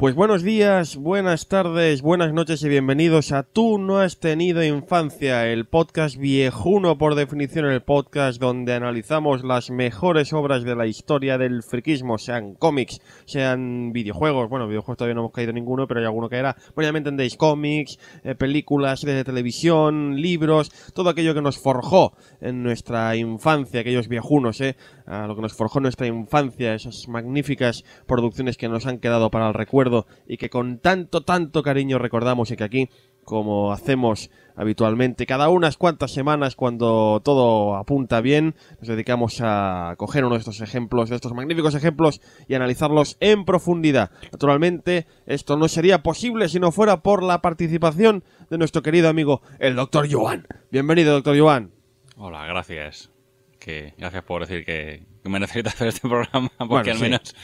Pues buenos días, buenas tardes, buenas noches y bienvenidos a Tú no has tenido infancia, el podcast viejuno por definición, el podcast donde analizamos las mejores obras de la historia del friquismo, sean cómics, sean videojuegos, bueno, videojuegos todavía no hemos caído ninguno, pero hay alguno que era, bueno, ya me entendéis, cómics, eh, películas, de televisión, libros, todo aquello que nos forjó en nuestra infancia, aquellos viejunos, eh, lo que nos forjó nuestra infancia, esas magníficas producciones que nos han quedado para el recuerdo y que con tanto, tanto cariño recordamos y que aquí, como hacemos habitualmente, cada unas cuantas semanas cuando todo apunta bien, nos dedicamos a coger uno de estos ejemplos, de estos magníficos ejemplos y analizarlos en profundidad. Naturalmente, esto no sería posible si no fuera por la participación de nuestro querido amigo, el doctor Joan. Bienvenido, doctor Joan. Hola, gracias. Que, gracias por decir que, me necesitas hacer este programa, porque al menos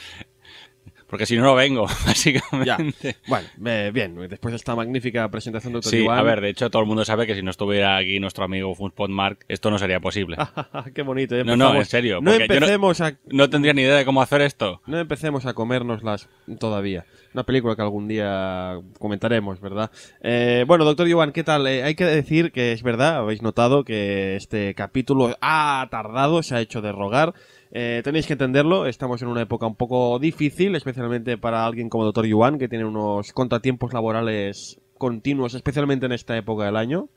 porque si no, no vengo, básicamente. Bueno, bien, después de esta magnífica presentación de Sí, a ver, de hecho, todo el mundo sabe que si no estuviera aquí nuestro amigo Funspot Mark, esto no sería posible. Qué bonito. No, no, en serio. No empecemos a... No tendría ni idea de cómo hacer esto. No empecemos a comérnoslas todavía. Una película que algún día comentaremos, ¿verdad? Eh, bueno, doctor Iván, ¿qué tal? Eh, hay que decir que es verdad, habéis notado que este capítulo ha tardado, se ha hecho de rogar. Eh, tenéis que entenderlo, estamos en una época un poco difícil, especialmente para alguien como Dr. Yuan, que tiene unos contratiempos laborales continuos, especialmente en esta época del año.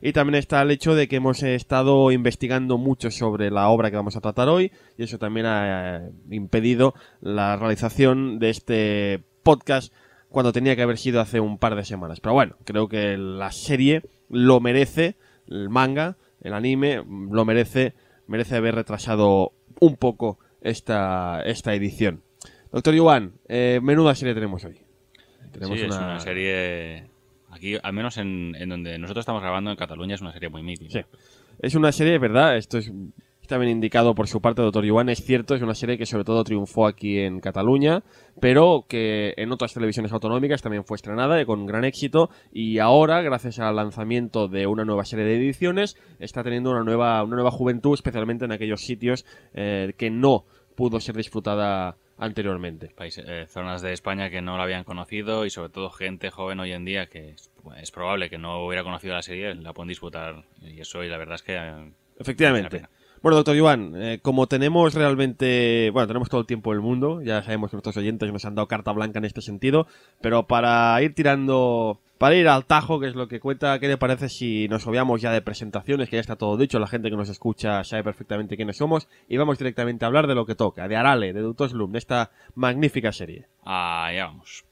Y también está el hecho de que hemos estado investigando mucho sobre la obra que vamos a tratar hoy, y eso también ha eh, impedido la realización de este podcast cuando tenía que haber sido hace un par de semanas. Pero bueno, creo que la serie lo merece, el manga, el anime, lo merece, merece haber retrasado un poco esta, esta edición. Doctor Yuan, eh, menuda serie tenemos hoy. Tenemos sí, una... es una serie... Aquí, al menos en, en, donde nosotros estamos grabando en Cataluña, es una serie muy mítica. Sí. Es una serie, ¿verdad? Esto es Bien indicado por su parte, doctor Yuan. Es cierto, es una serie que sobre todo triunfó aquí en Cataluña, pero que en otras televisiones autonómicas también fue estrenada con gran éxito y ahora, gracias al lanzamiento de una nueva serie de ediciones, está teniendo una nueva, una nueva juventud, especialmente en aquellos sitios eh, que no pudo ser disfrutada anteriormente. Países, eh, zonas de España que no la habían conocido y sobre todo gente joven hoy en día que es, probable que no hubiera conocido la serie, la pueden disfrutar y eso y la verdad es que... Eh, Efectivamente. Bueno, doctor Iván, eh, como tenemos realmente, bueno, tenemos todo el tiempo del mundo, ya sabemos que nuestros oyentes nos han dado carta blanca en este sentido, pero para ir tirando, para ir al tajo, que es lo que cuenta, ¿qué le parece si nos obviamos ya de presentaciones, que ya está todo dicho, la gente que nos escucha sabe perfectamente quiénes somos, y vamos directamente a hablar de lo que toca, de Arale, de Dutos Loom, de esta magnífica serie? Ya vamos.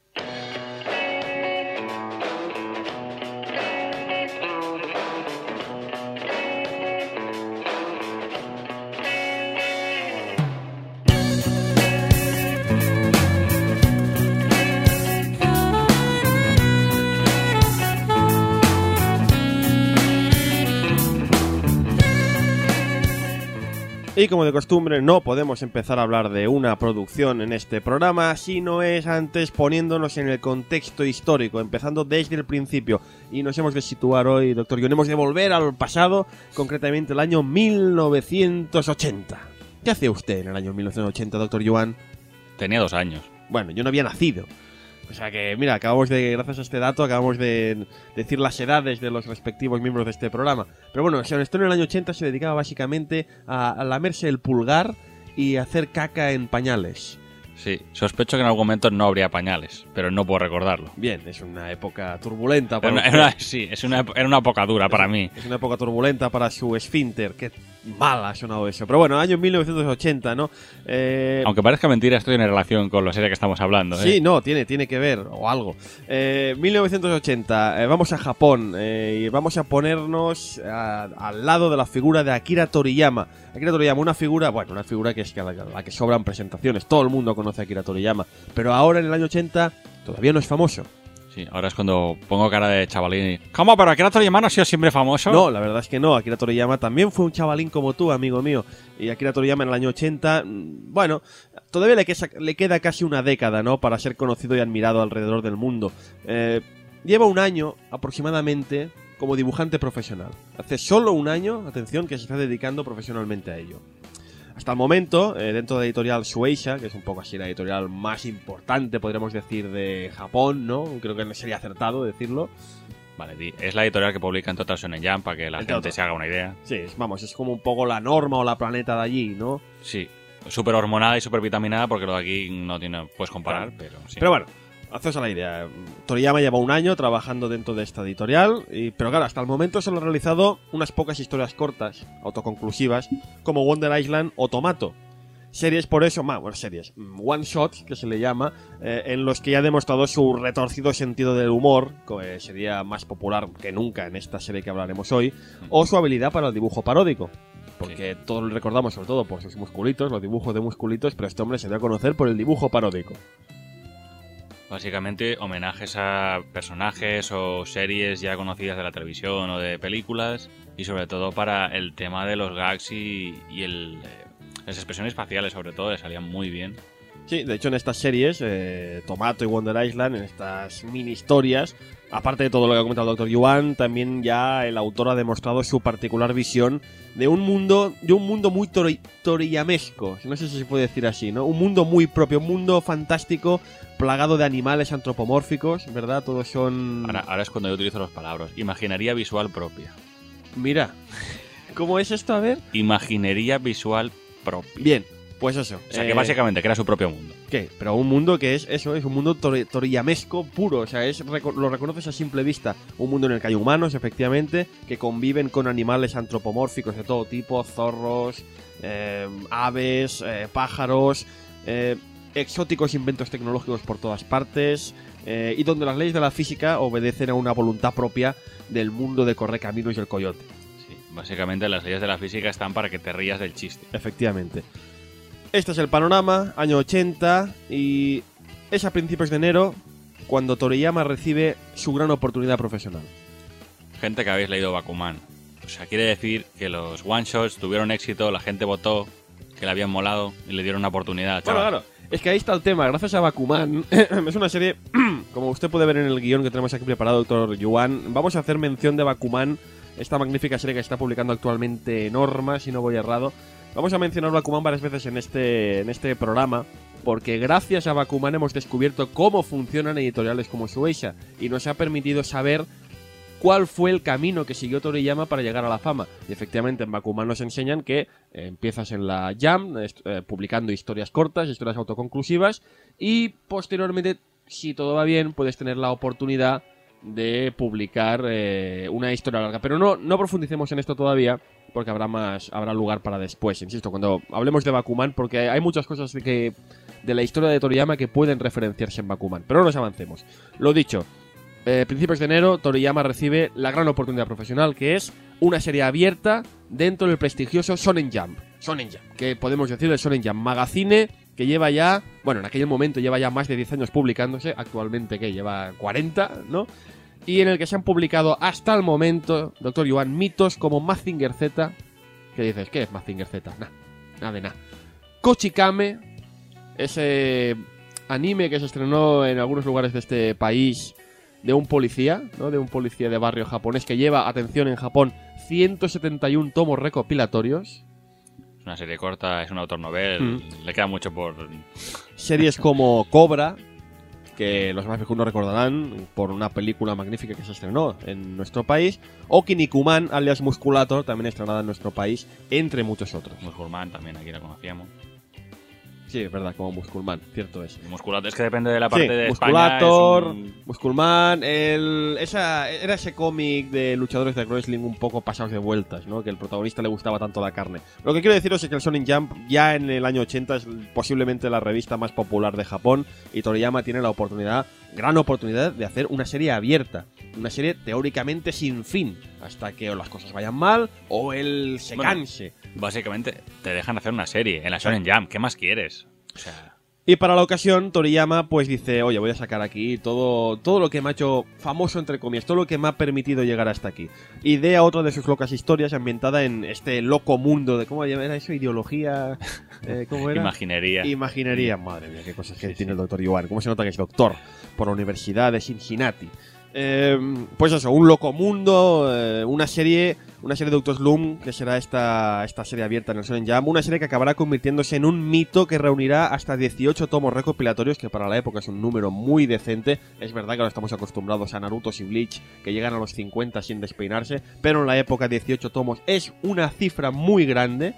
Y como de costumbre no podemos empezar a hablar de una producción en este programa si no es antes poniéndonos en el contexto histórico, empezando desde el principio. Y nos hemos de situar hoy, doctor John, hemos de volver al pasado, concretamente el año 1980. ¿Qué hacía usted en el año 1980, doctor Joan? Tenía dos años. Bueno, yo no había nacido. O sea que, mira, acabamos de, gracias a este dato, acabamos de decir las edades de los respectivos miembros de este programa. Pero bueno, Sean Stone en el año 80 se dedicaba básicamente a, lamerse el pulgar y hacer caca en pañales. Sí, sospecho que en algún momento no habría pañales, pero no puedo recordarlo. Bien, es una época turbulenta para Sí, es una, era una época dura para mí. Es una época turbulenta para su esfínter, que mal ha sonado eso. Pero bueno, año 1980, ¿no? Eh... Aunque parezca mentira, estoy en relación con la serie que estamos hablando. ¿eh? Sí, no, tiene, tiene que ver, o algo. Eh, 1980, eh, vamos a Japón eh, y vamos a ponernos al lado de la figura de Akira Toriyama. Akira Toriyama, una figura, bueno, una figura que es la, la que sobran presentaciones. Todo el mundo conoce a Akira Toriyama. Pero ahora, en el año 80, todavía no es famoso. Ahora es cuando pongo cara de chavalín. ¿Cómo? ¿Pero Akira Toriyama no ha sido siempre famoso? No, la verdad es que no. Akira Toriyama también fue un chavalín como tú, amigo mío. Y Akira Toriyama en el año 80, mm, bueno, todavía le, le queda casi una década, ¿no? Para ser conocido y admirado alrededor del mundo. Eh, lleva un año aproximadamente como dibujante profesional. Hace solo un año, atención, que se está dedicando profesionalmente a ello. Hasta el momento, eh, dentro de la editorial Shueisha, que es un poco así la editorial más importante, podríamos decir, de Japón, ¿no? Creo que sería acertado decirlo. Vale, es la editorial que publica en Total Shonen Jump para que la gente se haga una idea. Sí, vamos, es como un poco la norma o la planeta de allí, ¿no? Sí, súper hormonada y súper vitaminada porque lo de aquí no tiene, puedes comparar, pero sí. Pero bueno, haces a la idea. Toriyama lleva un año trabajando dentro de esta editorial, y, pero claro, hasta el momento solo ha realizado unas pocas historias cortas, autoconclusivas, como Wonder Island o Tomato. Series por eso, más, bueno, series, mm, one shots, que se le llama, eh, en los que ya ha demostrado su retorcido sentido del humor, que sería más popular que nunca en esta serie que hablaremos hoy, o su habilidad para el dibujo paródico. Porque todos lo recordamos sobre todo por sus musculitos, los dibujos de musculitos, pero este hombre se dio a conocer por el dibujo paródico. Básicamente homenajes a personajes o series ya conocidas de la televisión o de películas y sobre todo para el tema de los gags y, el, eh, las expresiones faciales sobre todo le salían muy bien. Sí, de hecho en estas series, eh, Tomato y Wonder Island, en estas mini historias, aparte de todo lo que ha comentado el Dr. Yuan, también ya el autor ha demostrado su particular visión de un mundo, de un mundo muy toriyamesco, no sé si se puede decir así, ¿no? Un mundo muy propio, un mundo fantástico, plagado de animales antropomórficos, ¿verdad? Todos son... Ahora, es cuando yo utilizo las palabras. Imaginería visual propia. Mira, ¿cómo es esto? A ver. Imaginería visual propia. Bien, pues eso. O sea, que eh, básicamente crea su propio mundo. ¿Qué? Pero un mundo que es eso, es un mundo toriyamesco puro. O sea, es lo reconoces a simple vista. Un mundo en el que hay humanos, efectivamente, que conviven con animales antropomórficos de todo tipo: zorros, eh, aves, eh, pájaros exóticos inventos tecnológicos por todas partes eh, y donde las leyes de la física obedecen a una voluntad propia del mundo de Correcaminos y el Coyote. Sí, básicamente las leyes de la física están para que te rías del chiste. Efectivamente. Este es el panorama, año 80, y es a principios de enero cuando Toriyama recibe su gran oportunidad profesional. Gente que habéis leído Bakuman. O sea, quiere decir que los one-shots tuvieron éxito, la gente votó, que le habían molado y le dieron una oportunidad. Claro, claro. Es que ahí está el tema, gracias a Bakuman, es una serie, como usted puede ver en el guion que tenemos aquí preparado, doctor Yuan, vamos a hacer mención de Bakuman, esta magnífica serie que está publicando actualmente Norma, si no voy errado. Vamos a mencionar Bakuman varias veces en este, en este programa, porque gracias a Bakuman hemos descubierto cómo funcionan editoriales como Shueisha y nos ha permitido saber cuál fue el camino que siguió Toriyama para llegar a la fama. Y efectivamente en Bakuman nos enseñan que eh, empiezas en la Jam, eh, publicando historias cortas, historias autoconclusivas, y posteriormente, si todo va bien, puedes tener la oportunidad de publicar eh, una historia larga. Pero no, no profundicemos en esto todavía, porque habrá más, habrá lugar para después, insisto, cuando hablemos de Bakuman, porque hay muchas cosas de que de la historia de Toriyama que pueden referenciarse en Bakuman. Pero no nos avancemos. Lo dicho, eh, principios de enero, Toriyama recibe la gran oportunidad profesional que es una serie abierta dentro del prestigioso Shonen Jump. Shonen Jump, que podemos decir el Shonen Jump Magazine que lleva ya, bueno, en aquel momento lleva ya más de 10 años publicándose, actualmente que lleva 40, ¿no? Y en el que se han publicado hasta el momento, Doctor Yuan, mitos como Mazinger Z. ¿Qué dices? ¿Qué es Mazinger Z? Nada, nada de nada. Kochikame, ese anime que se estrenó en algunos lugares de este país de un policía, ¿no? De un policía de barrio japonés que lleva, atención, en Japón, 171 tomos recopilatorios. Es una serie corta, es un autor novel, mm. le queda mucho por... Series como Cobra, que los más viejunos recordarán por una película magnífica que se estrenó en nuestro país, o Kinnikuman, alias Musculator, también estrenada en nuestro país, entre muchos otros. Musculman también, aquí la conocíamos. Sí, es verdad, como Musculman, cierto es. Musculator, es que depende de la parte de Musculator, España, Musculman, el, esa, era ese cómic de luchadores de wrestling un poco pasados de vueltas, ¿no? Que el protagonista le gustaba tanto la carne. Lo que quiero deciros es que el Sonic Jump ya en el año 80 es posiblemente la revista más popular de Japón y Toriyama tiene la oportunidad, gran oportunidad, de hacer una serie abierta. Una serie teóricamente sin fin, hasta que o las cosas vayan mal o él se canse básicamente te dejan hacer una serie en la Shonen Jam. ¿Qué más quieres? O sea... Y para la ocasión, Toriyama pues dice, oye, voy a sacar aquí todo, todo lo que me ha hecho famoso, entre comillas, todo lo que me ha permitido llegar hasta aquí. Idea otra de sus locas historias ambientada en este loco mundo de, ¿cómo era eso? Ideología, eh, ¿cómo era? Imaginería. Imaginería, madre mía, qué cosas que tiene el doctor Yuan. ¿Cómo se nota que es doctor por la Universidad de Cincinnati? Eh, pues eso, un loco mundo, eh, una serie, una serie de Doctor Slum que será esta, esta serie abierta en el Shonen Jump, una serie que acabará convirtiéndose en un mito que reunirá hasta 18 tomos recopilatorios, que para la época es un número muy decente. Es verdad que ahora estamos acostumbrados a Naruto y Bleach que llegan a los 50 sin despeinarse, pero en la época 18 tomos es una cifra muy grande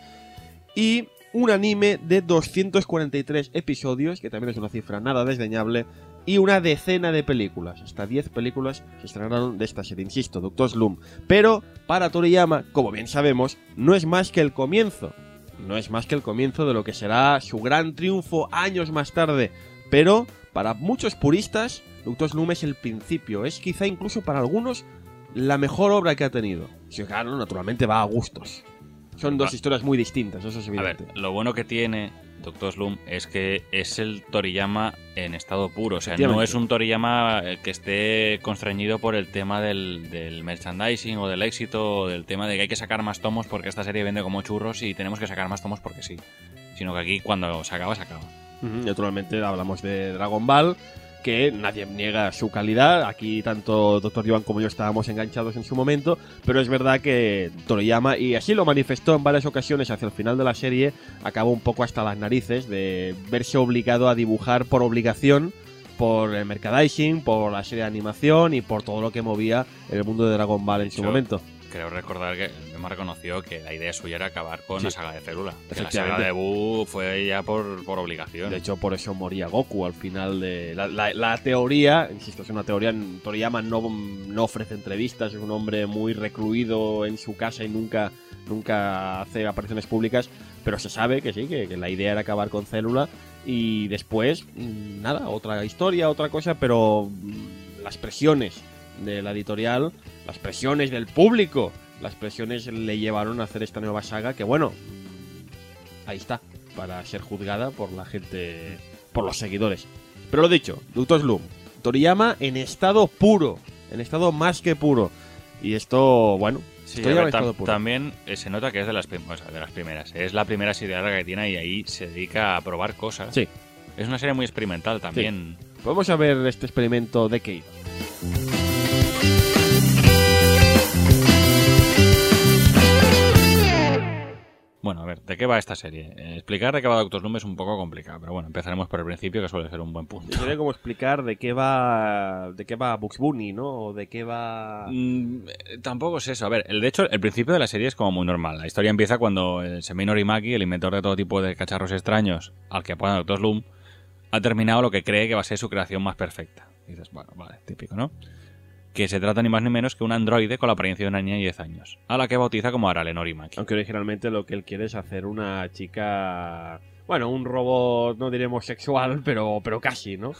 y un anime de 243 episodios, que también es una cifra nada desdeñable, y una decena de películas. Hasta 10 películas se estrenaron de esta serie, insisto, Doctor Slum. Pero para Toriyama, como bien sabemos, no es más que el comienzo. No es más que el comienzo de lo que será su gran triunfo años más tarde. Pero para muchos puristas, Doctor Slum es el principio. Es quizá incluso para algunos la mejor obra que ha tenido. Si claro, naturalmente va a gustos. Son dos historias muy distintas, eso es A ver, evidente. lo bueno que tiene Doctor Slum es que es el Toriyama en estado puro. O sea, no es un Toriyama eh, que esté constreñido por el tema del, del merchandising o del éxito o del tema de que hay que sacar más tomos porque esta serie vende como churros y tenemos que sacar más tomos porque sí. Sino que aquí cuando se acaba, se acaba. Naturalmente hablamos de Dragon Ball, que nadie niega su calidad. Aquí tanto Dr. Joan como yo estábamos enganchados en su momento, pero es verdad que Toriyama, y así lo manifestó en varias ocasiones hacia el final de la serie, acabó un poco hasta las narices de verse obligado a dibujar por obligación por el merchandising, por la serie de animación y por todo lo que movía el mundo de Dragon Ball en su momento. Creo recordar que hemos reconoció que la idea suya era acabar con Sí. la saga de Célula. Que la saga de Buu fue ya por, por obligación. De hecho, por eso moría Goku al final de. La, la- la teoría, insisto, es una teoría. Toriyama no, no ofrece entrevistas, es un hombre muy recluido en su casa y nunca, nunca hace apariciones públicas. Pero se sabe que sí, que, que la idea era acabar con Célula. Y después, mm, nada, otra historia, otra cosa, pero mm, las presiones de la editorial, las presiones del público, las presiones le llevaron a hacer esta nueva saga que, bueno, ahí está, para ser juzgada por la gente, por los seguidores. Pero lo dicho, Doctor Slum, Toriyama en estado puro, en estado más que puro. Y esto, bueno, Sí, ver, tam- puro. también se nota que es de las, o sea, de las primeras. Es la primera serie larga que tiene y ahí se dedica a probar cosas. Sí. Es una serie muy experimental también. Vamos a ver este experimento de Kate. Bueno, a ver, ¿de qué va esta serie? Eh, explicar de qué va Doctor Slump es un poco complicado, pero bueno, empezaremos por el principio, que suele ser un buen punto. Sería como explicar de qué va, de qué va Bugs Bunny, ¿no? O de qué va. Mm, eh, tampoco es eso. A ver, el, de hecho, el principio de la serie es como muy normal. La historia empieza cuando el Semei Norimaki, el inventor de todo tipo de cacharros extraños, al que apodan Doctor Slum, ha terminado lo que cree que va a ser su creación más perfecta. Y dices, bueno, vale, típico, ¿no? Que se trata ni más ni menos que un androide con la apariencia de una niña de 10 años, a la que bautiza como Arale Norimaki. Aunque originalmente lo que él quiere es hacer una chica. Bueno, un robot, no diremos sexual, pero, pero casi, ¿no?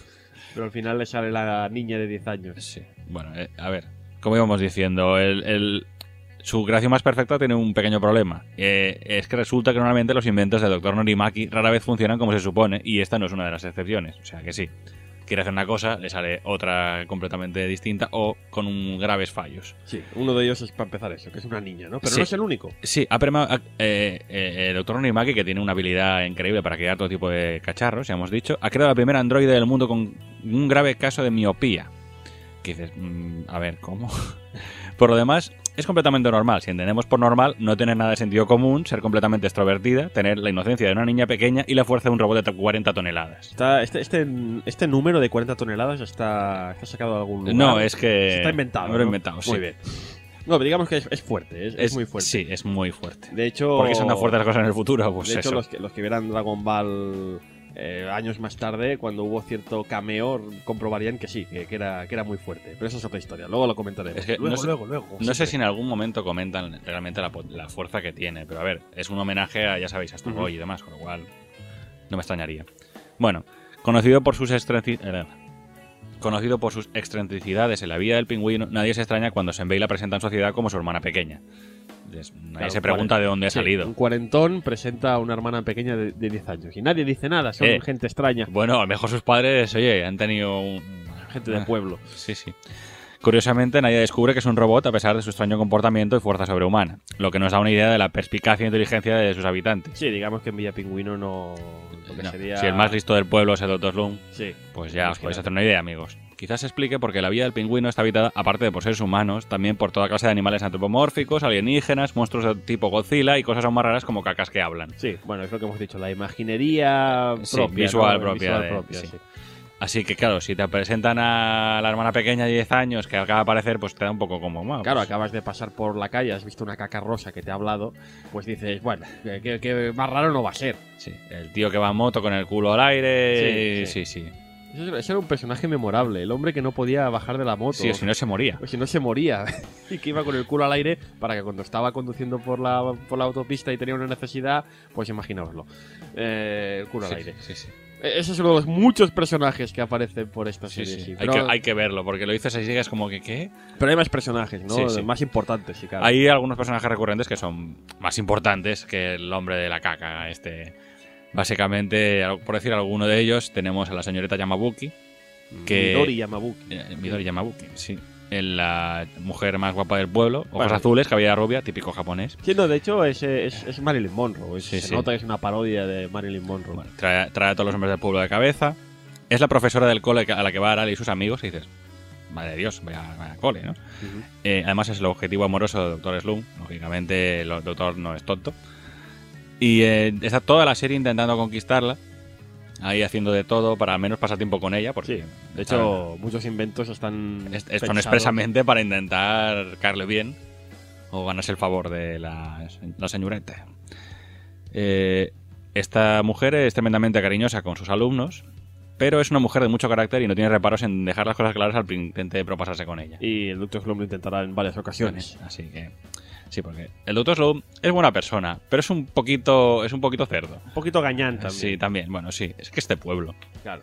Pero al final le sale la niña de 10 años. Sí, bueno, eh, a ver, como íbamos diciendo, el, el- su creación más perfecta tiene un pequeño problema. Eh, es que resulta que normalmente los inventos del Dr. Norimaki rara vez funcionan como se supone, y esta no es una de las excepciones. O sea que sí, quiere hacer una cosa, le sale otra completamente distinta o con un graves fallos. Sí, uno de ellos es para empezar eso, que es una niña, ¿no? Pero Sí. no es el único. Sí, ha ha- eh, eh, el Dr. Norimaki, que tiene una habilidad increíble para crear todo tipo de cacharros, ya hemos dicho, ha creado la primera androide del mundo con un grave caso de miopía. Que dices, mm, a ver, ¿cómo? por lo demás, es completamente normal. Si entendemos por normal, no tener nada de sentido común, ser completamente extrovertida, tener la inocencia de una niña pequeña y la fuerza de un robot de 40 toneladas. Está, este, este, este número de 40 toneladas está, está sacado de algún lugar. No, es que... Está inventado. Lo he ¿no? inventado, sí. Muy bien. No, pero digamos que es, es fuerte, es, es muy fuerte. Sí, es muy fuerte. De hecho. ¿Por qué son tan fuertes las cosas en el futuro? Pues de hecho, eso. los que, los que vieran Dragon Ball eh, años más tarde, cuando hubo cierto cameo, comprobarían que sí, que, que era, que era muy fuerte. Pero eso es otra historia, luego lo comentaremos. Es que luego, no sé- luego, luego. No sé si en algún momento comentan realmente la, la fuerza que tiene, pero a ver, es un homenaje a, ya sabéis, a Astro Ujú. Boy y demás, con lo cual no me extrañaría. Bueno, conocido por sus extrenci- eh, conocido por sus excentricidades en la vida del pingüino, nadie se extraña cuando Senbei la presenta en sociedad como su hermana pequeña. Nadie Claro, se pregunta de dónde ha Sí, salido. Un cuarentón presenta a una hermana pequeña de, de 10 años. Y nadie dice nada, son Eh. gente extraña, Bueno, a lo mejor sus padres, oye, han tenido un... gente de Ah. pueblo. Sí, sí. Curiosamente, nadie descubre que es un robot a pesar de su extraño comportamiento y fuerza sobrehumana, lo que nos da una idea de la perspicacia e inteligencia de sus habitantes. Sí, digamos que en Villa Pingüino no. Lo que No, sería... Si el más listo del pueblo es el Dr. Slum, Sí. pues ya os Imagínate. podéis hacer una idea, amigos. Quizás se explique porque la vida del pingüino está habitada, aparte de por seres humanos, también por toda clase de animales antropomórficos, alienígenas, monstruos de tipo Godzilla y cosas aún más raras como cacas que hablan. Sí, bueno, es lo que hemos dicho, la imaginería Sí, propia. visual ¿no? propia Visual de- propia, sí. sí. Así que claro, si te presentan a la hermana pequeña de 10 años que acaba de aparecer, pues te da un poco como... "Bueno, Claro, pues, acabas de pasar por la calle, has visto una caca rosa que te ha hablado, pues dices, bueno, que, más raro no va a ser. sí, el tío que va en moto con el culo al aire... Sí, Sí, sí. Ese era un personaje memorable, el hombre que no podía bajar de la moto. Sí, o si no se moría. O si no se moría y que iba con el culo al aire para que cuando estaba conduciendo por la, por la autopista y tenía una necesidad, pues imaginaoslo. Eh, el culo al aire. sí, sí. Ese es uno de los muchos personajes que aparecen por esta Sí, serie. sí. sí. Hay, Pero, que, hay que verlo, porque lo dices así es como que, ¿qué? pero hay más personajes, ¿no? Sí, sí. Más importantes, sí, claro. Hay algunos personajes recurrentes que son más importantes que el hombre de la caca. Este, básicamente, por decir alguno de ellos, tenemos a la señorita Yamabuki, que- Midori Yamabuki. eh, Midori Yamabuki, sí, en la mujer más guapa del pueblo, ojos Bueno. azules, cabellera rubia, típico japonés. Sí, no, de hecho es, es, es Marilyn Monroe. Es- Sí, se sí. nota que es una parodia de Marilyn Monroe. Bueno, trae, trae a todos los hombres del pueblo de cabeza. Es la profesora del cole a la que va Aral y sus amigos y dices, madre de Dios, vaya, vaya cole, ¿no? Eh, además es el objetivo amoroso del Doctor Slum. Lógicamente el Doctor no es tonto. Y eh, está toda la serie intentando conquistarla. Ahí haciendo de todo para al menos pasar tiempo con ella. Porque Sí, de hecho, muchos inventos están. es- son pensados- expresamente para intentar caerle bien o ganarse el favor de la, la señorita. Eh, esta mujer es tremendamente cariñosa con sus alumnos, pero es una mujer de mucho carácter y no tiene reparos en dejar las cosas claras al intente propasarse con ella. Y el Dr. Slump lo intentará en varias ocasiones. Así que sí, porque el Dr. Slow es buena persona, pero es un poquito es un poquito cerdo. Un poquito gañán también. Sí, también. Bueno, sí, es que este pueblo. claro.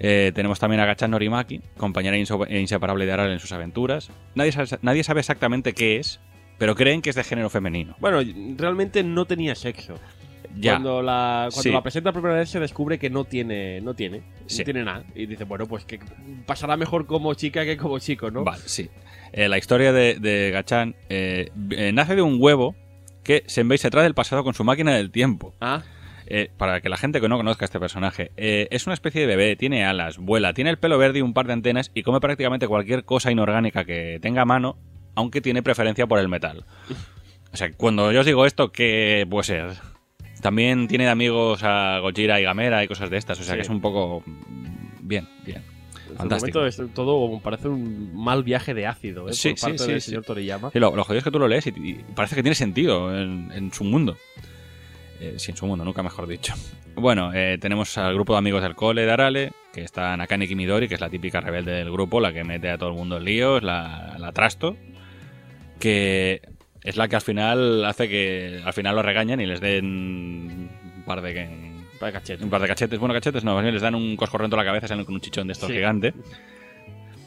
Eh, tenemos también a Gachan Norimaki, compañera e inseparable de Aral en sus aventuras. Nadie sabe, nadie sabe exactamente qué es, pero creen que es de género femenino. Bueno, realmente no tenía sexo. Ya. Cuando la, cuando Sí. la presenta por primera vez se descubre que no tiene, no tiene, Sí. no tiene nada. Y dice, bueno, pues que pasará mejor como chica que como chico, ¿no? Vale, sí. Eh, la historia de, de Gachan eh, eh, nace de un huevo que Senbei se trae del pasado con su máquina del tiempo. Ah, Eh, para que la gente que no conozca a este personaje, eh, es una especie de bebé, tiene alas, vuela, tiene el pelo verde y un par de antenas y come prácticamente cualquier cosa inorgánica que tenga a mano, aunque tiene preferencia por el metal. O sea, cuando yo os digo esto, ¿qué puede ser? También tiene de amigos a Gojira y Gamera y cosas de estas, o sea Sí. que es un poco... mm, Bien, bien. En Fantástico. momento es todo parece un mal viaje de ácido, ¿eh? Sí, por sí, parte sí, del sí. señor Toriyama. Lo, lo jodido es que tú lo lees y, y parece que tiene sentido en, en su mundo. Eh, sí, en su mundo, nunca mejor dicho. Bueno, eh, tenemos al grupo de amigos del cole de Arale, que está Nakane Kimidori, que es la típica rebelde del grupo, la que mete a todo el mundo en líos, la, la trasto, que es la que al final hace que al final lo regañen y les den un par de, Un par de cachetes. Bueno, cachetes no, les dan un coscorrento a la cabeza, salen con un chichón de estos Sí. gigante.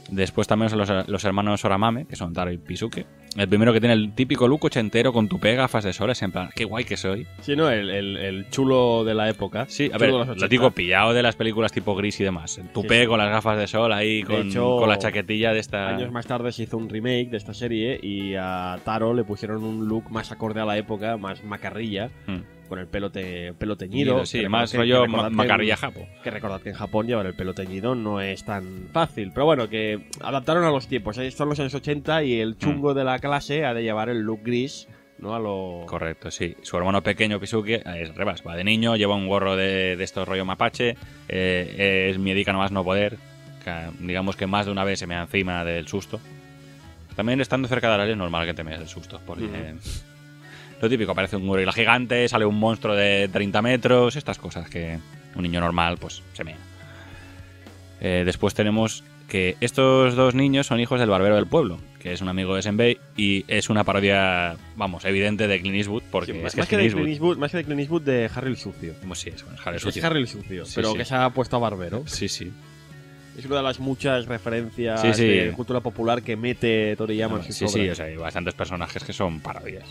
Después también son los, los hermanos Oramame, que son Taro y Pisuke. El primero que tiene el típico look ochentero con tupé, gafas de sol, es en plan, qué guay que soy. Sí, ¿no? El, el- el chulo de la época. Sí, a ver, lo 80. digo pillado de las películas tipo gris y demás. El tupé Sí, sí. con las gafas de sol ahí, De con, hecho, con la chaquetilla de esta... Años más tarde se hizo un remake de esta serie y a Taro le pusieron un look más acorde a la época, más macarrilla, Hmm. Con el pelo, te- pelo teñido. Sí, más que- rollo que recordad ma- que- macarrilla japo. Que recordad que en Japón llevar el pelo teñido no es tan fácil. Pero bueno, que adaptaron a los tiempos. Están los años 80 y el chungo de la clase ha de llevar el look gris, ¿no? A lo... Correcto, sí. Su hermano pequeño, Pisuke, es Rebas, va de niño, lleva un gorro de, de estos rollo mapache, eh, es miedica nomás no poder, que, digamos que más de una vez se me encima del susto. También estando cerca de Arale es normal que te meas del susto, porque... Ujú. Lo típico, aparece un gorila gigante, sale un monstruo de 30 metros, estas cosas que un niño normal pues se mea. Eh, después tenemos que estos dos niños son hijos del barbero del pueblo, que es un amigo de Senbei y es una parodia, vamos, evidente de Clint Eastwood, porque Sí, es más, que más es que de Clint Eastwood. Más que de Clint Eastwood, de Harry el Sucio. Como sí, es, bueno, Harry Es Sucio. Harry el Sucio, Sí, pero sí. que se ha puesto a barbero. Sí, sí. Es una de las muchas referencias de cultura popular que mete Toriyama en sus sí, sí, o sea, hay bastantes personajes que son parodias.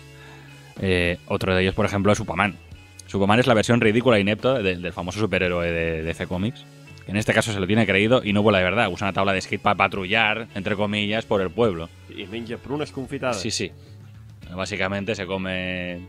Eh, otro de ellos, por ejemplo, es Superman. Superman es la versión ridícula e inepta de- del famoso superhéroe de DC Comics, En este caso se lo tiene creído y no vuela de verdad. Usa una tabla de skate para patrullar, entre comillas, por el pueblo. Y menja prunes confitadas. Sí, sí. Básicamente se come...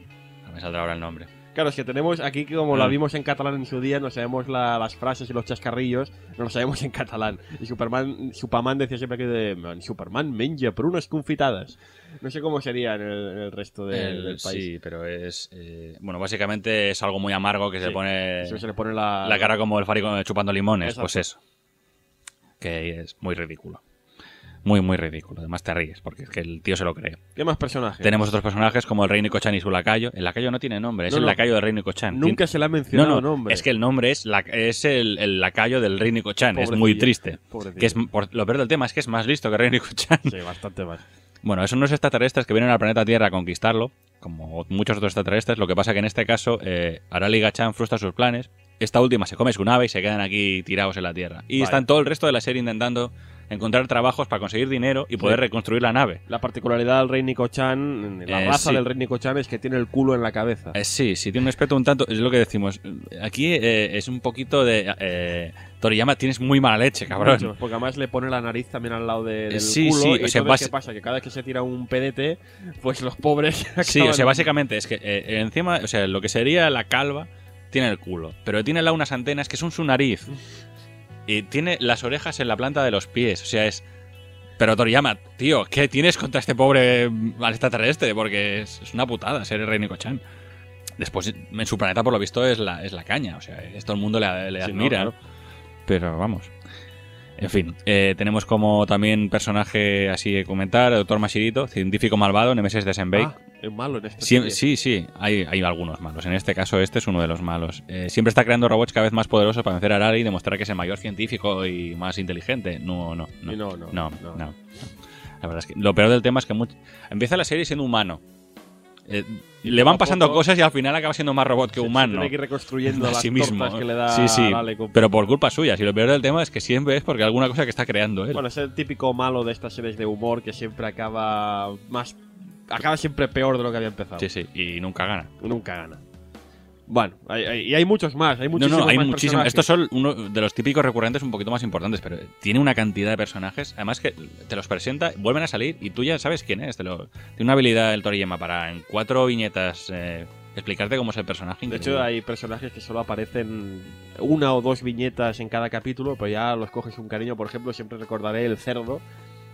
No me saldrá ahora el nombre. Claro, es que tenemos aquí, como la Ah. vimos en catalán en su día, no sabemos la- las frases y los chascarrillos, no lo sabemos en catalán. Y Superman, Superman decía siempre que de, "Man, Superman menja prunes confitadas. No sé cómo sería en el, en el resto de- El- del país. sí, pero es... eh, bueno, básicamente es algo muy amargo que se pone... Se le pone la, la cara como el fárico chupando limones, Exacto. pues eso. Que es muy ridículo. Muy, muy ridículo. Además te ríes, porque es que el tío se lo cree. ¿Qué más personajes? Tenemos otros personajes como el rey Nico-chan y su lacayo. El lacayo no tiene nombre, es No, el no. lacayo del rey Nico-chan. Nunca se le ha mencionado no, nombre. es que el nombre es, la- es el, el lacayo del rey Nico-chan. Es muy triste. Que es, por- lo peor del tema es que es más listo que el rey Nico-chan. Sí, bastante más. Bueno, son unos extraterrestres que vienen al planeta Tierra a conquistarlo, como muchos otros extraterrestres. Lo que pasa que en este caso, eh, Arali Gachan frustra sus planes. Esta última se come su nave y se quedan aquí tirados en la Tierra. Y están todo el resto de la serie intentando encontrar trabajos para conseguir dinero y poder Sí. reconstruir la nave. La particularidad del rey Nico-chan, la Eh, raza sí. del rey Nico-chan es que tiene el culo en la cabeza. Eh, sí, sí, tiene un aspecto un tanto. Es lo que decimos. Aquí eh, es un poquito de. Eh, Toriyama, tienes muy mala leche, cabrón. Mucho, porque además le pone la nariz también al lado de- del Sí, culo. sí, y o sea, ¿qué pasa? Que cada vez que se tira un pedete, pues los pobres. Sí, o sea, básicamente es que eh, encima, o sea, lo que sería la calva tiene el culo, pero tiene la unas antenas que son su nariz. Y tiene las orejas en la planta de los pies, o sea, es... Pero Toriyama, tío, ¿qué tienes contra este pobre mm, extraterrestre? Porque es, es una putada ser el rey Nico-chan. Después, en su planeta, por lo visto, es la, es la caña, o sea, es- todo el mundo le, le Sí, no, admira. claro. Pero vamos. En fin, eh, tenemos como también personaje así de comentar, el Doctor Mashirito, científico malvado, Nemesis de Senbei. Ah, es malo en esta Sí, sí, sí, hay, hay algunos malos. En este caso, este es uno de los malos. Eh, siempre está creando robots cada vez más poderosos para vencer a Arari y demostrar que es el mayor científico y más inteligente. No, no, no. No, no, no, no. no. La verdad es que lo peor del tema es que much- empieza la serie siendo humano. Eh, le van pasando poco cosas y al final acaba siendo más robot que Se- se humano. tiene que ir reconstruyendo a las sí mismo. que le da sí, sí, pero por culpa suya. Si lo peor del tema es que siempre es porque alguna cosa que está creando él. Bueno, es el típico malo de estas series de humor que siempre acaba más... Acaba siempre peor de lo que había empezado. sí, sí, y nunca gana. Nunca gana. Bueno, hay- hay- y hay muchos más, hay No, muchísimos no, hay más muchísimos. Estos son uno de los típicos recurrentes un poquito más importantes, pero tiene una cantidad de personajes. Además que te los presenta, vuelven a salir y tú ya sabes quién es. Te lo- tiene una habilidad el Toriyama para en cuatro viñetas eh, explicarte cómo es el personaje. De hecho, hay personajes que solo aparecen una o dos viñetas en cada capítulo, pero ya los coges un cariño. Por ejemplo, siempre recordaré el cerdo.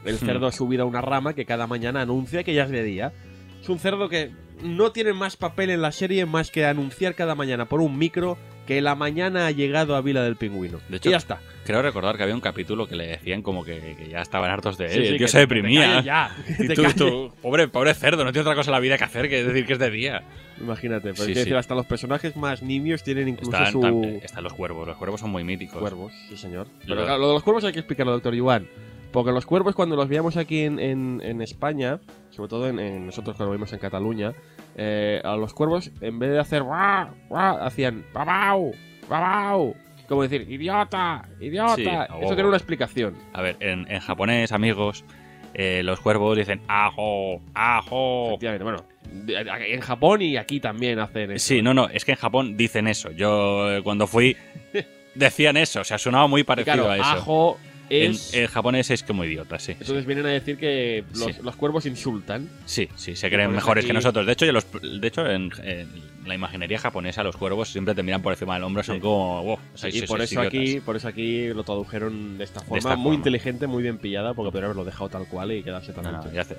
El Hmm. cerdo subido a una rama que cada mañana anuncia que ya es de día. Es un cerdo que no tiene más papel en la serie más que anunciar cada mañana por un micro que la mañana ha llegado a Vila del Pingüino. De hecho, y ya está. Creo recordar que había un capítulo que le decían como que, que ya estaban hartos de él. Sí, y sí, el tío que se te- te deprimía. calles ya, Y te tú, tú, pobre, pobre cerdo, no tiene otra cosa en la vida que hacer que decir que es de día. Imagínate, pero Sí, es decir, hasta los personajes más nimios tienen incluso Están, su... tam- están los cuervos, los cuervos son muy míticos. Cuervos, sí señor. Pero claro, lo de los cuervos hay que explicarlo, doctor Yuan. Porque los cuervos cuando los veíamos aquí en, en- en España, sobre todo en, en nosotros cuando vimos en Cataluña, eh, a los cuervos en vez de hacer guau, guau, hacían babau, babau. Como decir, idiota, idiota. Sí, Eso huevo. tiene una explicación. A ver, en, en japonés, amigos, eh, los cuervos dicen ajo, ajo. Efectivamente, bueno, en Japón y aquí también hacen eso. Sí, no, no, es que en Japón dicen eso. Yo eh, cuando fui decían eso, o sea, sonaba muy parecido claro, a eso. ajo es... en japonés es como idiota, sí. entonces vienen a decir que los, Sí. los cuervos insultan. Sí, sí, se creen mejores aquí- que nosotros. De hecho, los- de hecho en, en la imaginería japonesa, los cuervos siempre te miran por encima del hombro, son Sí. como. "Wow, sois- y sois por eso idiotas". aquí, por eso aquí lo tradujeron de esta forma, esta muy forma. inteligente, muy bien pillada, porque podría haberlo dejado tal cual y quedarse tan No, hace,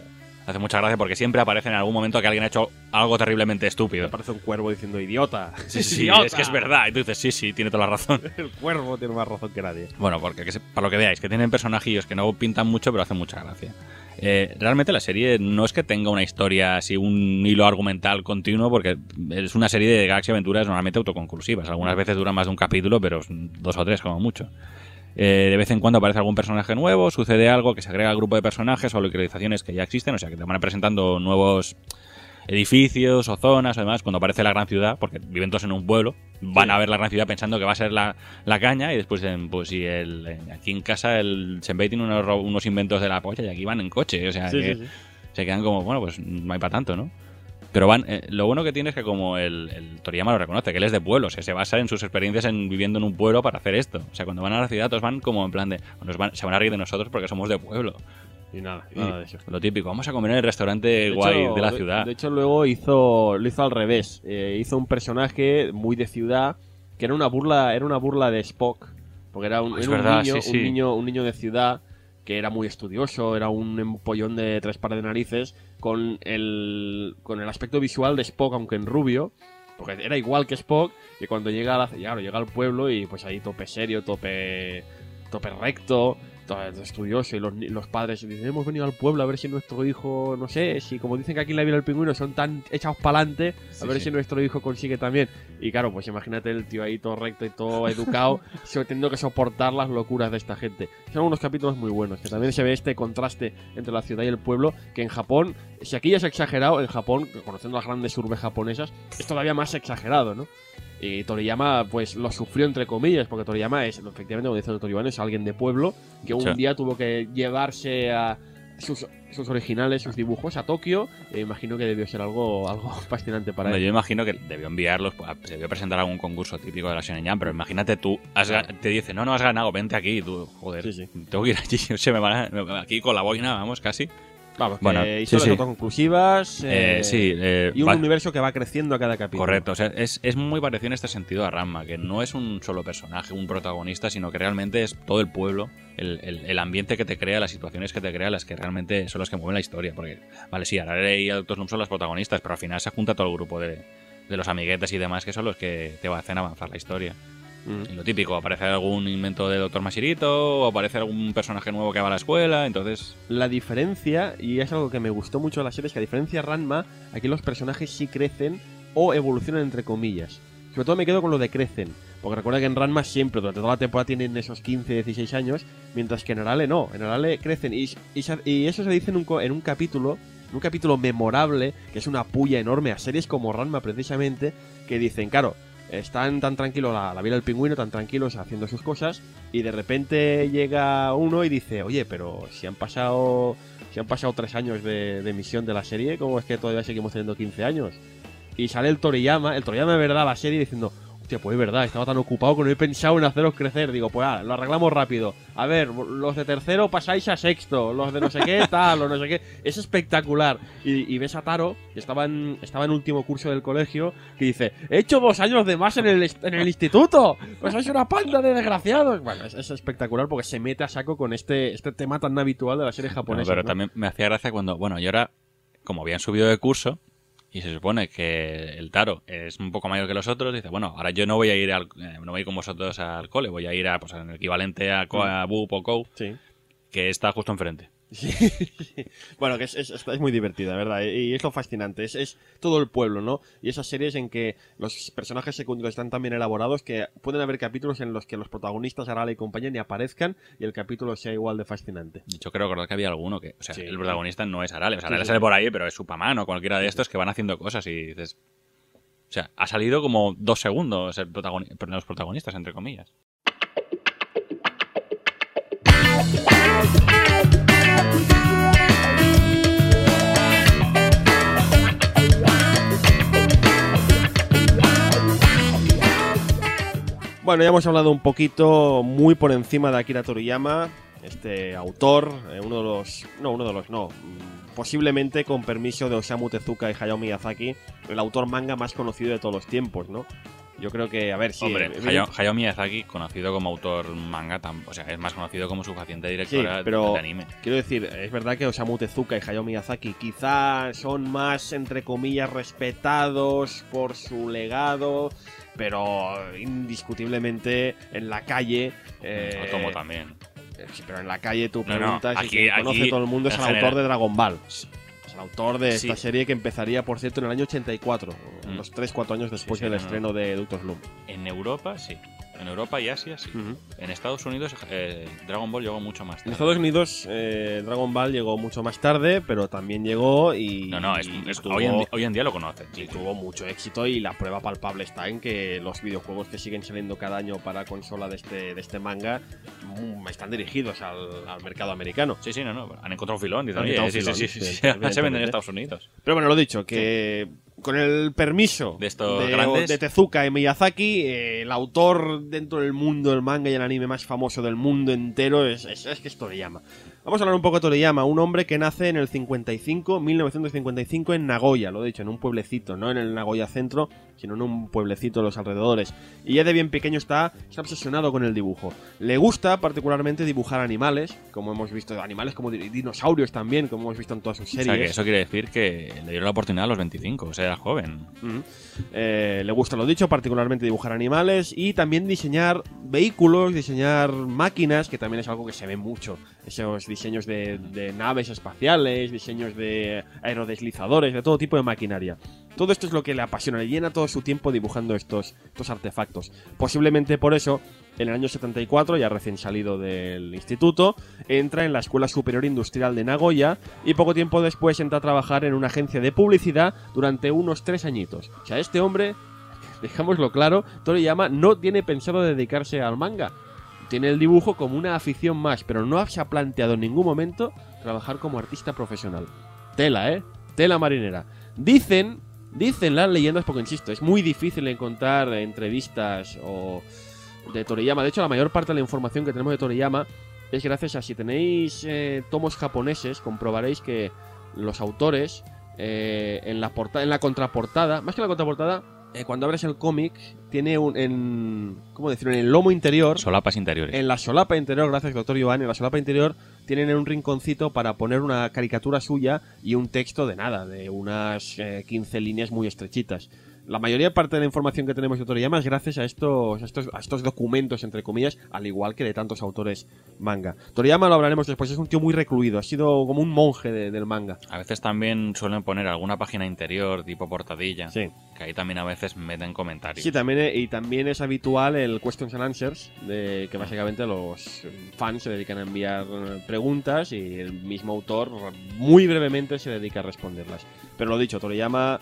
hace mucha gracia porque siempre aparece en algún momento que alguien ha hecho algo terriblemente Me estúpido. parece un cuervo diciendo idiota. Sí, sí, ¡Idiota! es que es verdad. Y tú dices, sí, sí, tiene toda la razón. El cuervo tiene más razón que nadie. Bueno, porque que se- para lo que veáis, que tienen personajillos que no pintan mucho, pero hacen mucha gracia. Eh, realmente la serie no es que tenga una historia así, un hilo argumental continuo, porque es una serie de Galaxy Aventuras normalmente autoconclusivas. Algunas veces duran más de un capítulo, pero dos o tres como mucho. Eh, de vez en cuando aparece algún personaje nuevo, sucede algo que se agrega al grupo de personajes o localizaciones que ya existen, o sea que te van presentando nuevos edificios o zonas o demás, cuando aparece la gran ciudad, porque viven todos en un pueblo, van Sí. a ver la gran ciudad pensando que va a ser la, la caña y después, en, pues si el, aquí en casa el Senbei tiene unos, unos inventos de la polla y aquí van en coche, o sea Sí, que sí. se quedan como, bueno, pues no hay para tanto, ¿no? Pero van, eh, lo bueno que tiene es que como el, el Toriyama lo reconoce, que él es de pueblo, o sea, se basa en sus experiencias en viviendo en un pueblo para hacer esto. O sea, cuando van a la ciudad, todos van como en plan de, nos van- se van a reír de nosotros porque somos de pueblo. Y nada, Y nada de eso. Lo típico, vamos a comer en el restaurante De guay hecho, de la ciudad. De hecho, luego hizo, lo hizo al revés. Eh, hizo un personaje muy de ciudad que era una burla, era una burla de Spock, porque era un, verdad, niño, sí, sí. un niño, un niño de ciudad que era muy estudioso, era un empollón de tres pares de narices, con el, con el aspecto visual de Spock, aunque en rubio, porque era igual que Spock, y cuando llega, a la, claro, llega al pueblo y pues ahí tope serio, tope, tope recto, estudioso, y los, los padres dicen, hemos venido al pueblo a ver si nuestro hijo, no sé, si como dicen que aquí en la vida del pingüino son tan echados para adelante, a ver sí. si nuestro hijo consigue también. Y claro, pues imagínate el tío ahí todo recto y todo educado, teniendo que soportar las locuras de esta gente. Son unos capítulos muy buenos, que también se ve este contraste entre la ciudad y el pueblo, que en Japón, si aquí ya es exagerado, en Japón, conociendo las grandes urbes japonesas, es todavía más exagerado, ¿no? Y Toriyama, pues lo sufrió entre comillas, porque Toriyama es, efectivamente, como dice Toriyama, es alguien de pueblo que un Sí. día tuvo que llevarse a sus, sus originales, sus dibujos a Tokio. E imagino que debió ser algo, algo fascinante para Hombre, él. yo imagino que debió enviarlos, a- se debió presentar algún concurso típico de la Shonen pero imagínate tú, has te dice, no, no has ganado, vente aquí, tú, joder, Sí, sí. tengo que ir allí, se me van a- aquí con la boina, vamos, casi. Vamos, que Bueno, historias sí, sí. autoconclusivas. Eh, eh, sí, eh, Y un va- universo que va creciendo a cada capítulo. correcto, o sea, es, es muy parecido en este sentido a Ranma, que no es un solo personaje, un protagonista, sino que realmente es todo el pueblo, el, el- el ambiente que te crea, las situaciones que te crea, las que realmente son las que mueven la historia, porque, vale, sí, Arare y Doctor Slump son los protagonistas, pero al final se junta todo el grupo de, de los amiguetes y demás que son los que te hacen avanzar la historia. Mm. Lo típico, aparece algún invento de Doctor Mashirito, o aparece algún personaje nuevo que va a la escuela, entonces... La diferencia, y es algo que me gustó mucho de la serie, es que a diferencia de Ranma, aquí los personajes sí crecen o evolucionan entre comillas. Sobre todo me quedo con lo de crecen. Porque recuerda que en Ranma siempre, durante toda la temporada, tienen esos 15, 16 años, mientras que en Arale no. En Arale crecen. Y, y se- y eso se dice en un, en un capítulo, en un capítulo memorable, que es una puya enorme a series como Ranma precisamente, que dicen, claro, están tan tranquilos, la, la vida del pingüino, tan tranquilos haciendo sus cosas, y de repente llega uno y dice, oye, pero si han pasado, si han pasado tres años de, de emisión de la serie, ¿cómo es que todavía seguimos teniendo 15 años? Y sale el Toriyama, el Toriyama de verdad la serie diciendo, hostia, pues es verdad, estaba tan ocupado que no he pensado en haceros crecer. Digo, pues ah, lo arreglamos rápido. A ver, los de tercero pasáis a sexto, los de no sé qué, tal, o no sé qué. Es espectacular. Y, y ves a Taro, que estaba en, estaba en último curso del colegio, que dice, he hecho dos años de más en el, en el instituto. Pues sois una panda de desgraciados. Bueno, es, es espectacular porque se mete a saco con este, este tema tan habitual de la serie japonesa. pero ¿no? también me hacía gracia cuando, bueno, y ahora, como habían subido de curso, y se supone que el Taro es un poco mayor que los otros, dice, bueno, ahora yo no voy a ir al, eh, no voy a ir con vosotros al cole, voy a ir a, pues, al equivalente a, Co- a BUP o COU, Sí. que está justo enfrente. Sí. bueno, que es, es, es muy divertida, ¿verdad? Y es lo fascinante. Es, es todo el pueblo, ¿no? Y esas series en que los personajes secundarios están tan bien elaborados que pueden haber capítulos en los que los protagonistas, Arale y compañía, ni aparezcan y el capítulo sea igual de fascinante. Hecho, creo recordar que había alguno que, o sea, Sí. el protagonista no es Arale, o sea, Arale sí. sale por ahí, pero es Superman o cualquiera de estos que van haciendo cosas y dices... O sea, ha salido como dos segundos el protagoni- los protagonistas, entre comillas. Bueno, ya hemos hablado un poquito muy por encima de Akira Toriyama, este autor, eh, uno de los... No, uno de los... No. mm, Posiblemente con permiso de Osamu Tezuka y Hayao Miyazaki, el autor manga más conocido de todos los tiempos, ¿no? Yo creo que, a ver, si... Hombre, Hayao, Hayao Miyazaki, conocido como autor manga, tam- o sea, es más conocido como su paciente directora Sí, pero- de anime. Quiero decir, es verdad que Osamu Tezuka y Hayao Miyazaki quizá son más, entre comillas, respetados por su legado, pero indiscutiblemente en la calle... eh, Otomo también. eh, pero en la calle tú No, no, preguntas y aquí- quien conoce aquí, todo el mundo es el general. autor de Dragon Ball. Es el autor de Sí. esta serie que empezaría, por cierto, en el año 84, Mm. unos 3-4 años después sí, del no, no. estreno de Doctor Slump. En Europa, sí. En Europa y Asia, sí. Ujú. En Estados Unidos, eh, Dragon Ball llegó mucho más En tarde. Estados Unidos, eh, Dragon Ball llegó mucho más tarde, pero también llegó y. No, no, es, y es- tuvo- hoy, en, hoy en día lo conocen. y tuvo mucho éxito y la prueba palpable está en que los videojuegos que siguen saliendo cada año para consola de este, de este manga mm, están dirigidos al, al mercado americano. Sí, sí, no, no. Han encontrado un filón. Dicen, Han oye, sí, filón, sí, sí, sí, Se venden en. Estados Unidos. Pero bueno, lo dicho, que con el permiso De estos grandes. de Tezuka y Miyazaki, eh, el autor dentro del mundo del manga y el anime más famoso del mundo entero es, es, es que es Toriyama. Vamos a hablar un poco de Toriyama, un hombre que nace en el 55, 1955 en Nagoya, lo he dicho, en un pueblecito, no en el Nagoya centro, sino en un pueblecito de los alrededores. Y ya de bien pequeño está, está obsesionado con el dibujo. Le gusta particularmente dibujar animales, como hemos visto, animales como di- dinosaurios también, como hemos visto en todas sus O series. sea, que eso quiere decir que le dieron la oportunidad a los 25, o sea, era joven. Eh, le gusta lo dicho, particularmente dibujar animales y también diseñar vehículos, diseñar máquinas, que también es algo que se ve mucho. Esos diseños de, de naves espaciales, diseños de aerodeslizadores, de todo tipo de maquinaria. Todo esto es lo que le apasiona, le llena todo su tiempo dibujando estos, estos artefactos. Posiblemente por eso, en el año 74, ya recién salido del instituto, entra en la Escuela Superior Industrial de Nagoya y poco tiempo después entra a trabajar en una agencia de publicidad durante unos tres añitos. O sea, este hombre, dejámoslo claro, Toriyama no tiene pensado dedicarse al manga. Tiene el dibujo como una afición más, pero no se ha planteado en ningún momento trabajar como artista profesional. Tela, ¿eh? Tela marinera. Dicen, dicen las leyendas, porque insisto, es muy difícil encontrar entrevistas o de Toriyama. De hecho, la mayor parte de la información que tenemos de Toriyama es gracias a si tenéis eh, tomos japoneses, comprobaréis que los autores eh, en la en la contraportada, más que en la contraportada, eh, cuando abres el cómic tiene un en ¿cómo decirlo? En el lomo interior, Solapas interiores. en la solapa interior, gracias doctor Joan, en la solapa interior tienen en un rinconcito para poner una caricatura suya y un texto de nada, de unas eh, 15 líneas muy estrechitas. La mayoría parte de la información que tenemos de Toriyama es gracias a estos, a estos, a estos documentos, entre comillas, al igual que de tantos autores manga. Toriyama lo hablaremos después, es un tío muy recluido, ha sido como un monje de- del manga. A veces también suelen poner alguna página interior, tipo portadilla, Sí. que ahí también a veces meten comentarios. Sí, también, eh, y también es habitual el questions and answers, de que básicamente los fans se dedican a enviar eh, preguntas y el mismo autor muy brevemente se dedica a responderlas. Pero lo dicho, Toriyama,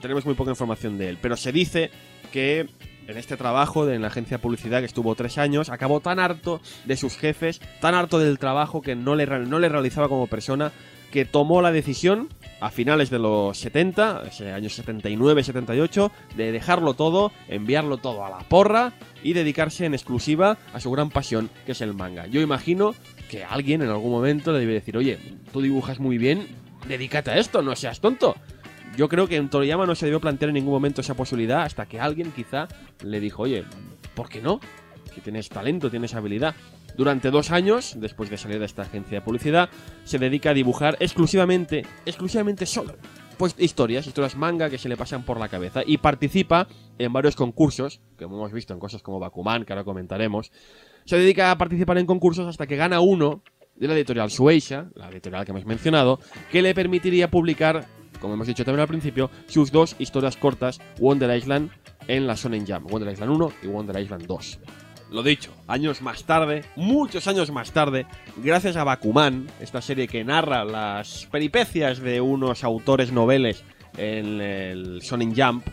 tenemos muy poca información de él, pero se dice que en este trabajo de en la agencia de publicidad que estuvo tres años, acabó tan harto de sus jefes, tan harto del trabajo que no le, no le realizaba como persona, que tomó la decisión a finales de los 70, ese año 79-78, de dejarlo todo, enviarlo todo a la porra y dedicarse en exclusiva a su gran pasión, que es el manga. Yo imagino que alguien en algún momento le debe decir, oye, tú dibujas muy bien, dedícate a esto, no seas tonto. Yo creo que en Toriyama no se debió plantear en ningún momento esa posibilidad hasta que alguien quizá le dijo, oye, ¿por qué no? Si tienes talento, tienes habilidad. Durante dos años, después de salir de esta agencia de publicidad, se dedica a dibujar exclusivamente, exclusivamente solo, pues historias, historias manga que se le pasan por la cabeza y participa en varios concursos, que hemos visto en cosas como Bakuman, que ahora comentaremos. Se dedica a participar en concursos hasta que gana uno de la editorial Shueisha, la editorial que hemos mencionado, que le permitiría publicar, como hemos dicho también al principio, sus dos historias cortas, Wonder Island en la Shonen Jump, Wonder Island 1 y Wonder Island 2. Lo dicho, años más tarde, muchos años más tarde, gracias a Bakuman, esta serie que narra las peripecias de unos autores noveles en el Shonen Jump,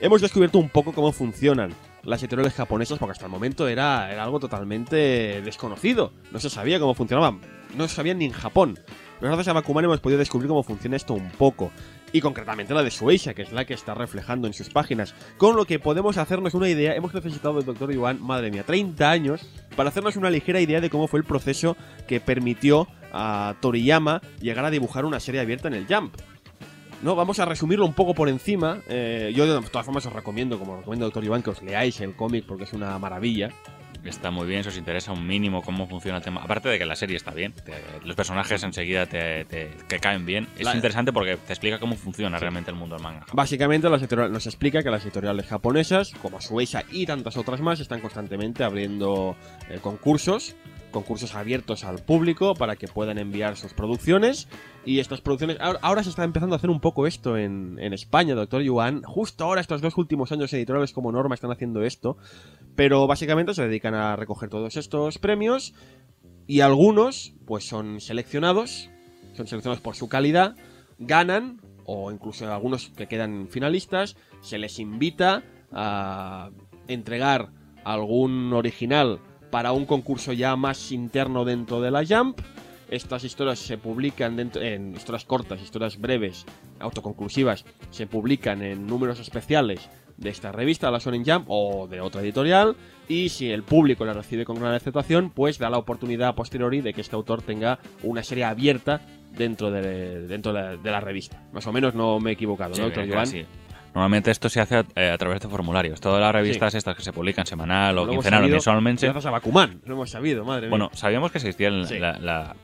hemos descubierto un poco cómo funcionan las editoriales japonesas, porque hasta el momento era, era algo totalmente desconocido. No se sabía cómo funcionaban, no se sabía ni en Japón. Gracias a Bakuman hemos podido descubrir cómo funciona esto un poco. Y concretamente la de Shueisha, que es la que está reflejando en sus páginas. Con lo que podemos hacernos una idea, hemos necesitado del Dr. Iván, madre mía, 30 años, para hacernos una ligera idea de cómo fue el proceso que permitió a Toriyama llegar a dibujar una serie abierta en el Jump. No, vamos a resumirlo un poco por encima. Eh, yo de todas formas os recomiendo, como recomiendo Doctor Iván, que os leáis el cómic porque es una maravilla. Está muy bien, si os interesa un mínimo cómo funciona el tema. Aparte de que la serie está bien, te- los personajes enseguida te, caen bien. Es La- interesante porque te explica cómo funciona realmente el mundo del manga. Básicamente las nos explica que las editoriales japonesas, como Shueisha y tantas otras más, están constantemente abriendo eh, concursos, concursos abiertos al público para que puedan enviar sus producciones. Y estas producciones, ahora, se está empezando a hacer un poco esto en, en España, doctor Yuan. Justo ahora, estos dos últimos años, editoriales como Norma están haciendo esto. Pero básicamente se dedican a recoger todos estos premios. Y algunos, pues son seleccionados, son seleccionados por su calidad, ganan, o incluso algunos que quedan finalistas, se les invita a entregar algún original para un concurso ya más interno dentro de la Jump. estas historias se publican dentro, en historias cortas, historias breves, autoconclusivas, se publican en números especiales de esta revista, la Shonen Jump, o de otra editorial, y si el público la recibe con gran aceptación, pues da la oportunidad a posteriori de que este autor tenga una serie abierta dentro de, dentro de, la revista. Más o menos no me he equivocado, ¿no, doctor Joan? Normalmente esto se hace eh, a, través de formularios. Todas las revistas estas que se publican semanal o quincenal o mensualmente. Gracias a Bakuman, lo hemos sabido, madre mía. Bueno, sabíamos que existían la,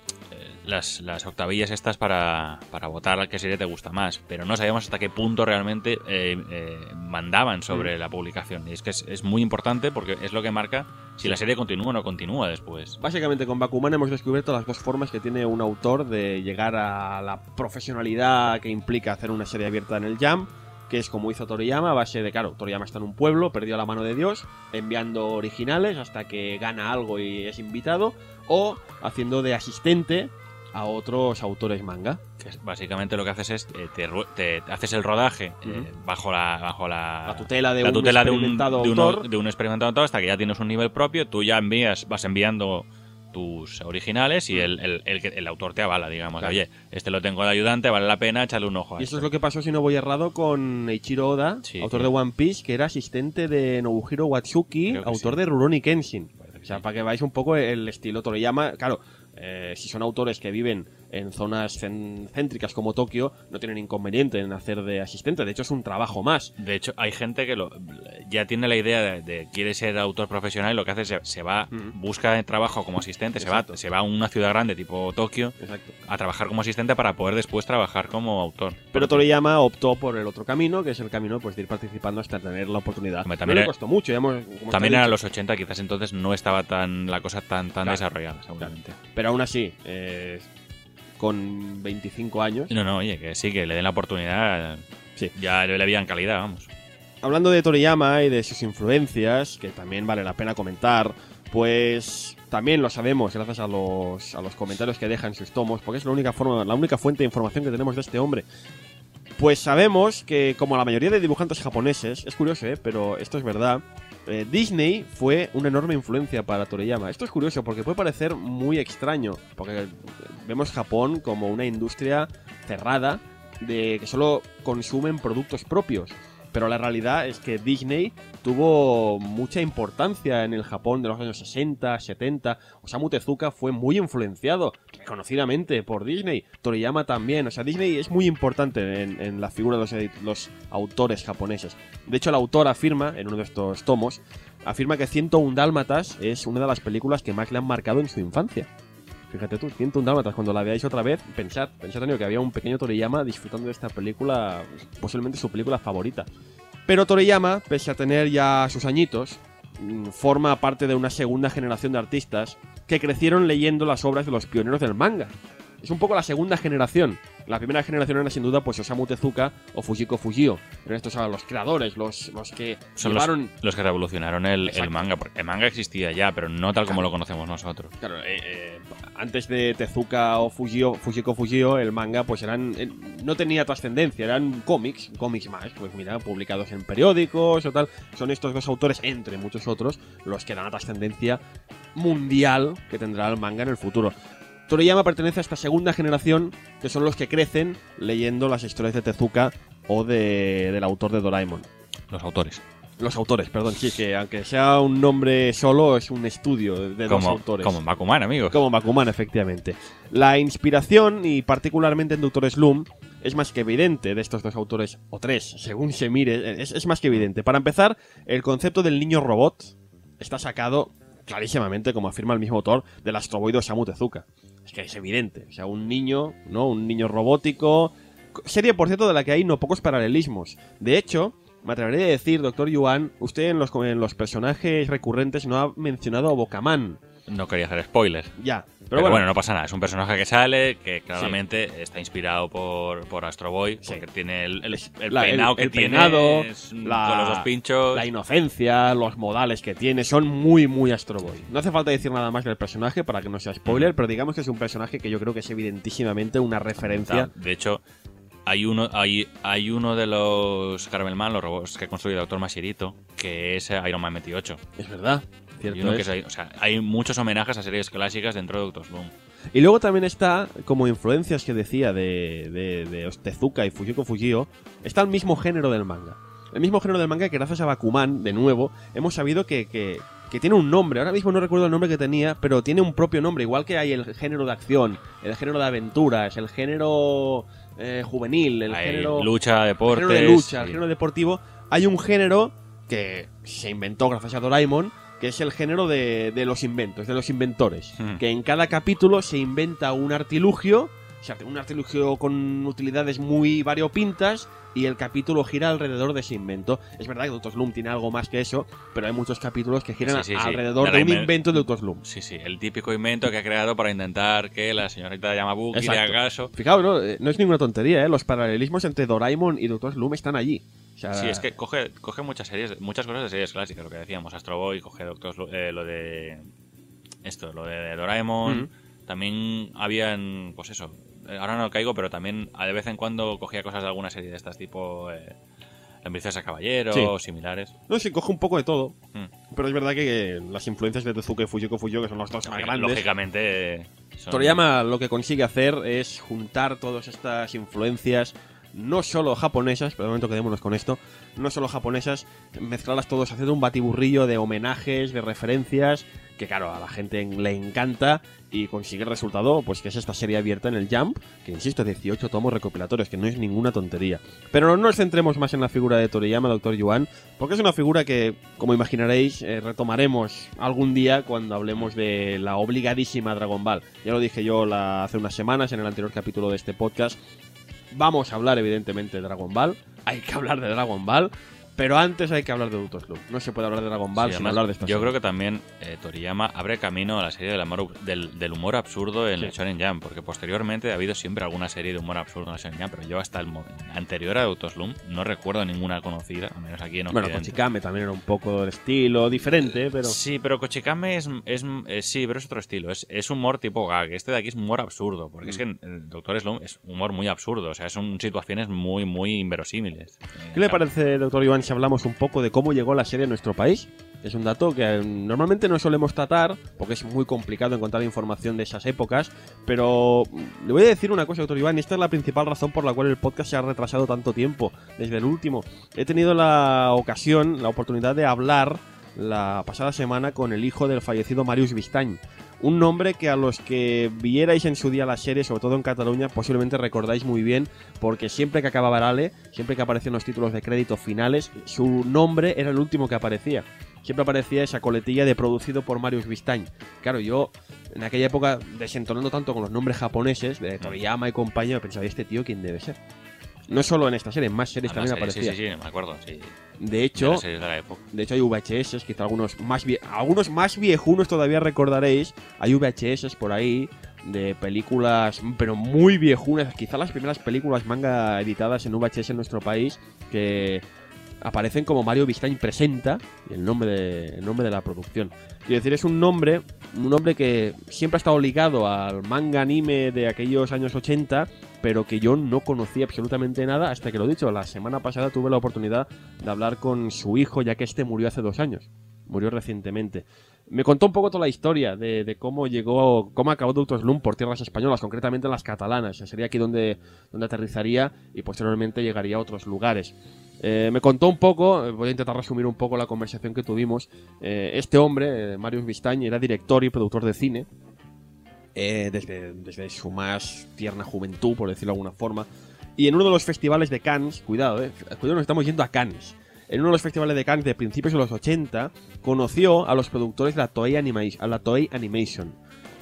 las, las octavillas estas para, para votar a qué serie te gusta más, pero no sabíamos hasta qué punto realmente eh, eh, mandaban sobre mm. la publicación. Y es que es, muy importante porque es lo que marca si la serie continúa o no continúa después. Básicamente con Bakuman hemos descubierto las dos formas que tiene un autor de llegar a la profesionalidad que implica hacer una serie abierta en el Jam que es como hizo Toriyama, a base de, claro, Toriyama está en un pueblo, perdió la mano de Dios, enviando originales hasta que gana algo y es invitado, o haciendo de asistente a otros autores manga. Que básicamente lo que haces es eh, te, haces el rodaje eh, bajo la bajo la, tutela de un experimentado de, un, experimentado autor hasta que ya tienes un nivel propio, tú ya envías vas enviando tus originales y el, el, autor te avala, digamos. Oye, este lo tengo de ayudante, vale la pena echarle un ojo a Y eso es lo que pasó, si no voy errado, con Eiichiro Oda, autor de One Piece, que era asistente de Nobuhiro Watsuki, autor de Rurouni Kenshin. O sea, para que veáis un poco el estilo Toriyama. Claro, eh, si son autores que viven en zonas céntricas como Tokio, no tienen inconveniente en hacer de asistente. De hecho, es un trabajo más. De hecho, hay gente que lo, ya tiene la idea de, quiere ser autor profesional y lo que hace es se, va, busca trabajo como asistente, se va, se va a una ciudad grande tipo Tokio a trabajar como asistente para poder después trabajar como autor. Pero Toriyama optó por el otro camino, que es el camino pues, de ir participando hasta tener la oportunidad. también le costó mucho. también era los 80, quizás entonces no estaba tan la cosa tan, tan desarrollada, seguramente. Pero aún así, eh, con 25 años. No, no, oye, que sí, que le den la oportunidad. Sí. Ya le habían calidad, vamos. Hablando de Toriyama y de sus influencias, que también vale la pena comentar, pues también lo sabemos gracias a los, a los comentarios que deja en sus tomos, porque es la única, forma, la única fuente de información que tenemos de este hombre. Pues sabemos que, como la mayoría de dibujantes japoneses, es curioso, ¿eh? pero esto es verdad, eh, Disney fue una enorme influencia para Toriyama. Esto es curioso porque puede parecer muy extraño, porque vemos Japón como una industria cerrada de que solo consumen productos propios. Pero la realidad es que Disney tuvo mucha importancia en el Japón de los años 60, 70. Osamu Tezuka fue muy influenciado, reconocidamente, por Disney. Toriyama también. O sea, Disney es muy importante en, la figura de los, autores japoneses. De hecho, el autor afirma, en uno de estos tomos, afirma que 101 Dálmatas es una de las películas que más le han marcado en su infancia. Fíjate tú, 101 Dálmatas, cuando la veáis otra vez, pensad, pensad que había un pequeño Toriyama disfrutando de esta película, posiblemente su película favorita. Pero Toriyama, pese a tener ya sus añitos, mm, forma parte de una segunda generación de artistas que crecieron leyendo las obras de los pioneros del manga. Es un poco la segunda generación. La primera generación era sin duda pues Osamu Tezuka o Fujiko Fujio. Pero estos son los creadores, los, los que son los, que revolucionaron el, manga. Porque el manga existía ya, pero no tal como lo conocemos nosotros. Claro, eh, eh, antes de Tezuka o Fujio, Fujiko Fujio, el manga pues eran eh, no tenía trascendencia, eran cómics, cómics más, pues mira, publicados en periódicos o tal. Son estos dos autores, entre muchos otros, los que dan la trascendencia mundial que tendrá el manga en el futuro. Toriyama pertenece a esta segunda generación, que son los que crecen leyendo las historias de Tezuka o de, del autor de Doraemon. Los autores. Los autores, perdón, sí, que aunque sea un nombre solo, es un estudio de dos autores. Como Bakuman, amigo. Como Bakuman, efectivamente. La inspiración, y particularmente en Doctor Slum, es más que evidente de estos dos autores, o tres, según se mire, es, es más que evidente. Para empezar, el concepto del niño robot está sacado clarísimamente, como afirma el mismo autor, del astroboide Osamu Tezuka. Es que es evidente. O sea, un niño, ¿no? Un niño robótico. Serie, por cierto, de la que hay no pocos paralelismos. De hecho, me atrevería a decir, doctor Yuan, usted en los, en los personajes recurrentes no ha mencionado a Bocaman. No quería hacer spoilers. Ya. Pero, bueno. no pasa nada. Es un personaje que sale, que claramente está inspirado por, por Astro Boy, porque tiene el, el, peinado que tiene con los dos pinchos. La inocencia, los modales que tiene, son muy, muy Astro Boy. No hace falta decir nada más del personaje para que no sea spoiler, pero digamos que es un personaje que yo creo que es evidentísimamente una referencia. De hecho, hay uno, hay, hay uno de los Caramelman, los robots que ha construido el Doctor Masierito, que es Iron Man 28. Es verdad. Cierto hay, o sea, hay muchos homenajes a series clásicas dentro de Doctor Slum. Y luego también está, como influencias que decía de, de, de Tezuka y Fujiko Fujio, está el mismo género del manga. El mismo género del manga que gracias a Bakuman, de nuevo, hemos sabido que, que, que tiene un nombre. Ahora mismo no recuerdo el nombre que tenía, pero tiene un propio nombre. Igual que hay el género de acción, el género de aventuras, el género eh, juvenil, el Hay género... lucha, el deportes. género de lucha, el y- género deportivo. Hay un género que se inventó gracias a Doraemon, que es el género de, de los inventos, de los inventores. Hmm. Que en cada capítulo se inventa un artilugio, o sea, un artilugio con utilidades muy variopintas, y el capítulo gira alrededor de ese invento. Es verdad que Doctor Slum tiene algo más que eso, pero hay muchos capítulos que giran Sí, sí, sí. alrededor De de un invento de Doctor Slum. Sí, sí, el típico invento que ha creado para intentar que la señorita Yamabuki le haga caso. Fijaos, ¿no? Eh, no es ninguna tontería, ¿eh? Los paralelismos entre Doraemon y Doctor Slum están allí. O sea, Sí, es que coge, coge muchas series, muchas cosas de series clásicas, lo que decíamos, Astro Boy, coge Doctor eh, lo de esto, lo de Doraemon, también habían, pues eso, eh, ahora no caigo, pero también de vez en cuando cogía cosas de alguna serie de estas, tipo eh, La Princesa Caballero Sí. o similares. No, sí, coge un poco de todo. Mm. Pero es verdad que las influencias de Tezuka y Fujiko Fujio, que son los dos más grandes, Lógicamente. eh, son- Toriyama lo que consigue hacer es juntar todas estas influencias, no solo japonesas, pero de momento quedémonos con esto, no solo japonesas, mezclarlas todos, hacer un batiburrillo de homenajes, de referencias, que claro, a la gente le encanta y consigue el resultado, pues que es esta serie abierta en el Jump, que insisto, 18 tomos recopilatorios, que no es ninguna tontería. Pero no nos centremos más en la figura de Toriyama, Dr. Yuan, porque es una figura que, como imaginaréis, eh, retomaremos algún día cuando hablemos de la obligadísima Dragon Ball. Ya lo dije yo hace unas semanas en el anterior capítulo de este podcast. Vamos a hablar, evidentemente, de Dragon Ball. Hay que hablar de Dragon Ball. Pero antes hay que hablar de Doctor Slump. No se puede hablar de Dragon Ball Sí, sin además, hablar de esta Yo serie. creo que también eh, Toriyama abre camino a la serie del, amor- del, del humor absurdo en Sí. el Shonen Jump, porque posteriormente ha habido siempre alguna serie de humor absurdo en el Shonen Jump, pero yo hasta el anterior a Doctor Slump no recuerdo ninguna conocida, al menos aquí en Bueno, Occidente. Kochikame también era un poco de estilo diferente, pero... Sí, pero Kochikame es, es, eh, sí, pero es otro estilo. Es, es humor tipo gag. Este de aquí es humor absurdo. Porque es Mm. que el Doctor Slump es humor muy absurdo. O sea, son situaciones muy, muy inverosímiles. Eh, ¿Qué le claro. parece, doctor Iván, si hablamos un poco de cómo llegó la serie a nuestro país? Es un dato que eh, normalmente no solemos tratar, porque es muy complicado encontrar información de esas épocas, pero mm, le voy a decir una cosa, doctor Iván, y esta es la principal razón por la cual el podcast se ha retrasado tanto tiempo, desde el último. He tenido la ocasión, la oportunidad de hablar la pasada semana con el hijo del fallecido Marius Vistañ. Un nombre que a los que vierais en su día la serie, sobre todo en Cataluña, posiblemente recordáis muy bien, porque siempre que acababa Arale, siempre que aparecían los títulos de crédito finales, su nombre era el último que aparecía. Siempre aparecía esa coletilla de producido por Marius Vistañ. Claro, yo en aquella época, desentonando tanto con los nombres japoneses, de Toriyama y compañía, pensaba, ¿y este tío quién debe ser? No solo en esta serie, en más series Además, también eh, sí, aparecía. sí, sí, me acuerdo. Sí. De hecho, de la época. de hecho hay VHS, quizá algunos más vie- algunos más viejunos todavía recordaréis. Hay VHS por ahí de películas, pero muy viejunas, quizá las primeras películas manga editadas en VHS en nuestro país que aparecen como Mario Vistañ presenta y el nombre de, el nombre de la producción. Quiero decir, es un nombre, un nombre que siempre ha estado ligado al manga anime de aquellos años 80, pero que yo no conocía absolutamente nada hasta que lo he dicho. La semana pasada tuve la oportunidad de hablar con su hijo, ya que este murió hace dos años. Murió recientemente. Me contó un poco toda la historia de, cómo llegó, cómo acabó Doctor Slump por tierras españolas, concretamente en las catalanas. Sería aquí donde, donde aterrizaría y posteriormente llegaría a otros lugares. Eh, me contó un poco, eh, voy a intentar resumir un poco la conversación que tuvimos. Eh, este hombre, eh, Marius Vistañ, era director y productor de cine eh, desde, desde su más tierna juventud, por decirlo de alguna forma. Y en uno de los festivales de Cannes, cuidado, eh, cuidado, nos estamos yendo a Cannes. En uno de los festivales de Cannes de principios de los 80, conoció a los productores de la Toei, Anima- a la Toei Animation.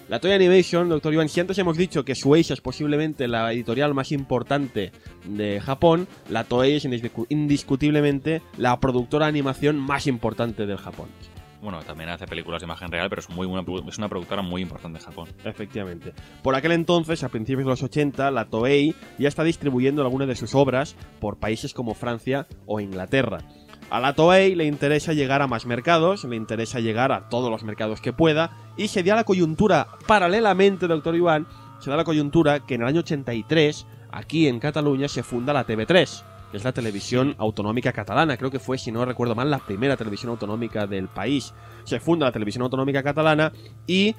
La Toei Animation, doctor Iván, si antes hemos dicho que Shueisha es posiblemente la editorial más importante de Japón, la Toei es indiscu- indiscutiblemente la productora de animación más importante del Japón. Bueno, también hace películas de imagen real, pero es, muy, una, es una productora muy importante de Japón. Efectivamente. Por aquel entonces, a principios de los 80, la Toei ya está distribuyendo algunas de sus obras por países como Francia o Inglaterra. A la Toei le interesa llegar a más mercados, le interesa llegar a todos los mercados que pueda, y se da la coyuntura, paralelamente, doctor Iván, se da la coyuntura que en el año 83, aquí en Cataluña, se funda la TV3, es la televisión autonómica catalana. Creo que fue, si no recuerdo mal, la primera televisión autonómica del país. Se funda la televisión autonómica catalana y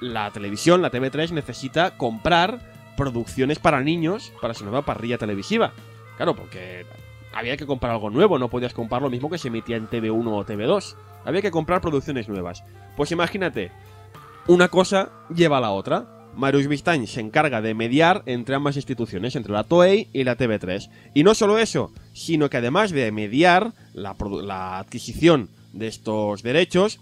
la televisión, la TV3, necesita comprar producciones para niños para su nueva parrilla televisiva. Claro, porque había que comprar algo nuevo, no podías comprar lo mismo que se emitía en TV1 o TV2. Había que comprar producciones nuevas. Pues imagínate, una cosa lleva a la otra. Marius Vistain se encarga de mediar entre ambas instituciones, entre la TOEI y la TV3. Y no solo eso, sino que además de mediar la, adquisición de estos derechos,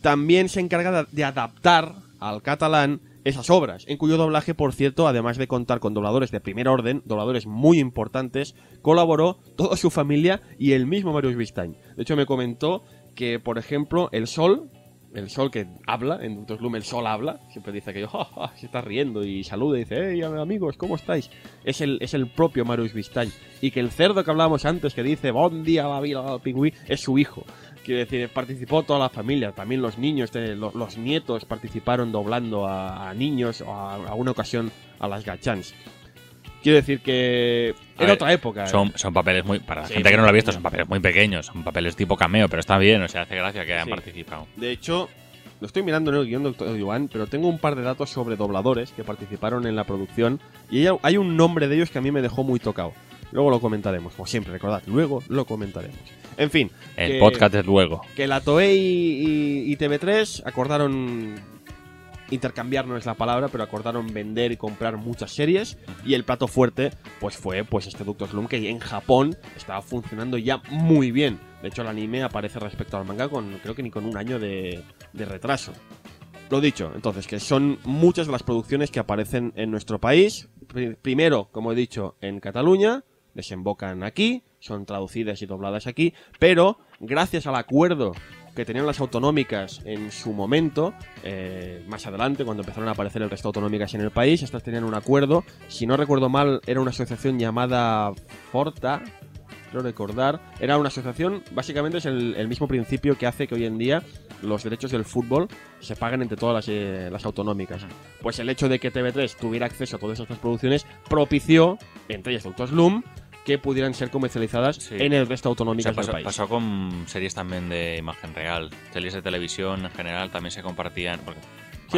también se encarga de- adaptar al catalán esas obras, en cuyo doblaje, por cierto, además de contar con dobladores de primer orden, dobladores muy importantes, colaboró toda su familia y el mismo Marius Vistain. De hecho, me comentó que, por ejemplo, el Sol, el Sol que habla, en Doctor Slum el Sol habla, siempre dice que "Ja, ja", se está riendo y saluda y dice, hey amigos, ¿cómo estáis? Es el, es el propio Marius Vistain. Y que el cerdo que hablábamos antes, que dice, bon día la vida al pingüí, es su hijo. Quiero decir, participó toda la familia, también los niños, eh, lo- los, nietos participaron doblando a, a niños o a, a una ocasión a las gachans. Quiero decir que era ver, otra época. ¿eh? Son, papeles muy. Para la Sí, gente que no lo ha visto, son papeles muy pequeños. Son papeles tipo cameo, pero está bien. O sea, hace gracia que hayan Sí. participado. De hecho, lo estoy mirando en el guion, doctor Iván, pero tengo un par de datos sobre dobladores que participaron en la producción y hay- hay un nombre de ellos que a mí me dejó muy tocado. Luego lo comentaremos, como siempre, recordad, luego lo comentaremos. En fin, El que- podcast es luego. que la Toei y, y TV3 acordaron intercambiar no es la palabra, pero acordaron vender y comprar muchas series y el plato fuerte pues fue pues este Doctor Slum que en Japón estaba funcionando ya muy bien. De hecho el anime aparece respecto al manga con creo que ni con un año de, de retraso. Lo dicho, entonces, que son muchas de las producciones que aparecen en nuestro país. Pri- Primero, como he dicho, en Cataluña, desembocan aquí, son traducidas y dobladas aquí, pero gracias al acuerdo que tenían las autonómicas en su momento, eh, más adelante, cuando empezaron a aparecer el resto de autonómicas en el país, estas tenían un acuerdo, si no recuerdo mal, era una asociación llamada Forta, creo recordar, era una asociación, básicamente es el, el mismo principio que hace que hoy en día los derechos del fútbol se paguen entre todas las, eh, las autonómicas. Pues el hecho de que TV3 tuviera acceso a todas estas producciones propició, entre ellas Doctor Slum, que pudieran ser comercializadas Sí. en el resto de O sea, pasó, del país. pasó con series también de imagen real. Series de televisión en general también se compartían. Porque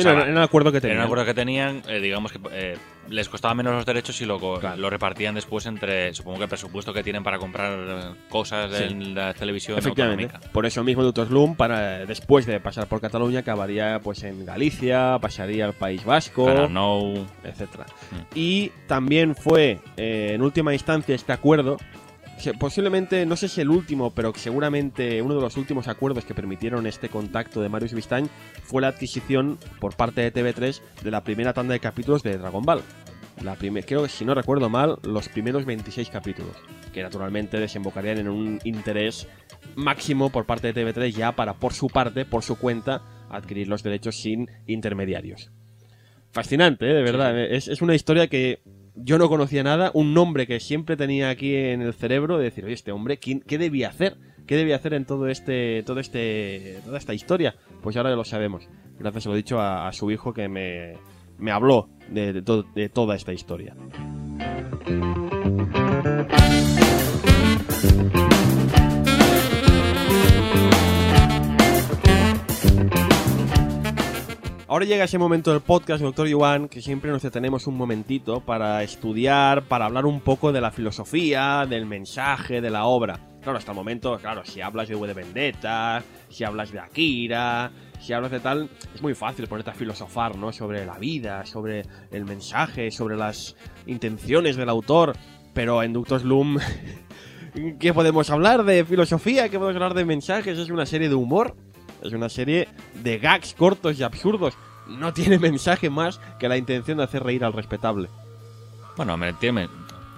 Sí, era, era un acuerdo que Era tenían. un acuerdo que tenían, eh, digamos que eh, les costaba menos los derechos y lo, Claro. lo repartían después entre, supongo que el presupuesto que tienen para comprar eh, cosas Sí. en la televisión Efectivamente. autonómica. Por eso mismo Doctor Slum, para, después de pasar por Cataluña, acabaría pues en Galicia, pasaría al País Vasco, No, etcétera. Mm. Y también fue, eh, en última instancia, este acuerdo, posiblemente, no sé si el último, pero seguramente uno de los últimos acuerdos que permitieron este contacto de Marius Vistain fue la adquisición por parte de TV3 de la primera tanda de capítulos de Dragon Ball. La primer, creo que si no recuerdo mal, los primeros 26 capítulos, que naturalmente desembocarían en un interés máximo por parte de TV3 ya para, por su parte, por su cuenta, adquirir los derechos sin intermediarios. Fascinante, ¿eh? de verdad. Es, es una historia que yo no conocía nada, un nombre que siempre tenía aquí en el cerebro de decir, oye, este hombre, ¿quién- ¿qué debía hacer? ¿Qué debía hacer en todo este, todo este, toda esta historia? Pues ahora lo sabemos. Gracias, lo dicho, a, a su hijo que me, me habló de, de de toda esta historia. Ahora llega ese momento del podcast, doctor Yuan, que siempre nos detenemos un momentito para estudiar, para hablar un poco de la filosofía, del mensaje, de la obra. Claro, hasta el momento, claro, si hablas de V de Vendetta, si hablas de Akira, si hablas de tal, es muy fácil ponerte a filosofar, ¿no? Sobre la vida, sobre el mensaje, sobre las intenciones del autor. Pero en Doctor Slum, ¿qué podemos hablar de filosofía? ¿Qué podemos hablar de mensajes? Es una serie de humor. Es una serie de gags cortos y absurdos. No tiene mensaje más que la intención de hacer reír al respetable. Bueno, me- tiene-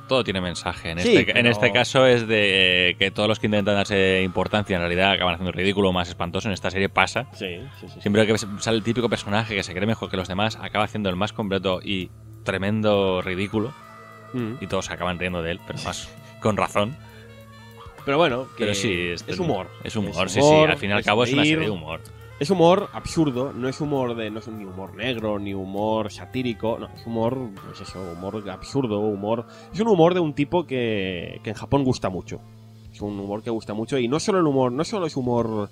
todo tiene mensaje. En, Sí, este, pero- en este caso es de eh, que todos los que intentan darse importancia en realidad acaban haciendo ridículo más espantoso. En esta serie pasa. Sí, sí, sí. Siempre que sale el típico personaje que se cree mejor que los demás, acaba haciendo el más completo y tremendo ridículo. Mm. Y todos acaban riendo de él, pero más con razón. Pero bueno, que Pero sí, es humor. Es humor, Es sí, humor, sí. Al fin y al cabo es una serie de humor. Es humor absurdo, no es humor de. no es ni humor negro, ni humor satírico, no, es humor, pues eso, humor absurdo, humor. Es un humor de un tipo que, que en Japón gusta mucho. Es un humor que gusta mucho. Y no solo el humor, no solo es humor.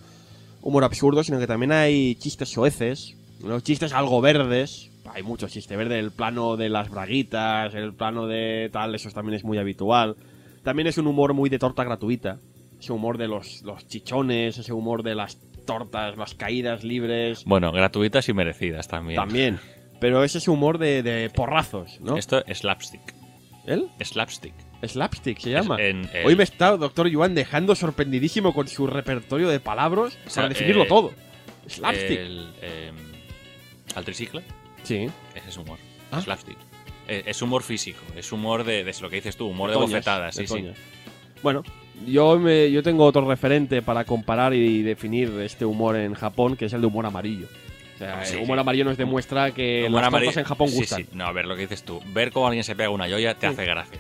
humor absurdo, sino que también hay chistes soeces. Los chistes algo verdes. Hay mucho chiste verde. El plano de las braguitas, el plano de tal, eso también es muy habitual. También es un humor muy de torta gratuita. Ese humor de los, los chichones, ese humor de las tortas, las caídas libres. Bueno, gratuitas y merecidas también. También. Pero es ese humor de, de porrazos, ¿no? Esto es slapstick. ¿El? Slapstick. Slapstick se llama. Es en el- Hoy me está Doctor Yuan dejando sorprendidísimo con su repertorio de palabras O sea, para definirlo eh, todo. Slapstick. El, eh, al tricicle, Sí. ese es humor. Ah. Slapstick. Eh, es humor físico, es humor de, de lo que dices tú, humor de, toñas, bofetadas. de Sí, sí. Bueno, yo, me, yo tengo otro referente para comparar y definir este humor en Japón, que es el de humor amarillo. O sea, sí, el humor amarillo nos demuestra que Humor las amarillo- en Japón gustan. No, a ver lo que dices tú. Ver cómo alguien se pega una joya te hace gracia.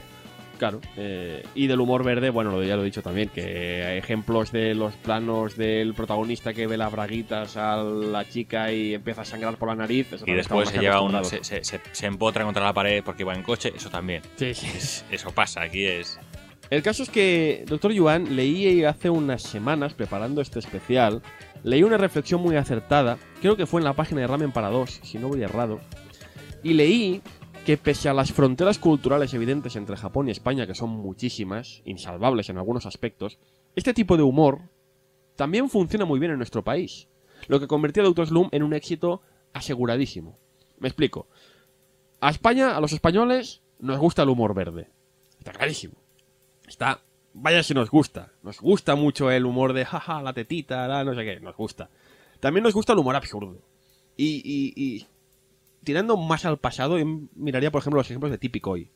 Claro. eh, y del humor verde, bueno, lo, ya lo he dicho también, que hay ejemplos de los planos del protagonista que ve las braguitas a la chica y empieza a sangrar por la nariz. eso Y después se lleva un, acostumbrados. se, se, se- se empotra contra la pared porque va en coche, eso también. Sí, sí. Es- eso pasa, aquí es. El caso es que, doctor Yuan, leí hace unas semanas, preparando este especial, leí una reflexión muy acertada, creo que fue en la página de Ramen para dos, si no voy errado, y leí que pese a las fronteras culturales evidentes entre Japón y España, que son muchísimas, insalvables en algunos aspectos, este tipo de humor también funciona muy bien en nuestro país, lo que convirtió a Doctor en un éxito aseguradísimo. Me explico. A España, a los españoles, nos gusta el humor verde. Está clarísimo. Está. Vaya si nos gusta. Nos gusta mucho el humor de jaja, la tetita, la no sé qué. Nos gusta. También nos gusta el humor absurdo. Y, y tirando más al pasado, yo miraría, por ejemplo, los ejemplos de Tipicoy.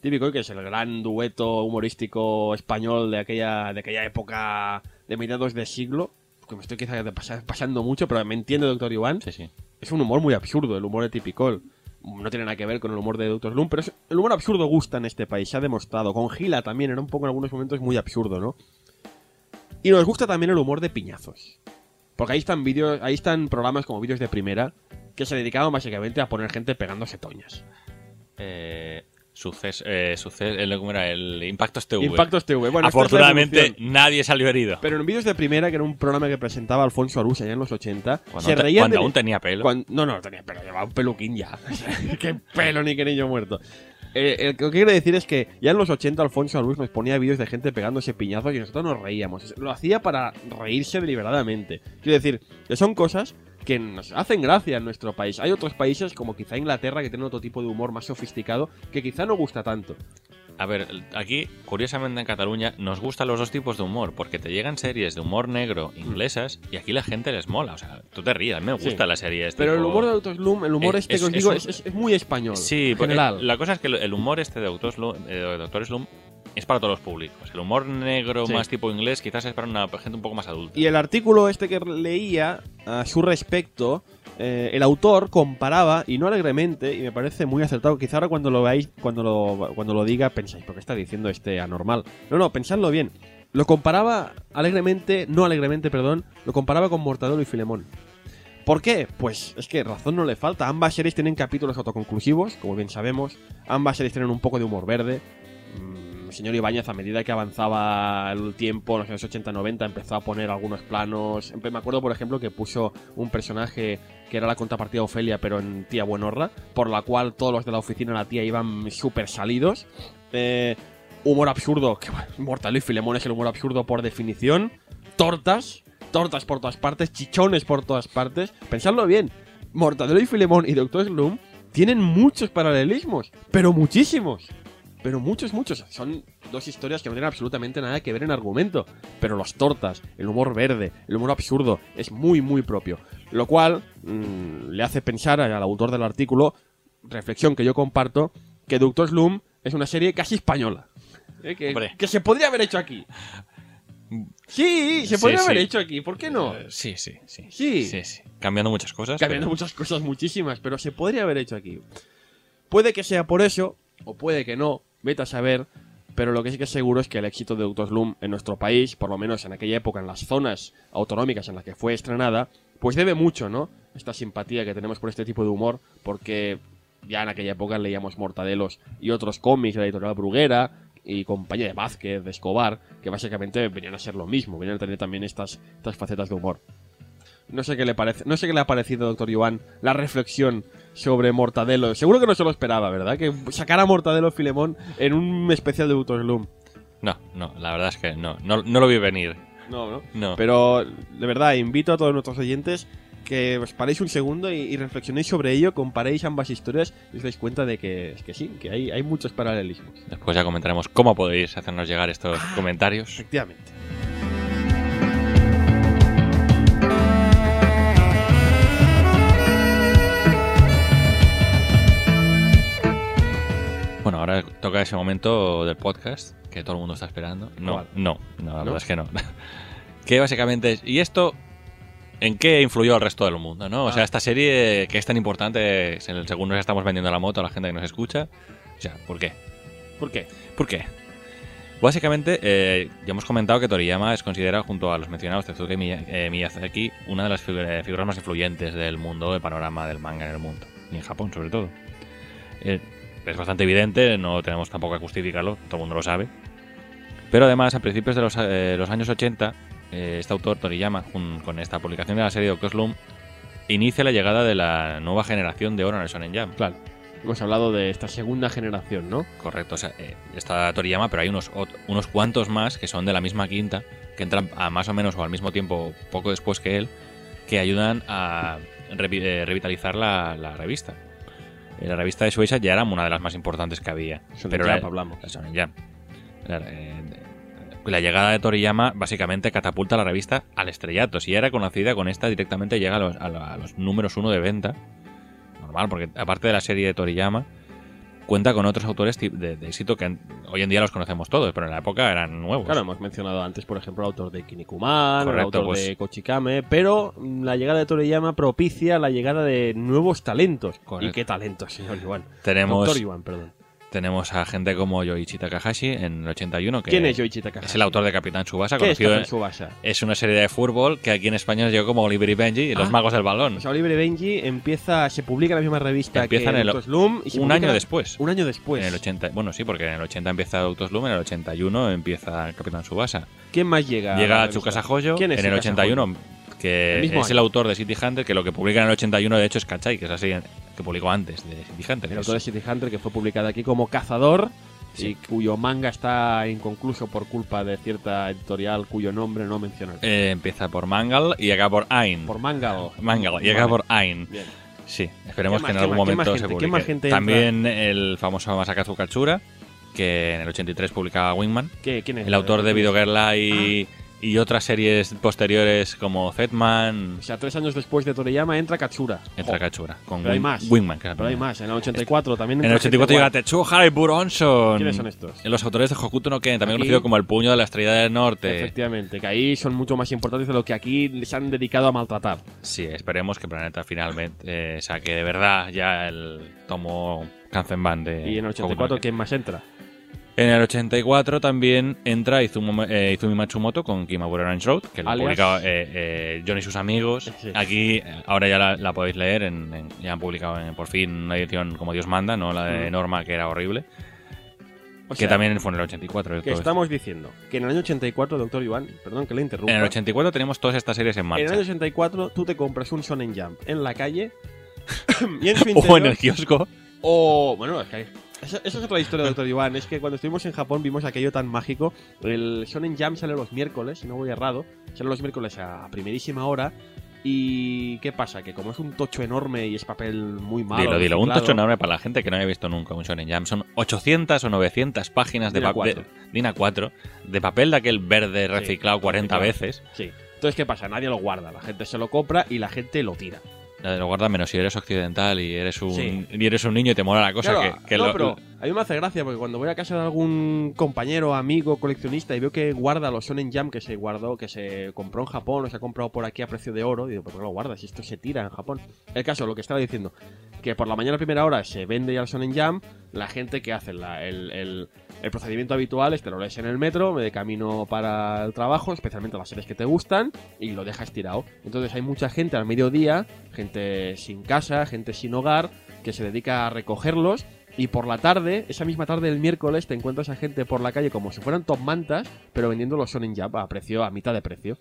Tipicoy, que es el gran dueto humorístico español de aquella, de aquella época de mediados de siglo. Que me estoy quizás pasando mucho, pero me entiende, doctor Iván. Sí, sí. Es un humor muy absurdo, el humor de Tipicol. No tiene nada que ver con el humor de Doctor Slump, pero el humor absurdo gusta en este país, se ha demostrado. Con Gila también era un poco en algunos momentos muy absurdo, ¿no? Y nos gusta también el humor de piñazos. Porque ahí están vídeos, ahí están programas como vídeos de primera que se dedicaban básicamente a poner gente pegándose toñas. Eh, suces, eh, suces, el, ¿cómo era? el Impactos TV. Impactos TV. Bueno, es Afortunadamente nadie salió herido. Pero en vídeos de primera, que era un programa que presentaba Alfonso Arús allá en los 80, Cuando, se te- reían cuando de- aún tenía pelo. Cuan- no, no, tenía pelo, llevaba un peluquín ya. Qué pelo ni qué niño muerto. Eh, eh, lo que quiero decir es que ya en los 80 Alfonso Arús nos ponía vídeos de gente pegándose piñazos y nosotros nos reíamos. Lo hacía para reírse deliberadamente. Quiero decir, que son cosas que nos hacen gracia en nuestro país. Hay otros países, como quizá Inglaterra, que tienen otro tipo de humor más sofisticado, que quizá no gusta tanto. A ver, aquí, curiosamente en Cataluña, nos gustan los dos tipos de humor, porque te llegan series de humor negro inglesas y aquí la gente les mola. O sea, tú te mí me Sí. gusta la serie. este Pero el humor de Doctor Slum, el humor Eh, este es- que os es digo, un- es, es- es muy español. Sí, en porque general. la cosa es que el humor este de Doctor Slum, eh, de Doctor Slum es para todos los públicos. El humor negro Sí. más tipo inglés quizás es para una gente un poco más adulta. Y el artículo este que leía a su respecto, eh, el autor comparaba, y no alegremente, y me parece muy acertado, quizá ahora cuando lo veáis, cuando lo, cuando lo diga, pensáis, ¿por qué está diciendo este anormal? No, no, pensadlo bien. Lo comparaba alegremente, no alegremente, perdón, lo comparaba con Mortadelo y Filemón. ¿Por qué? Pues es que razón no le falta. Ambas series tienen capítulos autoconclusivos, como bien sabemos. Ambas series tienen un poco de humor verde. Mm, El señor Ibáñez, a medida que avanzaba el tiempo, en los años 80-90, empezó a poner algunos planos. Empe- Me acuerdo, por ejemplo, que puso un personaje que era la contrapartida Ofelia, pero en tía Buenorra, por la cual todos los de la oficina de la tía iban súper salidos. Eh, humor absurdo, que bueno, y Filemón es el humor absurdo por definición. Tortas, tortas por todas partes, chichones por todas partes. Pensadlo bien, Mortadelo y Filemón y Doctor Slum tienen muchos paralelismos, pero muchísimos. Pero muchos, muchos. Son dos historias que no tienen absolutamente nada que ver en argumento. Pero los tortas, el humor verde, el humor absurdo, es muy, muy propio. Lo cual mm, le hace pensar al autor del artículo, reflexión que yo comparto, que Doctor Slum es una serie casi española. Eh, que, se podría haber hecho aquí. Sí, se Sí, podría haber sí. hecho aquí. ¿Por qué no? Eh, sí, sí, sí. Sí. Sí, sí. Cambiando muchas cosas. Cambiando pero- muchas cosas, muchísimas, pero se podría haber hecho aquí. Puede que sea por eso, o puede que no, vete a saber, pero lo que sí que es seguro es que el éxito de Doctor en nuestro país, por lo menos en aquella época, en las zonas autonómicas en las que fue estrenada, pues debe mucho, ¿no? Esta simpatía que tenemos por este tipo de humor, porque ya en aquella época leíamos Mortadelos y otros cómics de la editorial Bruguera y compañía de Vázquez, de Escobar, que básicamente venían a ser lo mismo, venían a tener también estas, estas facetas de humor. No sé qué le parece, no sé qué le ha parecido, doctor Joan, la reflexión sobre Mortadelo. Seguro que no se lo esperaba, ¿verdad? Que sacara a Mortadelo Filemón en un especial de Butos Bloom. No, no, la verdad es que no, no, no lo vi venir. No, no. No. Pero, de verdad, invito a todos nuestros oyentes que os paréis un segundo y, y reflexionéis sobre ello, comparéis ambas historias y os dais cuenta de que, es que sí, que hay, hay muchos paralelismos. Después ya comentaremos cómo podéis hacernos llegar estos comentarios. Efectivamente. Bueno, ahora toca ese momento del podcast que todo el mundo está esperando. No, ¿Cuál? no, no, la ¿No? verdad es que no. que básicamente es. ¿Y esto en qué influyó al resto del mundo? ¿no? O sea, Ah. esta serie que es tan importante, se- según nos estamos vendiendo la moto a la gente que nos escucha. O sea, ¿por qué? ¿Por qué? ¿Por qué? Básicamente, eh, ya hemos comentado que Toriyama es considerado, junto a los mencionados Tezuka y eh, Miyazaki, una de las eh, figuras más influyentes del mundo, del panorama del manga en el mundo. Y en Japón, sobre todo. Eh, es bastante evidente, no tenemos tampoco que justificarlo, todo el mundo lo sabe. Pero además, a principios de los, eh, los años 80, eh, este autor, Toriyama, con esta publicación de la serie Doctor Slump, inicia la llegada de la nueva generación de oro en el Shonen Jump. Claro. Hemos hablado de esta segunda generación, ¿no? Correcto, o sea, eh, está Toriyama, pero hay unos, unos cuantos más que son de la misma quinta, que entran a más o menos o al mismo tiempo, poco después que él, que ayudan a revi- eh, revitalizar la, la revista. Eh, La revista de Shueisha ya era una de las más importantes que había. Shonen pero Jump la, hablamos. la Shonen Jump. La, eh, la llegada de Toriyama básicamente catapulta la revista al estrellato. Si ya era conocida, con esta directamente llega a los, a los números uno de venta. Normal, porque aparte de la serie de Toriyama, cuenta con otros autores de, de éxito que hoy en día los conocemos todos, pero en la época eran nuevos. Claro, hemos mencionado antes, por ejemplo, el autor de Kinnikuman, el Correcto, autor pues- de Kochikame, pero la llegada de Toriyama propicia la llegada de nuevos talentos. Correcto. ¿Y qué talentos, señor Iwan? tenemos, Doctor Iwan, perdón. Tenemos a gente como Yoichi Takahashi en el 81, que ¿Quién es Yoichi Takahashi? es el autor de Capitán Tsubasa, ¿Qué es conocido en- Tsubasa? es una serie de fútbol que aquí en España llegó como Oliver y Benji y los Ah. magos del balón. O sea, Oliver y Benji empieza, se publica en la misma revista Empieza que en el- Doctor Slump y se un año después. Un año después. En el 80, bueno, sí, porque en el 80 empieza Doctor Slum, en el 81 empieza Capitán Subasa. ¿Quién más llega? a Llega revista? Tsukasa Hoyo ¿Quién es en el Tsukasa 81, que es año. el autor de City Hunter, que lo que publica en el 81 de hecho es Kachai, que es así, que publicó antes de City Hunter. El autor de City Hunter que fue publicada aquí como Cazador Sí. y cuyo manga está inconcluso por culpa de cierta editorial cuyo nombre no mencionaré. eh, empieza por Mangal y acaba por Ain. por manga o... Mangal y acaba Vale. por Ain. Bien. Sí, esperemos ¿Qué que en algún momento se publique. gente También el famoso Masakazu Katsura, que en el 83 publicaba Wingman. ¿Qué- ¿Quién es? El autor de ¿Quién es? Videogirl y, otras series posteriores como Zetman, O sea, tres años después de Toriyama entra Katsura. entra Jo, Katsura. Con Pero hay más. Wingman, que la Pero hay más. En el 84 también En el entra 84 gente llega. Tetsuo Harry Buronson. ¿Quiénes son estos? Los autores de Hokuto no Ken, también Aquí- conocido como el puño de la estrella del norte. Efectivamente, que ahí son mucho más importantes de lo que aquí les han dedicado a maltratar. Sí, esperemos que Planeta finalmente eh, saque de verdad ya el tomo Kanzenban de Y en el Hokuto 84, no Ken. ¿quién más entra? En el 84 también entra Izumo- eh, Izumi Matsumoto con Kimabura Orange Road, que lo Alias- publicaba eh, eh, John y sus amigos. Sí. Aquí, ahora ya la, la podéis leer, en, en- ya han publicado en- por fin una edición como Dios manda, no la de Mm. Norma, que era horrible. O que sea, también fue en el 84. que todo esto. estamos diciendo que en el año 84, doctor Iván, perdón que le interrumpa. En el 84 tenemos todas estas series en En marcha. el año 84 tú te compras un Shonen Jump en la calle y en su o en el kiosco. O, bueno, es que hay- esa, esa es otra historia, doctor Iván. Es que cuando estuvimos en Japón vimos aquello tan mágico. El Shonen Jump sale los miércoles, si no voy errado. Sale los miércoles a primerísima hora. ¿Y qué pasa? Que como es un tocho enorme y es papel muy malo. Dilo, dilo. Un tocho enorme para la gente que no haya visto nunca un Shonen Jam. Son 800 o 900 páginas de papel. A4. DIN A4. De papel de aquel verde reciclado 40 reciclado. veces. Sí. Entonces, ¿qué pasa? Nadie lo guarda. La gente se lo compra y la gente lo tira. Lo guarda menos si eres occidental y eres un, Sí. y eres un niño y te mola la cosa Claro, que, que no, lo- pero a mí me hace gracia porque cuando voy a casa de algún compañero, amigo, coleccionista y veo que guarda los Shonen Jam que se guardó, que se compró en Japón o se ha comprado por aquí a precio de oro, digo, ¿por qué lo guardas? Si esto se tira en Japón. El caso, lo que estaba diciendo, que por la mañana a primera hora se vende ya el Shonen Jam, la gente que hace La- el, el- el procedimiento habitual es te lo lees en el metro, de camino para el trabajo, especialmente las series que te gustan, y lo dejas tirado. Entonces hay mucha gente al mediodía, gente sin casa, gente sin hogar, que se dedica a recogerlos y por la tarde, esa misma tarde del miércoles, te encuentras a gente por la calle como si fueran top mantas, pero vendiendo los Shonen Jump a precio, a mitad de precio.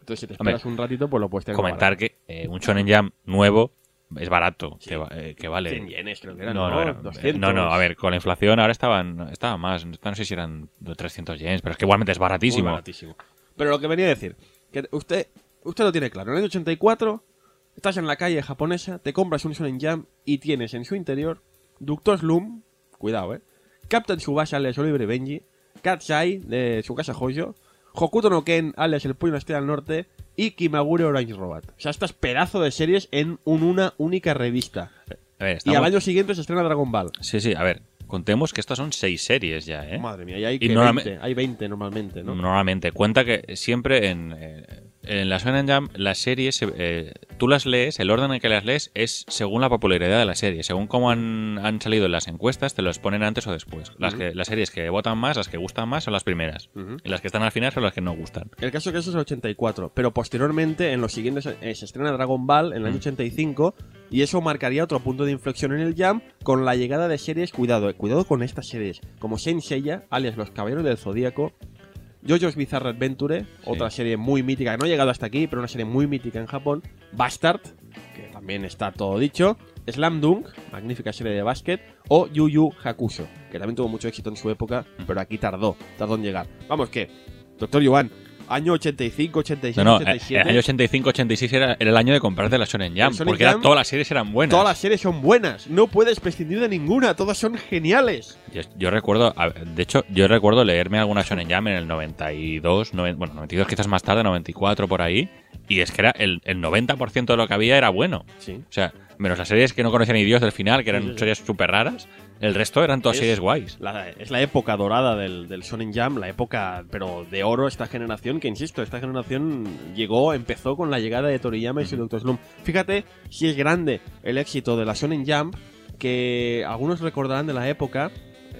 Entonces, si te Hombre, esperas un ratito, pues lo puedes tener Comentar que eh, un Shonen Jam nuevo es barato, Sí. que, eh, que 100 vale. yenes, creo que eran, No, ¿no? no, era- 200. no, no, a ver, con la inflación ahora estaban, estaban más, no sé si eran de 300 yens, pero es que igualmente es Muy baratísimo. baratísimo. Pero lo que venía a decir, que usted, usted lo tiene claro. En el año 84, estás en la calle japonesa, te compras un Shonen Jam y tienes en su interior Doctor Slum, cuidado, eh, Captain Subasa alias Oliver Benji, Katsai de su casa Hoyo, Hokuto no Ken alias El Puño Estrella del Norte y Kimagure Orange Robot. O sea, estas pedazo de series en un- una única revista. A ver, Y al año siguiente se estrena Dragon Ball. Sí, sí, a ver, contemos que estas son seis series ya, ¿eh? Madre mía, y hay, Y que normalme- 20, hay 20 normalmente, ¿no? Normalmente. Cuenta que siempre en, eh, en la Shonen Jam las series, se- eh, tú las lees, el orden en que las lees es según la popularidad de la serie. Según cómo han, han salido en las encuestas, te los ponen antes o después. Las, que, las series que votan más, las que gustan más, son las primeras. Y las que están al final son las que no gustan. El caso es que eso es el 84, pero posteriormente, en los siguientes, eh, se estrena Dragon Ball en el año Mm. 85, y eso marcaría otro punto de inflexión en el Jam con la llegada de series, cuidado, eh, cuidado con estas series, como Saint Seiya, alias Los Caballeros del Zodíaco, JoJo's Bizarre Adventure, otra serie muy mítica, que no ha llegado hasta aquí, pero una serie muy mítica en Japón, Bastard, que también está todo dicho, Slam Dunk, magnífica serie de básquet, o Yu Yu Hakusho, que también tuvo mucho éxito en su época, pero aquí tardó, tardó en llegar. Vamos que, Doctor Yuan, año 85, 86, No, no, eh, 87. el año 85-86 era, era el año de comprarte la Shonen Jam, Shonen porque era- Jam- todas las series eran buenas. Todas las series son buenas, no puedes prescindir de ninguna, todas son geniales. Yo, yo recuerdo, de hecho, yo recuerdo leerme alguna Shonen Jam en el 92, noven- bueno, 92 quizás más tarde, 94 por ahí, y es que era el, el 90% de lo que había era bueno. Sí. O sea, menos las series que no conocían ni Dios del final, que eran Sí, sí, sí. series súper raras, el resto eran todas Es- series guays. La- es la época dorada del, del Shonen Jam, la época, pero de oro esta generación, que insisto, esta generación llegó, empezó con la llegada de Toriyama y su. Slump. Fíjate si es grande el éxito de la Shonen Jam, que algunos recordarán de la época,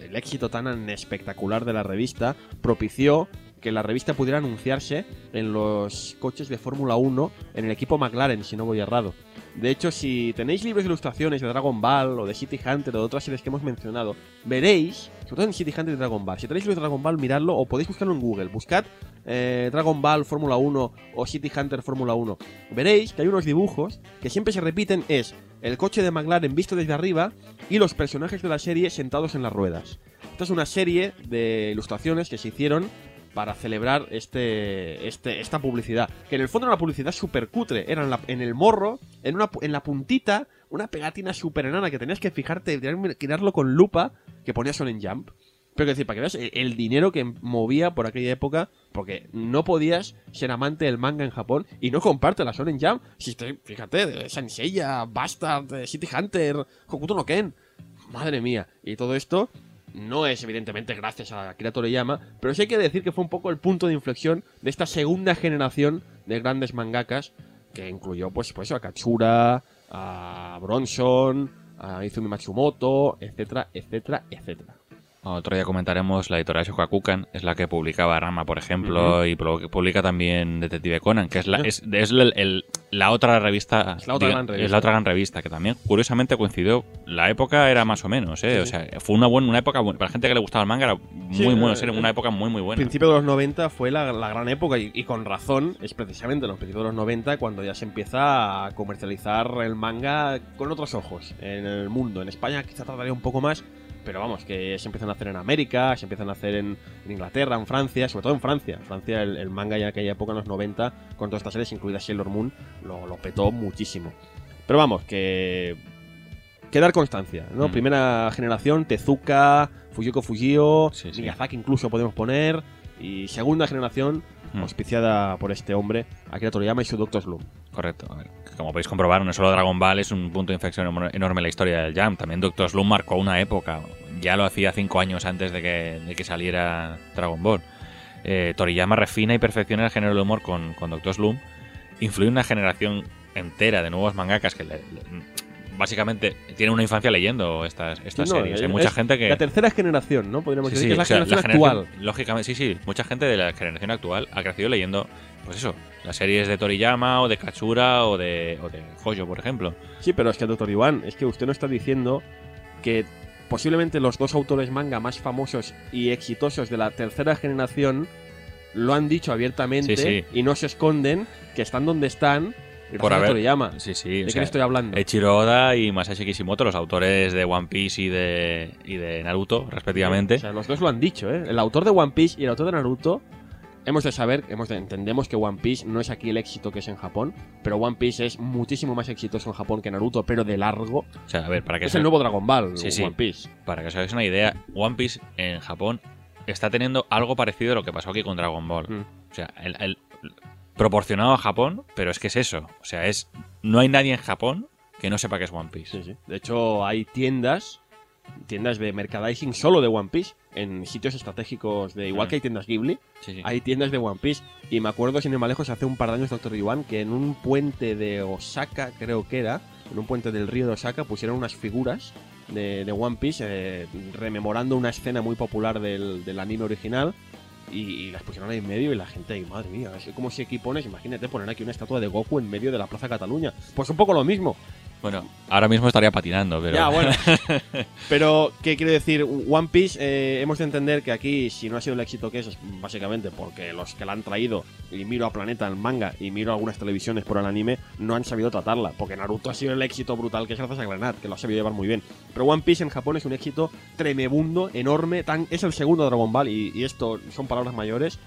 el éxito tan espectacular de la revista, propició que la revista pudiera anunciarse en los coches de Fórmula 1 en el equipo McLaren, si no voy errado. De hecho, si tenéis libros de ilustraciones de Dragon Ball o de City Hunter o de otras series que hemos mencionado, veréis, sobre todo en City Hunter y Dragon Ball, si tenéis libros de Dragon Ball, miradlo o podéis buscarlo en Google. Buscad eh, Dragon Ball Fórmula 1 o City Hunter Fórmula 1. Veréis que hay unos dibujos que siempre se repiten, es el coche de McLaren visto desde arriba y los personajes de la serie sentados en las ruedas. Esta es una serie de ilustraciones que se hicieron para celebrar este, este, esta publicidad. Que en el fondo era una publicidad súper cutre. Era en, la- en el morro, en, una, en la puntita, una pegatina súper enana que tenías que fijarte, mirarlo con lupa, que ponía Shonen Jump. Pero que decir, para que veas el, el dinero que movía por aquella época, porque no podías ser amante del manga en Japón y no comprarte la Shonen Jump. Si te, fíjate, de Sanseiya, Bastard, City Hunter, Hokuto no Ken. Madre mía. Y todo esto no es evidentemente gracias a Akira Toriyama, pero sí hay que decir que fue un poco el punto de inflexión de esta segunda generación de grandes mangakas que incluyó pues, pues a Katsura, a Bronson, a Izumi Matsumoto, etcétera, etcétera, etcétera. Otro día comentaremos la editorial Shogakukan, es la que publicaba Rama, por ejemplo, y pu- publica también Detective Conan, que es la, es, es el- el- la otra revista. Es la otra gran revista. Es la otra gran revista, que también, curiosamente, coincidió. La época era más o menos, ¿eh? Sí, o sea, fue una buena una época. buena. Para la gente que le gustaba el manga, era muy Sí, bueno, eh, era una época muy, muy buena. principio de los 90 fue la, la gran época y, y con razón es precisamente en los principios de los 90 cuando ya se empieza a comercializar el manga con otros ojos en el mundo. En España quizá tardaría un poco más, pero vamos, que se empiezan a hacer en América, se empiezan a hacer en, en Inglaterra, en Francia, sobre todo en Francia. En Francia el, el manga ya en aquella época, en los 90, con todas estas series, incluida Sailor Moon, lo, lo petó muchísimo. Pero vamos, que... Que dar constancia, ¿no? Mm. Primera generación, Tezuka, Fujiko Fujio, Sí, sí. Miyazaki incluso podemos poner. Y segunda generación, Mm. auspiciada por este hombre, Akira Toriyama y su Doctor Slum. Correcto. A ver, como podéis comprobar, no solo Dragon Ball es un punto de inflexión enorme en la historia del Jam. También Doctor Slump marcó una época. Ya lo hacía cinco años antes de que, de que saliera Dragon Ball. Eh, Toriyama refina y perfecciona el género del humor con, con Doctor Slump. Influye una generación entera de nuevos mangakas que le- le- básicamente tienen una infancia leyendo estas, estas no, series. es- Hay mucha gente que... La tercera generación, ¿no? Podríamos Sí, decir sí, que es la o sea, generación generación- actual. Lógicamente, sí, sí. Mucha gente de la generación actual ha crecido leyendo, pues eso, las series de Toriyama o de Katsura o de, o de Hoyo, por ejemplo. Sí, pero es que, Doctor Iván, es que usted no está diciendo que posiblemente los dos autores manga más famosos y exitosos de la tercera generación lo han dicho abiertamente Sí, sí. y no se esconden que están donde están Por haber- Toriyama. Sí, sí. ¿De qué sea, estoy hablando? Eiichiro Oda y Masashi Kishimoto, los autores de One Piece y de, y de Naruto, respectivamente. O sea, los dos lo han dicho, ¿eh? El autor de One Piece y el autor de Naruto. Hemos de saber, hemos de, entendemos que One Piece no es aquí el éxito que es en Japón, pero One Piece es muchísimo más exitoso en Japón que Naruto, pero de largo. O sea, a ver, para que Es el nuevo Dragon Ball, Sí, sí. One Piece. Para que os hagáis una idea, One Piece en Japón está teniendo algo parecido a lo que pasó aquí con Dragon Ball. Mm. O sea, el, el- proporcionado a Japón, pero es que es eso. O sea, es no hay nadie en Japón que no sepa que es One Piece. Sí. De hecho, hay tiendas, tiendas de merchandising solo de One Piece, en sitios estratégicos de igual Mm. que hay tiendas Ghibli, Sí, sí. hay tiendas de One Piece. Y me acuerdo, sin ir más lejos, hace un par de años, Doctor Yuan, que en un puente de Osaka, creo que era, en un puente del río de Osaka, pusieron unas figuras de, de One Piece, eh, rememorando una escena muy popular del, del anime original. Y, y las pusieron ahí en medio y la gente ahí, madre mía, es como si aquí pones, imagínate poner aquí una estatua de Goku en medio de la Plaza Cataluña. Pues un poco lo mismo. Bueno, ahora mismo estaría patinando, pero. Ya, bueno. Pero, ¿qué quiero decir? One Piece, eh, hemos de entender que aquí, si no ha sido el éxito que es, es básicamente porque los que la han traído, y miro a Planeta el manga, y miro algunas televisiones por el anime, no han sabido tratarla. Porque Naruto ha sido el éxito brutal que es gracias a Granat, que lo ha sabido llevar muy bien. Pero One Piece en Japón es un éxito tremebundo, enorme, tan, es el segundo Dragon Ball, y, y esto son palabras mayores.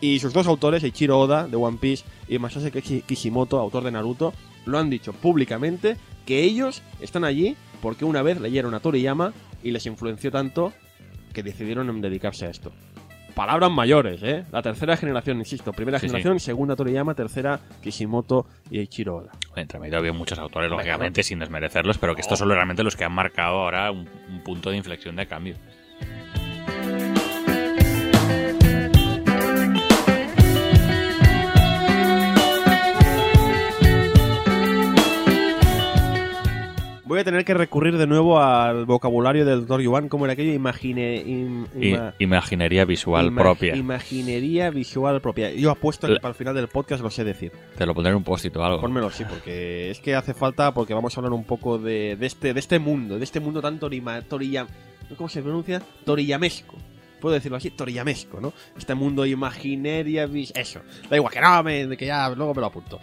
Y sus dos autores, Eiichiro Oda, de One Piece, y Masashi Kishi- Kishimoto, autor de Naruto, lo han dicho públicamente que ellos están allí porque una vez leyeron a Toriyama y les influenció tanto que decidieron dedicarse a esto. Palabras mayores, ¿eh? La tercera generación, insisto. Primera Sí, sí. generación, segunda Toriyama, tercera Kishimoto y Eiichiro Oda. Entre medio había muchos autores, lógicamente, sin desmerecerlos, pero que estos son realmente los que han marcado ahora un, un punto de inflexión de cambio. Voy a tener que recurrir de nuevo al vocabulario del Dr. Yuan, como era aquello, imagine, im- ima- imaginería visual propia. Imaginería visual propia. Yo apuesto que para el final del podcast lo sé decir. Te lo pondré en un post-it o algo. Pónmelo, sí, porque es que hace falta, porque vamos a hablar un poco de, de este, de este mundo, de este mundo tan torima, torilla, ¿cómo se pronuncia? Torillamesco. Puedo decirlo así, torillamesco, ¿no? Este mundo imagineria, vis- eso. Da igual, que no, me- que ya luego me lo apunto.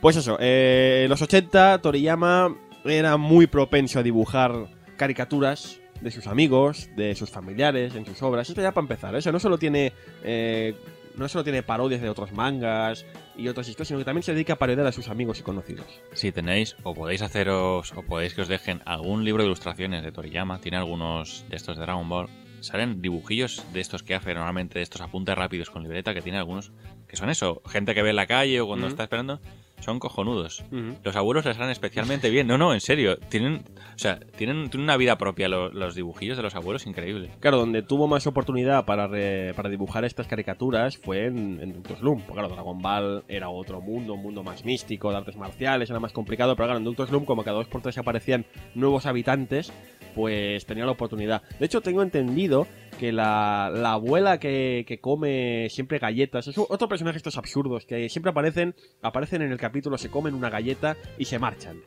Pues eso, eh, los 80 Toriyama era muy propenso a dibujar caricaturas de sus amigos, de sus familiares, en sus obras. Esto ya para empezar, ¿eh? Eso no solo tiene... eh, no solo tiene parodias de otros mangas y otras historias, sino que también se dedica a parodiar a sus amigos y conocidos. Si tenéis, o podéis haceros, o podéis que os dejen algún libro de ilustraciones de Toriyama, tiene algunos de estos de Dragon Ball. Salen dibujillos de estos que hace normalmente, de estos apuntes rápidos con libreta, que tiene algunos que son eso, gente que ve en la calle o cuando está esperando, son cojonudos. Los abuelos les salen especialmente bien. No, no, en serio. Tienen, o sea, tienen, tienen una vida propia lo- los dibujillos de los abuelos increíble. Claro, donde tuvo más oportunidad para, re- para dibujar estas caricaturas fue en, en Doctor Slump. Porque claro, Dragon Ball era otro mundo, un mundo más místico, de artes marciales, era más complicado. Pero claro, en Doctor Slump, como cada dos por tres aparecían nuevos habitantes, pues tenía la oportunidad. De hecho, tengo entendido que la, la abuela que, que come siempre galletas, es otro personaje estos absurdos que siempre aparecen, aparecen en el capítulo, se comen una galleta y se marchan.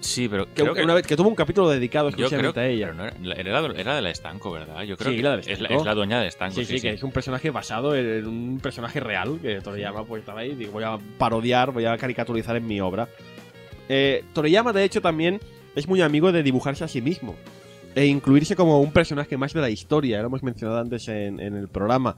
Sí, pero Que, creo que, una vez, que tuvo un capítulo dedicado exclusivamente a ella. no era, era, era de la estanco, ¿verdad? Yo creo Sí, que la es, la, es la dueña de estanco. Sí, sí, que es un personaje basado en un personaje real que Toriyama pues estaba ahí digo, voy a parodiar, voy a caricaturizar en mi obra. Eh, Toriyama, de hecho, también es muy amigo de dibujarse a sí mismo e incluirse como un personaje más de la historia, lo hemos mencionado antes en, el programa.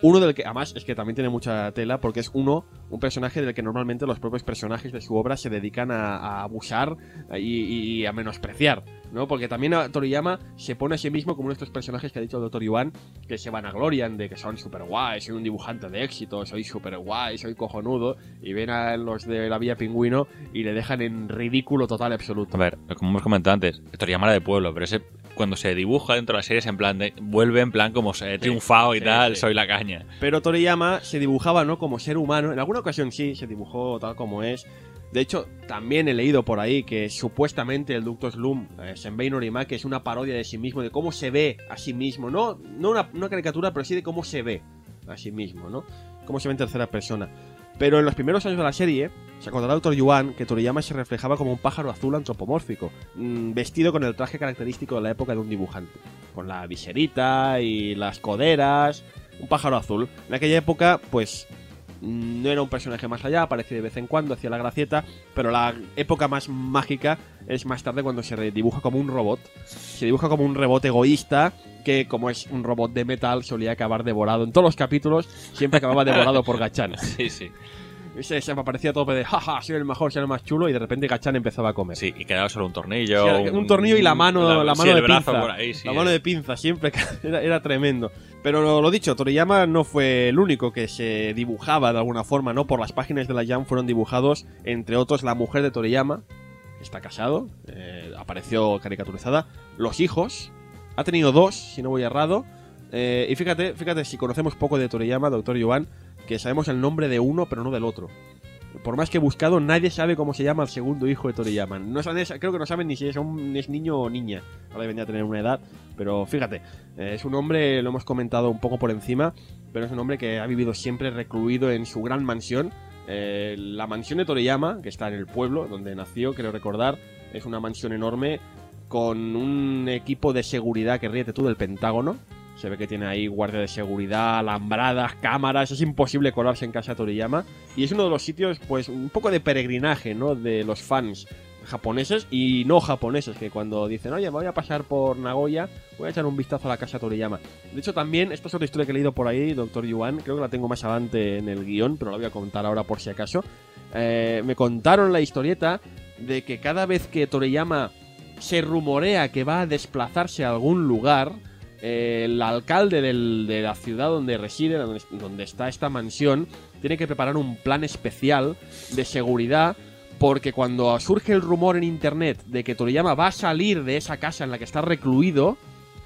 Uno del que, además, es que también tiene mucha tela porque es uno, un personaje del que normalmente los propios personajes de su obra se dedican a, a abusar y, y a menospreciar, ¿no? Porque también a Toriyama se pone a sí mismo como uno de estos personajes que ha dicho el Dr. Yuan que se vanaglorian de que son super guay, soy un dibujante de éxito, soy super guay, soy cojonudo, y ven a los de la Vía Pingüino y le dejan en ridículo total y absoluto. A ver, como hemos comentado antes, Toriyama era de pueblo, pero ese cuando se dibuja dentro de la serie es en plan de, vuelve en plan como se he triunfado y sí, tal, sí. soy la caña. Pero Toriyama se dibujaba no como ser humano, en alguna ocasión sí, se dibujó tal como es. De hecho, también he leído por ahí que supuestamente el Ducto Slum, eh, Senbei Norimake, es una parodia de sí mismo, de cómo se ve a sí mismo. No, no una, una caricatura, pero sí de cómo se ve a sí mismo, ¿no? Cómo se ve en tercera persona. Pero en los primeros años de la serie, se contará Dr. Yuan que Toriyama se reflejaba como un pájaro azul antropomórfico, mm, vestido con el traje característico de la época de un dibujante. Con la viserita y las coderas. un pájaro azul. En aquella época, pues no era un personaje más allá, aparecía de vez en cuando, hacía la gracieta, pero la época más mágica es más tarde cuando se dibuja como un robot. Se dibuja como un robot egoísta que, como es un robot de metal, solía acabar devorado. En todos los capítulos siempre acababa devorado por Gachan. Sí, sí. Se, se me aparecía todo de jaja, soy el mejor, soy el más chulo, y de repente Gachan empezaba a comer. Sí, y quedaba solo un tornillo. Sí, un tornillo y la mano, la, sí, mano el de brazo pinza. por ahí, sí, la mano de pinza, siempre era, era tremendo. Pero lo, lo dicho, Toriyama no fue el único que se dibujaba de alguna forma, ¿no? Por las páginas de la Jam fueron dibujados, entre otros, la mujer de Toriyama, está casado, eh, apareció caricaturizada, los hijos, ha tenido dos, si no voy errado, eh, y fíjate, fíjate, si conocemos poco de Toriyama, doctor Yuan, que sabemos el nombre de uno, pero no del otro. Por más que he buscado, nadie sabe cómo se llama el segundo hijo de Toriyama. No saben, creo que no saben ni si es, un, es niño o niña. Ahora debería tener una edad. Pero fíjate, eh, es un hombre, lo hemos comentado un poco por encima, pero es un hombre que ha vivido siempre recluido en su gran mansión. Eh, la mansión de Toriyama, que está en el pueblo donde nació, creo recordar, es una mansión enorme con un equipo de seguridad que ríete tú del Pentágono. Se ve que tiene ahí guardia de seguridad, alambradas, cámaras. Es imposible colarse en casa de Toriyama. Y es uno de los sitios, pues, un poco de peregrinaje, ¿no? De los fans japoneses y no japoneses, que cuando dicen, oye, me voy a pasar por Nagoya, voy a echar un vistazo a la casa de Toriyama. De hecho, también, esta es otra historia que he leído por ahí, Doctor Yuan, creo que la tengo más adelante en el guion, pero la voy a contar ahora por si acaso. Eh, me contaron la historieta de que cada vez que Toriyama se rumorea que va a desplazarse a algún lugar, el alcalde de la ciudad donde reside, donde, donde está esta mansión, tiene que preparar un plan especial de seguridad porque cuando surge el rumor en internet de que Toriyama va a salir de esa casa en la que está recluido,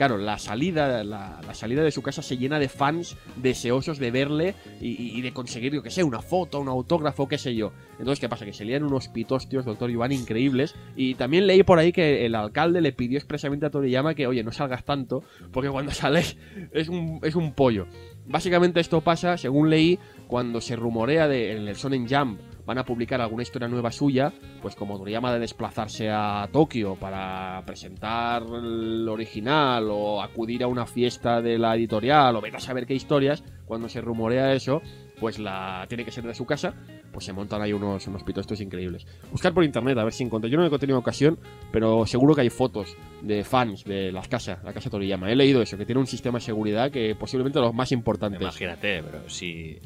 claro, la salida, la, salida de su casa se llena de fans deseosos de verle y, de conseguir, yo que sé, una foto, un autógrafo, qué sé yo. Entonces, ¿qué pasa? Que se lían unos pitostios, doctor Iván, increíbles. Y también leí por ahí que el alcalde le pidió expresamente a Toriyama que, oye, no salgas tanto, porque cuando sales es un, es un pollo. Básicamente esto pasa, según leí, cuando se rumorea de en el Shonen Jump van a publicar alguna historia nueva suya, pues como Toriyama de desplazarse a Tokio para presentar el original o acudir a una fiesta de la editorial o vete a saber qué historias, cuando se rumorea eso, pues la tiene que ser de su casa, pues se montan ahí unos, unos pitostos increíbles. Buscar por internet a ver si encuentro. Yo no he tenido ocasión, pero seguro que hay fotos de fans de las casas, la casa Toriyama. He leído eso, que tiene un sistema de seguridad que posiblemente los más importantes. Imagínate, pero si.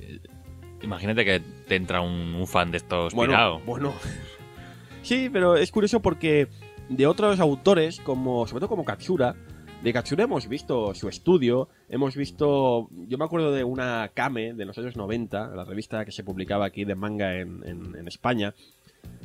Imagínate que te entra un, un fan de estos Bueno, pirado. bueno. Sí, pero es curioso porque de otros autores, como sobre todo como Katsura, de Katsura hemos visto su estudio, hemos visto, yo me acuerdo de una Kame de los años 90, la revista que se publicaba aquí de manga en, en- en España,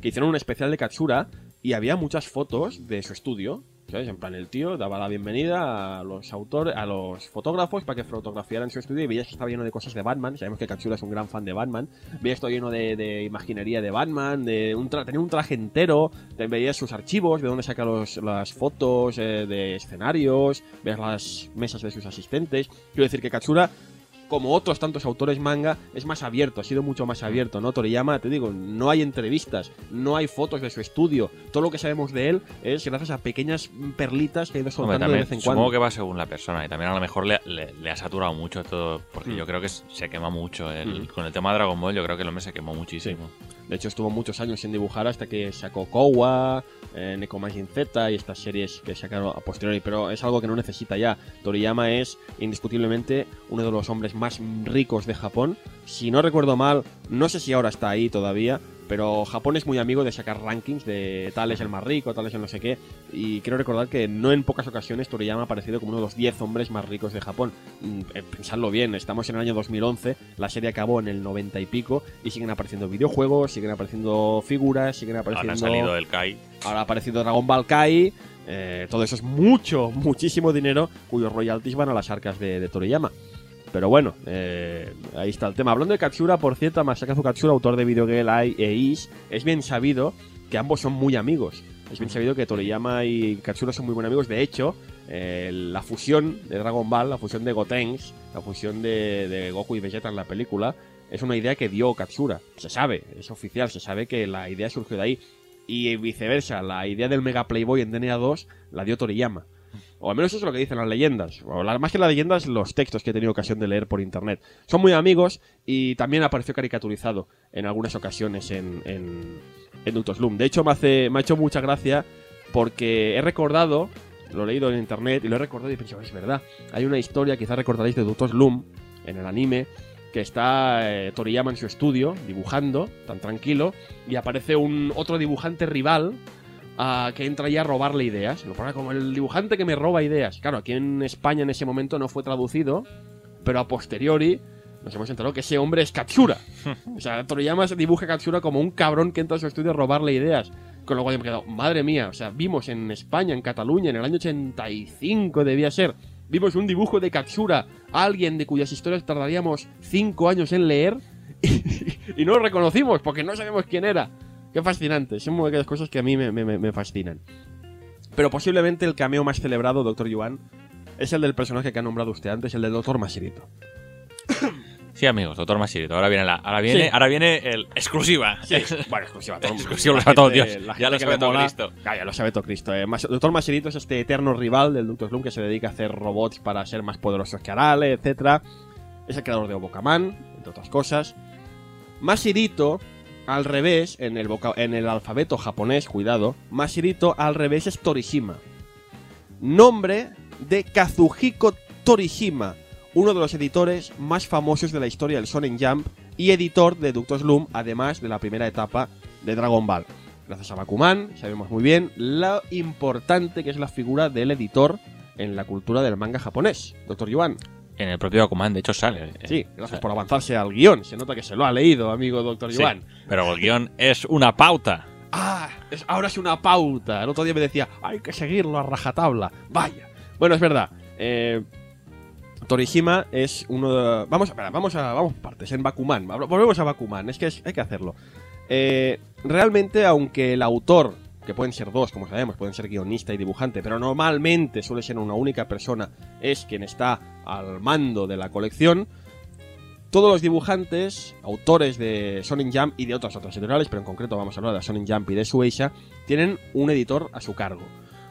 que hicieron un especial de Katsura y había muchas fotos de su estudio. ¿Sabes? En plan, el tío daba la bienvenida a los autores, a los fotógrafos para que fotografiaran su estudio y veías que estaba lleno de cosas de Batman. Sabemos que Katsura es un gran fan de Batman. Veías todo lleno de, de imaginería de Batman, de un tenía un traje entero, te veías sus archivos, de dónde saca los- las fotos eh, de escenarios, veías las mesas de sus asistentes. Quiero decir que Katsura como otros tantos autores manga, es más abierto, ha sido mucho más abierto, ¿no? Toriyama, te digo, no hay entrevistas, no hay fotos de su estudio, todo lo que sabemos de él es gracias a pequeñas perlitas que ha ido Hombre, soltando de también, vez en supongo cuando. que va según la persona y también a lo mejor le, le- le ha saturado mucho todo, porque Mm. yo creo que se quema mucho. el- Mm. Con el tema de Dragon Ball yo creo que el hombre se quemó muchísimo. De hecho, estuvo muchos años sin dibujar hasta que sacó Kowa, eh, Z y estas series que sacaron a posteriori, pero es algo que no necesita ya. Toriyama es indiscutiblemente uno de los hombres más ricos de Japón. Si no recuerdo mal, no sé si ahora está ahí todavía, pero Japón es muy amigo de sacar rankings de tal es el más rico, tal es el no sé qué. Y quiero recordar que no en pocas ocasiones Toriyama ha aparecido como uno de los 10 hombres más ricos de Japón. Mm, eh, Pensadlo bien, estamos en el año 2011, la serie acabó en el 90 y pico y siguen apareciendo videojuegos, siguen apareciendo figuras, siguen Ahora apareciendo... ha salido el Kai. Ahora ha aparecido Dragon Ball Kai. eh, todo eso es mucho, muchísimo dinero cuyos royalties van a las arcas de, de Toriyama. Pero bueno, eh, ahí está el tema. Hablando de Katsura, por cierto, Masakazu Katsura, autor de Video Girl Ai e Is, es bien sabido que ambos son muy amigos. Es bien sabido que Toriyama y Katsura son muy buenos amigos. De hecho, eh, la fusión de Dragon Ball, la fusión de Gotenks, la fusión de, de Goku y Vegeta en la película, es una idea que dio Katsura. Se sabe, es oficial, se sabe que la idea surgió de ahí. Y viceversa, la idea del Mega Playboy en DNA 2 la dio Toriyama. O al menos eso es lo que dicen las leyendas. O la- más que las leyendas, los textos que he tenido ocasión de leer por internet. Son muy amigos y también apareció caricaturizado en algunas ocasiones en, en, en. De hecho, me, hace, me ha hecho mucha gracia porque he recordado, lo he leído en internet y lo he recordado y he pensado, es verdad. Hay una historia, quizás recordaréis, de. Slump en el anime que está eh, Toriyama en su estudio dibujando, tan tranquilo, y aparece un otro dibujante rival ah, que entra ya a robarle ideas. Lo pone como el dibujante que me roba ideas. Claro, aquí en España en ese momento no fue traducido, pero a posteriori nos hemos enterado que ese hombre es Katsura. o sea, Toriyama dibuja a Katsura como un cabrón que entra a su estudio a robarle ideas. Con lo cual yo me he quedado, madre mía, o sea, vimos en España, en Cataluña, en el año 85 debía ser, vimos un dibujo de Katsura, alguien de cuyas historias tardaríamos 5 años en leer, y, no lo reconocimos porque no sabemos quién era. Qué fascinante, son aquellas cosas que a mí me, me- me fascinan. Pero posiblemente el cameo más celebrado, Doctor Yuan, es el del personaje que ha nombrado usted antes, el del Doctor Masirito. Sí, amigos, doctor Masirito. Ahora viene la, ahora viene, Sí. ahora viene el exclusiva. Bueno, exclusiva. todo- Exclusiva, lo sabe todo Dios. Ya lo sabe todo Cristo. Ah, ya lo sabe todo Cristo. eh. Mas- Doctor Masirito es este eterno rival del Doctor Slump que se dedica a hacer robots para ser más poderosos que Arale, etc. Es el creador de Obokaman, entre otras cosas. Masirito, al revés, en el, en el alfabeto japonés, cuidado, Masirito al revés es Torishima. Nombre de Kazuhiko Torishima, uno de los editores más famosos de la historia del Shonen Jump y editor de Doctor Slump, además de la primera etapa de Dragon Ball. Gracias a Bakuman, sabemos muy bien lo importante que es la figura del editor en la cultura del manga japonés, Doctor Yuan. En el propio Bakuman, de hecho, sale. Sí, gracias por avanzarse al guion. Se nota que se lo ha leído, amigo Doctor Sí. Pero el guion es una pauta. Ah, es- ahora es una pauta. El otro día me decía, hay que seguirlo a rajatabla. Vaya. Bueno, es verdad. Eh, Torishima es uno de... Vamos, espera, vamos a vamos partes. En Bakuman. Vol- Volvemos a Bakuman. Es que es- hay que hacerlo. Eh, realmente, aunque el autor, que pueden ser dos, como sabemos, pueden ser guionista y dibujante, pero normalmente suele ser una única persona, es quien está al mando de la colección, todos los dibujantes, autores de Shonen Jump y de otras otras editoriales, pero en concreto vamos a hablar de Shonen Jump y de Shueisha, tienen un editor a su cargo.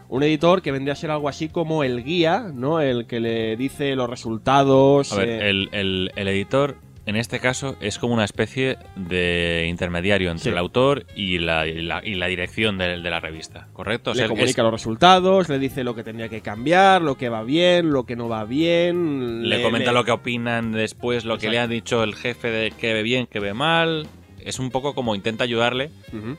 Un editor que vendría a ser algo así como el guía, ¿no? El que le dice los resultados. A ver, eh, el, el- el editor, en este caso, es como una especie de intermediario entre Sí. el autor y la, y la, y la dirección de, de la revista, ¿correcto? O le comunica es- los resultados, le dice lo que tendría que cambiar, lo que va bien, lo que no va bien. le comenta lo que opinan después, lo que le ha dicho el jefe de que ve bien, que ve mal. Es un poco como intenta ayudarle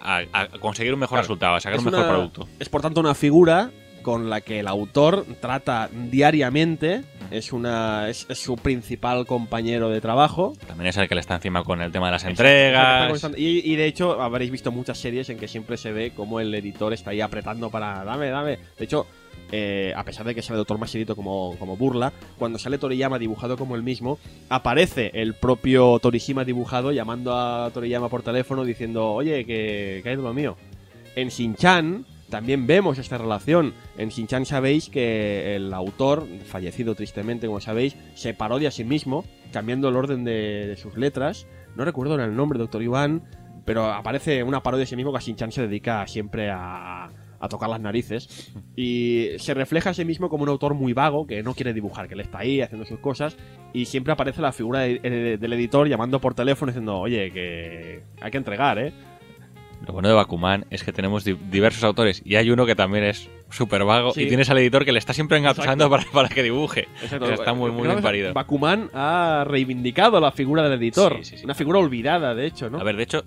a, a conseguir un mejor Claro, resultado, a sacar Es un mejor una- producto. Es por tanto una figura con la que el autor trata diariamente. Es, una, es, es su principal compañero de trabajo. También es el que le está encima con el tema de las entregas. y de hecho habréis visto muchas series en que siempre se ve como el editor está ahí apretando para dame, dame. De hecho, eh, a pesar de que sale Doctor Masirito como, como burla, cuando sale Toriyama dibujado como el mismo, aparece el propio Torishima dibujado llamando a Toriyama por teléfono diciendo, oye, que, que hay de lo mío. En Shin-Chan también vemos esta relación. En Shin-Chan sabéis que el autor, fallecido tristemente como sabéis, se parodia a sí mismo, cambiando el orden de, sus letras. No recuerdo el nombre, Doctor Iván, pero aparece una parodia de sí mismo que Shin-Chan se dedica siempre a, a tocar las narices. Y se refleja a sí mismo como un autor muy vago, que no quiere dibujar, que él está ahí haciendo sus cosas. Y siempre aparece la figura de- de- del editor llamando por teléfono diciendo, oye, que hay que entregar, ¿eh? Lo bueno de Bakuman es que tenemos di- diversos autores y hay uno que también es súper vago Sí. y tienes al editor que le está siempre engatusando para, para que dibuje. Exacto. Eso está muy, muy bien parido. Bakuman ha reivindicado la figura del editor. Sí, sí, sí. Una figura olvidada, de hecho, ¿no? A ver, de hecho,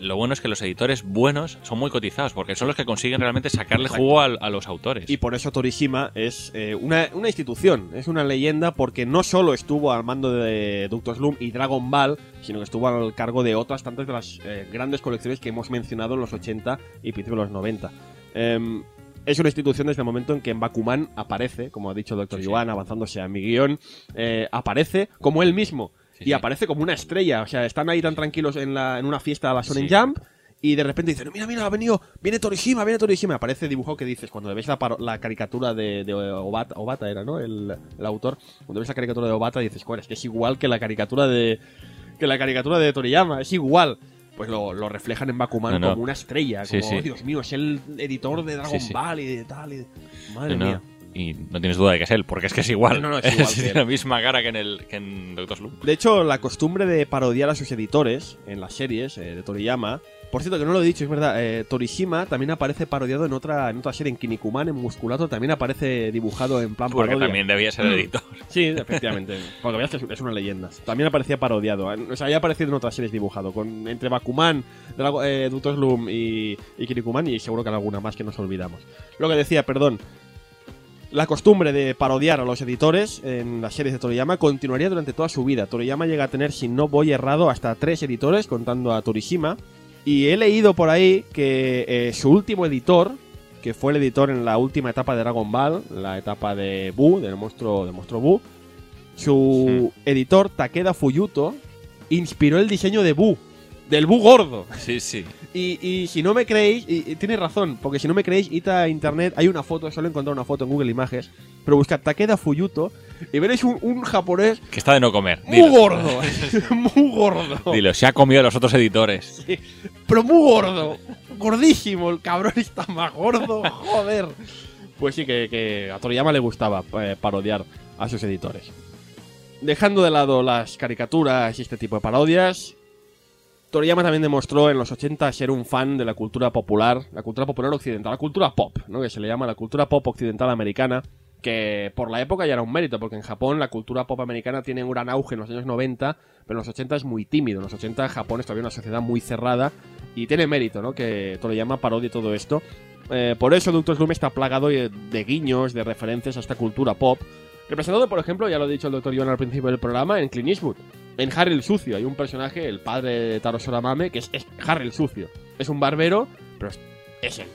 lo bueno es que los editores buenos son muy cotizados porque son los que consiguen realmente sacarle Exacto. jugo a, los autores. Y por eso Torishima es eh, una, una institución, es una leyenda porque no solo estuvo al mando de Doctor Slump y Dragon Ball, sino que estuvo al cargo de otras tantas de las eh, grandes colecciones que hemos mencionado en los 80 y principios de los 90. Em, es una institución desde el momento en que en Bakuman aparece, como ha dicho Doctor Sí, sí. Yuan, avanzándose a mi guion, eh, aparece como él mismo. Sí, y sí. aparece como una estrella. O sea, están ahí tan tranquilos en, la, en una fiesta a la Shonen Sí. Jump y de repente dicen, mira, mira, ha venido, viene Torishima, viene Torishima. Aparece dibujado que dices, cuando ves la, la caricatura de, de Obata, Obata era, ¿no? El, el autor. Cuando ves la caricatura de Obata dices, joder, es que es igual que la caricatura de que la caricatura de Toriyama, es igual. Pues lo, lo reflejan en Bakuman No, no. como una estrella, como, sí. "Oh, Dios mío, es el editor de Dragon Sí. Ball y de tal. y de- Madre no. mía. Y no tienes duda de que es él, porque es que es igual. No, no, es igual que Tiene él. la misma cara que en, el, que en Doctor Sloom. De hecho, la costumbre de parodiar a sus editores en las series eh, de Toriyama. Por cierto, que no lo he dicho, es verdad. eh, Torishima también aparece parodiado en otra, en otra serie, en Kinnikuman, en Musculato, también aparece dibujado en plan Porque parodia. también debía ser editor. Sí, efectivamente. Porque veas que es- es una leyenda. También aparecía parodiado. O sea, había aparecido en otras series dibujado. Con, entre Bakuman, Drago- eh, Doctor Slum y, y Kinnikuman, y seguro que alguna más que nos olvidamos. Lo que decía, perdón. La costumbre de parodiar a los editores en las series de Toriyama continuaría durante toda su vida. Toriyama llega a tener, si no voy errado, hasta tres editores, contando a Torishima. Y he leído por ahí que eh, su último editor, que fue el editor en la última etapa de Dragon Ball, la etapa de Buu, del monstruo, del monstruo Buu, su editor, Takeda Fuyuto, inspiró el diseño de Buu, del Buu gordo. Sí, sí. Y, y si no me creéis, y, y tiene razón, porque si no me creéis, id a internet, hay una foto, solo he encontrado una foto en Google Images, pero buscad Takeda Fuyuto y veréis un, un japonés Que está de no comer. muy Dilo. gordo, muy gordo, Dilo, se ha comido a los otros editores. pero muy gordo, gordísimo, el cabrón está más gordo, joder. Pues sí, que, que a Toriyama le gustaba eh, parodiar a sus editores. Dejando de lado las caricaturas y este tipo de parodias, Toriyama también demostró en los 80 ser un fan de la cultura popular, la cultura popular occidental, la cultura pop, ¿no? que se le llama la cultura pop occidental americana, que por la época ya era un mérito, porque en Japón la cultura pop americana tiene un gran auge en los años 90, pero en los 80 es muy tímido. En los 80 Japón es todavía una sociedad muy cerrada y tiene mérito ¿no? que Toriyama parodie todo esto. Eh, por eso Doctor Slump está plagado de guiños, de referencias a esta cultura pop. Representado, por ejemplo, ya lo ha dicho el Dr. Iwan al principio del programa, en Clint. En Harry el Sucio hay un personaje, el padre de Taro Soramame, que es, es Harry el Sucio. Es un barbero, pero es, él.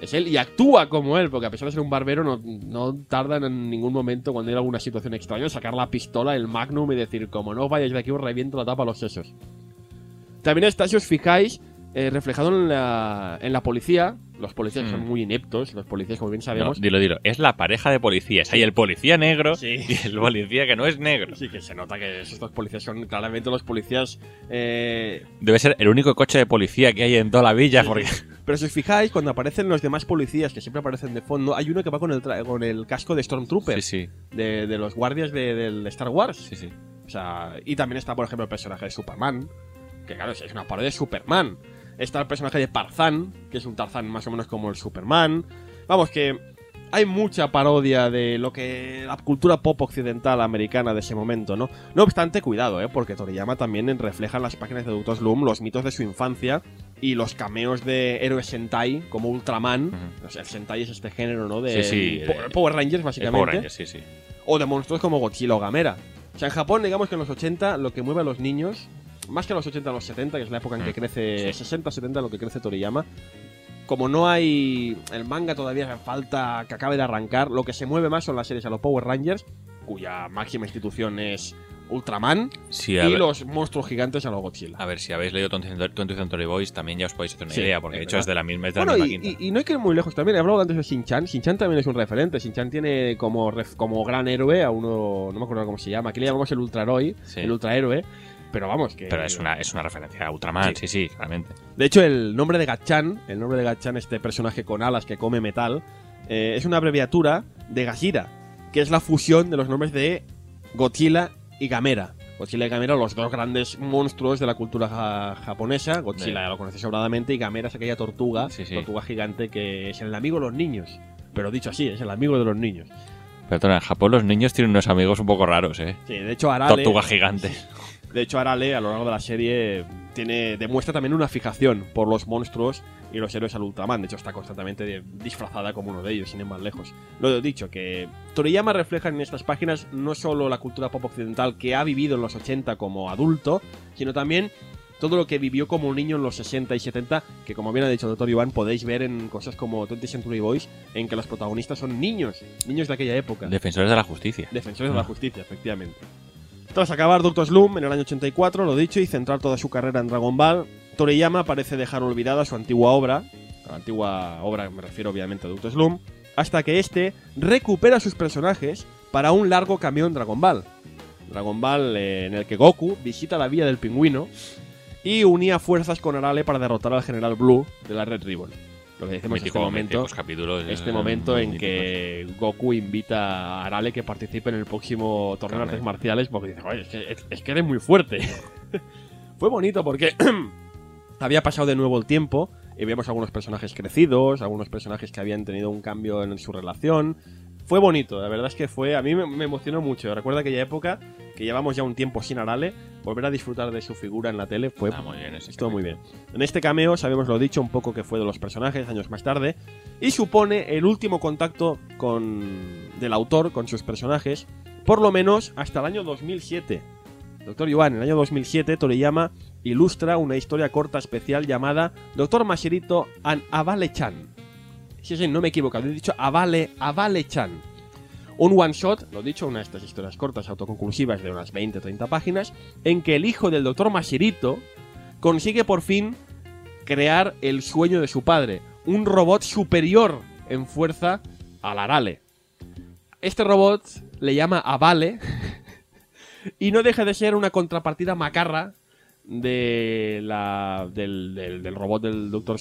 Es él y actúa como él, porque a pesar de ser un barbero, no, no tardan en ningún momento, cuando hay alguna situación extraña, sacar la pistola, el magnum y decir, como no os vayáis de aquí, os reviento la tapa a los sesos. También está, si os fijáis, eh, reflejado en la, en la policía. Los policías Mm. son muy ineptos, los policías, como bien No, sabemos. dilo, dilo. Es la pareja de policías. Hay el policía negro Sí. y el policía que no es negro. Sí, que se nota que esos dos policías son claramente los policías. eh, Debe ser el único coche de policía que hay en toda la villa. Porque... Pero si os fijáis, cuando aparecen los demás policías, que siempre aparecen de fondo, hay uno que va con el, tra- con el casco de Stormtrooper, Sí, sí. de, de los guardias de, del Star Wars. Sí, sí. O sea, y también está, por ejemplo, el personaje de Superman, que claro, es una parodia de Superman. Está el personaje de Tarzán, que es un Tarzán más o menos como el Superman. Vamos, que hay mucha parodia de lo que la cultura pop occidental americana de ese momento, ¿no? No obstante, cuidado, ¿eh? Porque Toriyama también refleja en las páginas de Doctor Slum los mitos de su infancia y los cameos de héroes Sentai, como Ultraman. Ujú. O sea, el Sentai es este género, ¿no? De Sí, sí, Po- eh, Power Rangers, básicamente Power Rangers, sí, sí. o de monstruos como Godzilla o Gamera. O sea, en Japón, digamos que en los 80 lo que mueve a los niños, más que en los 80 a los 70, que es la época en que Mm, crece, sí. 60-70 lo que crece Toriyama, como no hay el manga todavía falta que acabe de arrancar, lo que se mueve más son las series a los Power Rangers, cuya máxima institución es Ultraman, Sí, a y ver, los monstruos gigantes a los Godzilla. a ver, si habéis leído 20 Century Boys, también ya os podéis hacer una Sí, idea, porque de hecho es de la misma, de la Bueno, misma y, quinta. y- y no hay que ir muy lejos también. He hablado antes de Shin-Chan. Shin-Chan también es un referente. Shin-Chan tiene como, como gran héroe a uno, no me acuerdo cómo se llama. Aquí le llamamos el Ultraroy, Sí. el Ultrahéroe. Pero vamos, que. Pero es una, es una referencia a Ultraman, sí, sí, claramente. De hecho, el nombre de Gachan, el nombre de Gachan, este personaje con alas que come metal, eh, es una abreviatura de Gashira, que es la fusión de los nombres de Godzilla y Gamera. Godzilla y Gamera, los dos grandes monstruos de la cultura ja- japonesa. Godzilla Sí. ya lo conoces sobradamente y Gamera es aquella tortuga, Sí, sí. tortuga gigante que es el amigo de los niños. Pero dicho así, es el amigo de los niños. Perdona, en Japón los niños tienen unos amigos un poco raros, ¿eh? Sí, de hecho Arale, Tortugas gigantes. De hecho Arale a lo largo de la serie tiene demuestra también una fijación por los monstruos y los héroes al Ultraman. De hecho está constantemente disfrazada como uno de ellos, sin ir más lejos. Lo he dicho que Toriyama refleja en estas páginas no solo la cultura pop occidental que ha vivido en los 80 como adulto, sino también todo lo que vivió como niño en los 60 y 70, que como bien ha dicho el doctor Iván, podéis ver en cosas como 20 Century Boys, en que los protagonistas son niños, niños de aquella época. Defensores de la justicia. Defensores de la Ah. justicia, efectivamente. Tras acabar Doctor Slum en el año 84, lo dicho, y centrar toda su carrera en Dragon Ball, Toriyama parece dejar olvidada su antigua obra, la antigua obra me refiero obviamente a Doctor Slum, hasta que este recupera sus personajes para un largo cameo en Dragon Ball. Dragon Ball eh, en el que Goku visita la villa del pingüino y unía fuerzas con Arale para derrotar al general Blue de la Red Ribbon. Lo que decimos Mítico, este momento, capítulos. este eh, momento en que Goku invita a Arale que participe en el próximo torneo de artes marciales porque dice, oye, es que, es- es que eres muy fuerte. Fue bonito porque había pasado de nuevo el tiempo y vemos algunos personajes crecidos, algunos personajes que habían tenido un cambio en su relación. Fue bonito, la verdad es que fue, a mí me, me emocionó mucho. Recuerdo aquella época que llevamos ya un tiempo sin Arale, volver a disfrutar de su figura en la tele fue Está muy bien Estuvo muy bien. En este cameo sabemos lo dicho un poco que fue de los personajes años más tarde y supone el último contacto con del autor con sus personajes, por lo menos hasta el año 2007. Doctor Yuan, en el año 2007 Toriyama ilustra una historia corta especial llamada Doctor Masherito and Avale-chan. Sí, sí, no me he equivocado, he dicho Avale, Avale-chan. Un one shot, lo dicho, una de estas historias cortas autoconclusivas de unas 20-30 páginas, en que el hijo del Doctor Masherito consigue por fin crear el sueño de su padre, un robot superior en fuerza al Arale. Este robot le llama Avale y no deja de ser una contrapartida macarra de la, del, del- del robot del Dr.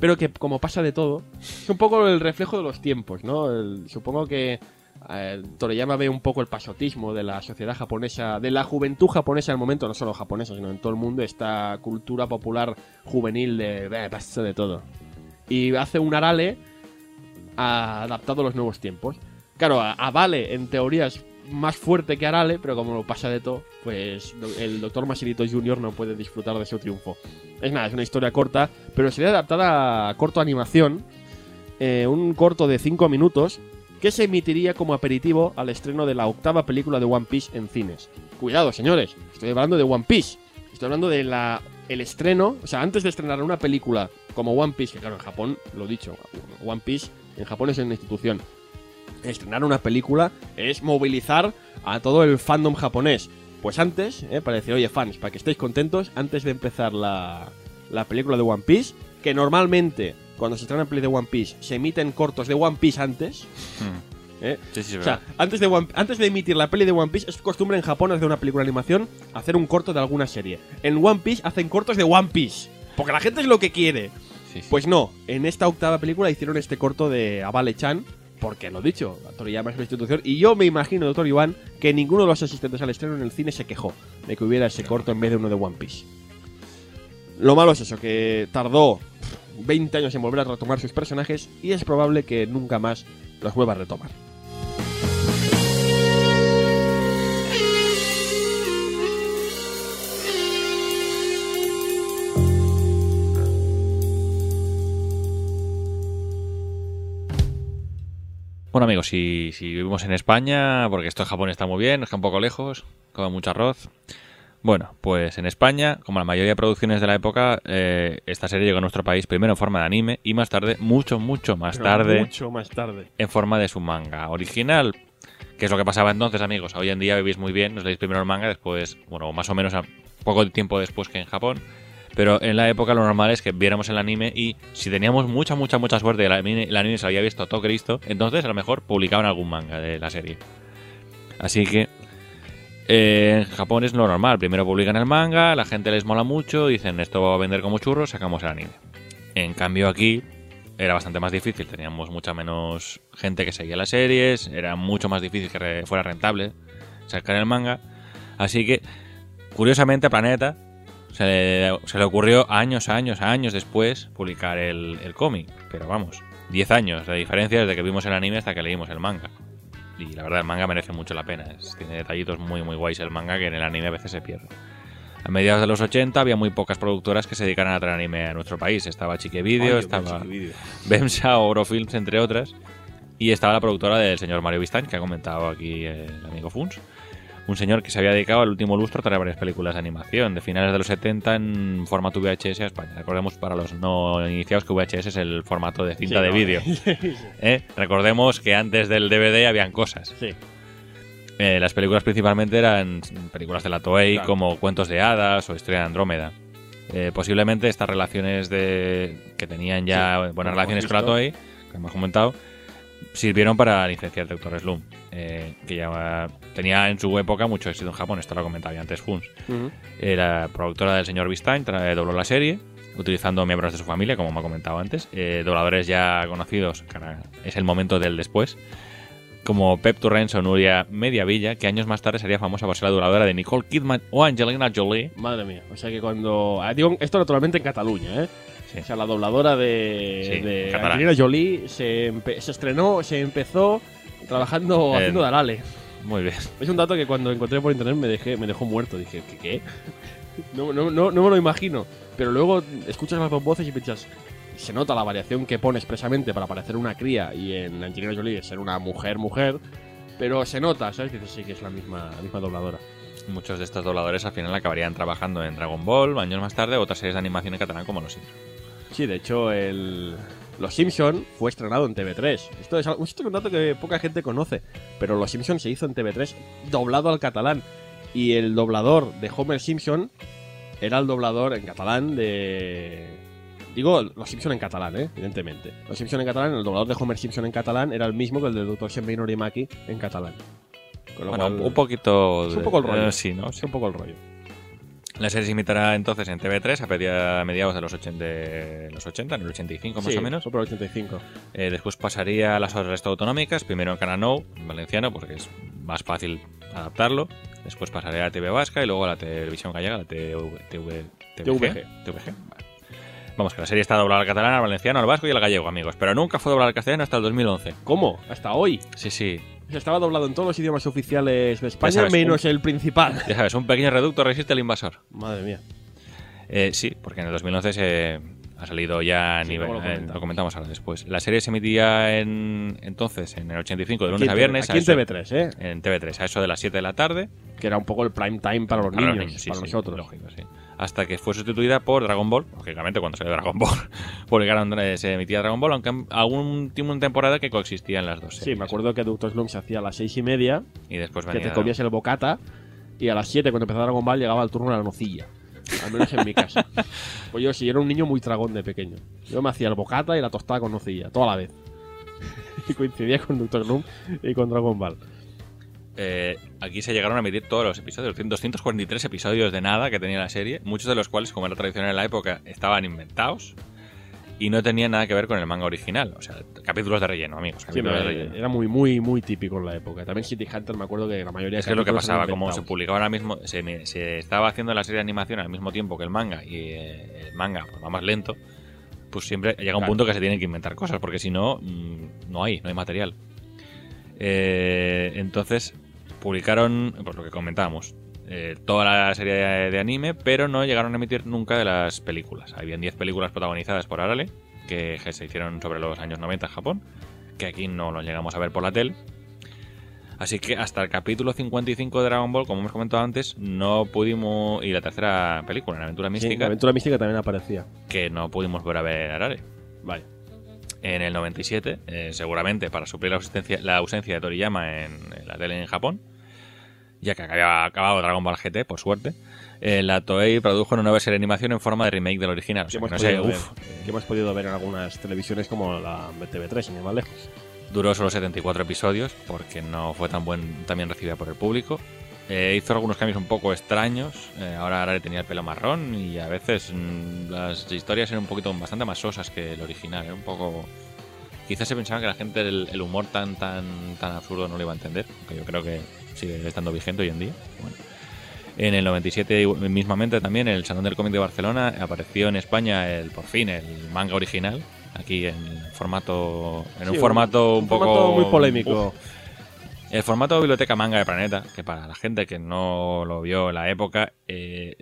pero que como pasa de todo, es un poco el reflejo de los tiempos, ¿no? Supongo que eh, Toriyama ve un poco el pasotismo de la sociedad japonesa, de la juventud japonesa en el momento, no solo japonesa, sino en todo el mundo, esta cultura popular juvenil de "Bah, pasa de todo. Y hace un Arale a- adaptado a los nuevos tiempos. Claro, a, Vale en teoría más fuerte que Arale, pero como lo pasa de todo, pues el Dr. Masirito Jr. no puede disfrutar de su triunfo. Es nada, es una historia corta, pero sería adaptada a corto animación, eh, un corto de 5 minutos, que se emitiría como aperitivo al estreno de la octava película de One Piece en cines. Cuidado, señores, estoy hablando de One Piece. Estoy hablando de la el estreno, o sea, antes de estrenar una película como One Piece, que claro, en Japón, lo dicho, One Piece en Japón es una institución. Estrenar una película es movilizar a todo el fandom japonés. Pues antes, eh, para decir, oye, fans, para que estéis contentos, antes de empezar la, la película de One Piece, que normalmente cuando se estrena peli de One Piece se emiten cortos de One Piece antes, Hmm. ¿eh? Sí, sí, es O sea, antes de, One- antes de emitir la peli de One Piece, es costumbre en Japón hacer una película de animación, hacer un corto de alguna serie. En One Piece hacen cortos de One Piece. Porque la gente es lo que quiere. Sí. Pues no, en esta octava película hicieron este corto de Avale-chan, porque lo dicho, Toriyama es una institución, y yo me imagino, doctor Iván, que ninguno de los asistentes al estreno en el cine se quejó de que hubiera ese corto en vez de uno de One Piece. Lo malo es eso, que tardó 20 años en volver a retomar sus personajes y es probable que nunca más los vuelva a retomar. Bueno amigos, si, si vivimos en España, porque esto en Japón está muy bien, nos queda un poco lejos, come mucho arroz. Bueno, pues en España, como la mayoría de producciones de la época, eh, esta serie llegó a nuestro país primero en forma de anime y más tarde, mucho, mucho más Pero tarde, Mucho más tarde. en forma de su manga original. Que es lo que pasaba entonces, amigos. Hoy en día vivís muy bien, os leéis primero el manga, después, bueno, más o menos a poco tiempo después que en Japón. Pero en la época lo normal es que viéramos el anime y si teníamos mucha, mucha, mucha suerte el anime, el anime se había visto a todo Cristo, entonces a lo mejor publicaban algún manga de la serie. Así que eh, en Japón es lo normal. Primero publican el manga, la gente les mola mucho, dicen esto va a vender como churros, sacamos el anime. En cambio aquí era bastante más difícil, teníamos mucha menos gente que seguía las series, era mucho más difícil que fuera rentable sacar el manga. Así que, curiosamente, Planeta se le, se le ocurrió años, años, años después publicar el, el cómic. Pero vamos, 10 años de diferencia desde que vimos el anime hasta que leímos el manga. Y la verdad, el manga merece mucho la pena. Es- tiene detallitos muy, muy guays el manga que en el anime a veces se pierde. A mediados de los 80 había muy pocas productoras que se dedicaran a traer anime a nuestro país. Estaba Chique Video, estaba Bemsa o Orofilms, entre otras. Y estaba la productora del señor Mario Vistain, que ha comentado aquí el amigo Funs. Un señor que se había dedicado al último lustro a traer varias películas de animación, de finales de los 70 en formato VHS a España. Recordemos para los no iniciados que VHS es el formato de cinta Sí, de no, vídeo. ¿eh? Recordemos que antes del DVD habían cosas. Sí. Eh, las películas principalmente eran películas de la Toei, Claro. como Cuentos de Hadas o Historia de Andrómeda. Eh, posiblemente estas relaciones de que tenían ya Sí, buenas relaciones con la. Toei, que hemos comentado, sirvieron para licenciar Doctor Slum, eh, que ya tenía en su época mucho éxito en Japón, esto lo comentaba ya antes Funs. Ujú. Era productora del señor Vistain, tra- dobló la serie, utilizando miembros de su familia, como me ha comentado antes, eh, dobladores ya conocidos, cara, es el momento del después, como Pep Torrens o Nuria Mediavilla, que años más tarde sería famosa por ser la dobladora de Nicole Kidman o Angelina Jolie. Madre mía. O sea que cuando. ah, Digo, esto naturalmente en Cataluña, ¿eh? Sí. O sea, la dobladora de, Sí, de. Angelina Jolie se, empe- se estrenó, se empezó trabajando Eh, haciendo de Arale. Muy bien. Es un dato que cuando encontré por internet me dejé, me dejó muerto. Dije, ¿qué? qué? No, no, no, no me lo imagino. Pero luego escuchas las dos voces y piensas, se nota la variación que pone expresamente para parecer una cría y en Angelina Jolie ser una mujer, mujer. Pero se nota, ¿sabes? Dices, sí que es la misma, la misma dobladora. Muchos de estos dobladores al final acabarían trabajando en Dragon Ball, años más tarde, otras series de animación en catalán como Los Simpsons. Sí, de hecho, el... Los Simpson fue estrenado en TV3. Esto es, algo- esto es un dato que poca gente conoce, pero Los Simpson se hizo en TV3 doblado al catalán. Y el doblador de Homer Simpson era el doblador en catalán de... Digo, Los Simpson en catalán, ¿eh? evidentemente. Los Simpson en catalán, el doblador de Homer Simpson en catalán era el mismo que el de Dr. Shenmei Norimaki en catalán. Con lo Bueno, cual, un poquito... es un poco el rollo. eh, sí, ¿no? es un poco el rollo. La serie se imitará entonces en TV3 a mediados de los 80, de los 80 en el 85 más Sí, o menos. el 85. Eh, después pasaría a las horas resto autonómicas, primero en Canal Nou, en valenciano, porque es más fácil adaptarlo. Después pasaré a la TV Vasca y luego a la televisión gallega, la TV, TV, TVG. TVG, vale. Vamos, que la serie está doblada al catalán, al valenciano, al vasco y al gallego, amigos. Pero nunca fue doblada al castellano hasta el 2011. ¿Cómo? Hasta hoy. Sí, sí. Estaba doblado en todos los idiomas oficiales de España, sabes, menos el principal. Ya sabes, un pequeño reducto resiste al invasor. Madre mía. Eh, sí, porque en el 2011 se ha salido ya a Sí, nivel. lo eh, comentamos. lo comentamos ahora después. La serie se emitía en, entonces, en el 85, de lunes a viernes. Aquí a en eso- TV3, ¿eh? En TV3, a eso de las 7 de la tarde. Que era un poco el prime time para los Para niños, los niños, sí, para sí, nosotros. lógico, sí. Hasta que fue sustituida por Dragon Ball. Lógicamente, cuando salió Dragon Ball, eh, se emitía Dragon Ball, aunque algún una temporada que coexistían las dos Sí, me acuerdo que Doctor Slump se hacía a las seis y media, Y después que te comías el bocata, y a las 7 cuando empezaba Dragon Ball llegaba el turno de la nocilla. Al menos en mi casa. Pues yo sí, era un niño muy tragón de pequeño. Yo me hacía el bocata y la tostada con nocilla, toda la vez. y coincidía con Doctor Slump y con Dragon Ball. Eh, aquí se llegaron a emitir todos los episodios, 243 episodios de nada que tenía la serie, muchos de los cuales, como era tradicional en la época, estaban inventados y no tenían nada que ver con el manga original. O sea, capítulos de relleno, amigos. Sí, Capítulos de me- relleno. era muy, muy, muy típico en la época. También City Hunter me acuerdo que la mayoría de Es que lo que pasaba, como se publicaba ahora mismo, se, se estaba haciendo la serie de animación al mismo tiempo que el manga y eh, el manga pues, va más lento, pues siempre llega un Claro. punto que se tienen que inventar cosas, porque si no, mm, no hay, no hay material. Eh, entonces, publicaron, pues lo que comentábamos, eh, toda la serie de, de anime, pero no llegaron a emitir nunca de las películas. Habían 10 películas protagonizadas por Arale, que se hicieron sobre los años 90 en Japón, que aquí no los llegamos a ver por la tele. Así que hasta el capítulo 55 de Dragon Ball, como hemos comentado antes, no pudimos. Y la tercera película, la aventura Sí, mística, la aventura mística también aparecía. que no pudimos ver a ver Arale. Vale. En el 97, eh, seguramente para suplir la ausencia, la ausencia de Toriyama en, en la tele en Japón, ya que había acabado Dragon Ball GT, por suerte, eh, la Toei produjo una nueva serie de animación en forma de remake del original. O que sea, hemos, que no sé, podido ver, uf, que hemos podido ver en algunas televisiones como la TV3, sin ir más lejos. Duró solo 74 episodios porque no fue tan buen también recibida por el público. Eh, hizo algunos cambios un poco extraños. Eh, ahora tenía el pelo marrón y a veces mm, las historias eran un poquito bastante más sosas que el original. Era un poco. Quizás se pensaba que la gente el, el humor tan tan tan absurdo no lo iba a entender, que yo creo que sigue estando vigente hoy en día. Bueno. En el 97 igual- mismamente también el Salón del Cómic de Barcelona apareció en España el por fin el manga original aquí en formato en un formato un, poco formato muy polémico. Uf. El formato biblioteca manga de Planeta, que para la gente que no lo vio en la época, eh,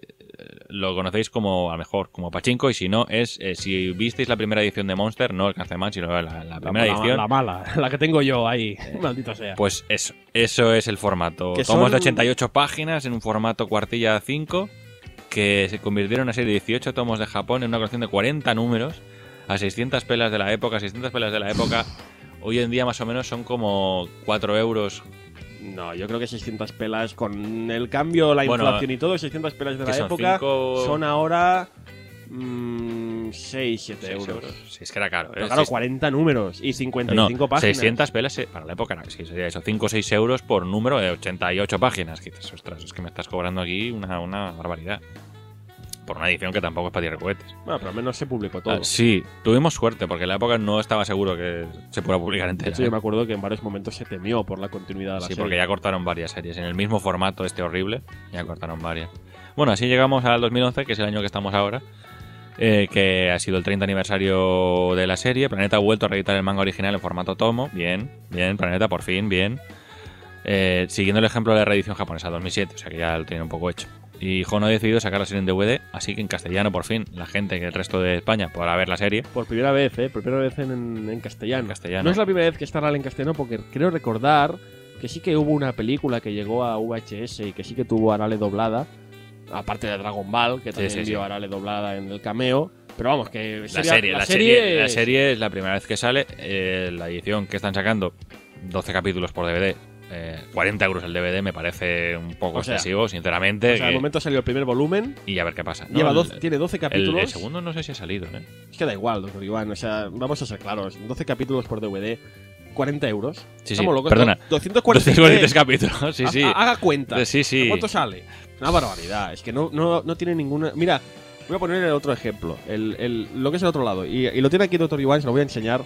lo conocéis como, a lo mejor, como Pachinko, y si no, es, eh, si visteis la primera edición de Monster, no el Canceman, sino la, la La, primera la- edición, la mala, la que tengo yo ahí, maldita sea. pues eso, eso es el formato. Tomos son- de 88 páginas en un formato cuartilla 5, que se convirtieron en una serie de 18 tomos de Japón en una colección de 40 números, a 600 pelas de la época, 600 pelas de la época. Hoy en día más o menos son como 4 euros No, yo creo que 600 pelas, con el cambio, la Bueno, inflación y todo, 600 pelas de la son época cinco- son ahora mm, 6, 7 seis euros. Sí, es que era caro. Pero ¿eh? claro, Seis- 40 números y No, 55 no, páginas. 600 pelas eh, para la época, era- sí, sería eso, 5 o 6 euros por número de 88 páginas. Ostras, es que me estás cobrando aquí una, una barbaridad. Por una edición que tampoco es para tirar cohetes. Bueno, pero al menos se publicó todo. Ah, sí, tuvimos suerte, porque en la época no estaba seguro que se pudiera publicar entera. hecho, yo ¿eh? me acuerdo que en varios momentos se temió por la continuidad de la Sí, serie. porque ya cortaron varias series. En el mismo formato este horrible, ya cortaron varias. Bueno, así llegamos al 2011, que es el año que estamos ahora, eh, que ha sido el 30 aniversario de la serie. Planeta ha vuelto a reeditar el manga original en formato tomo. Bien, bien, Planeta, por fin, bien. Eh, siguiendo el ejemplo de la reedición japonesa 2007, o sea que ya lo tiene un poco hecho. Y Hono ha decidido sacar la serie en DVD, así que en castellano por fin la gente que el resto de España podrá ver la serie. Por primera vez, ¿eh? Por primera vez en, en castellano. En castellano. No es la primera vez que está en castellano porque creo recordar que sí que hubo una película que llegó a VHS y que sí que tuvo Arale doblada. Aparte de Dragon Ball, que también sí, sí. vio Arale doblada en el cameo. Pero vamos, que La serie, la, serie, la serie es la primera vez que sale. eh, la edición que están sacando, 12 capítulos por DVD. Eh, 40 euros el DVD me parece un poco O sea, excesivo, sinceramente. O sea, al momento salió el primer volumen. y a ver qué pasa. No, lleva el- 12 tiene 12 el, capítulos. el segundo no sé si ha salido, ¿eh? Es que da igual, doctor Iván. O sea, vamos a ser claros. 12 capítulos por DVD, 40 euros. Sí, sí, Estamos locos. perdona. Do- 243. 243 capítulos, sí, sí. Ha- Haga cuenta. Sí, sí. ¿De ¿Cuánto sale? Una barbaridad. Es que no, no, no tiene ninguna. Mira, voy a poner el otro ejemplo. El, el- lo que es el otro lado. Y, y lo tiene aquí Doctor Iván, se lo voy a enseñar.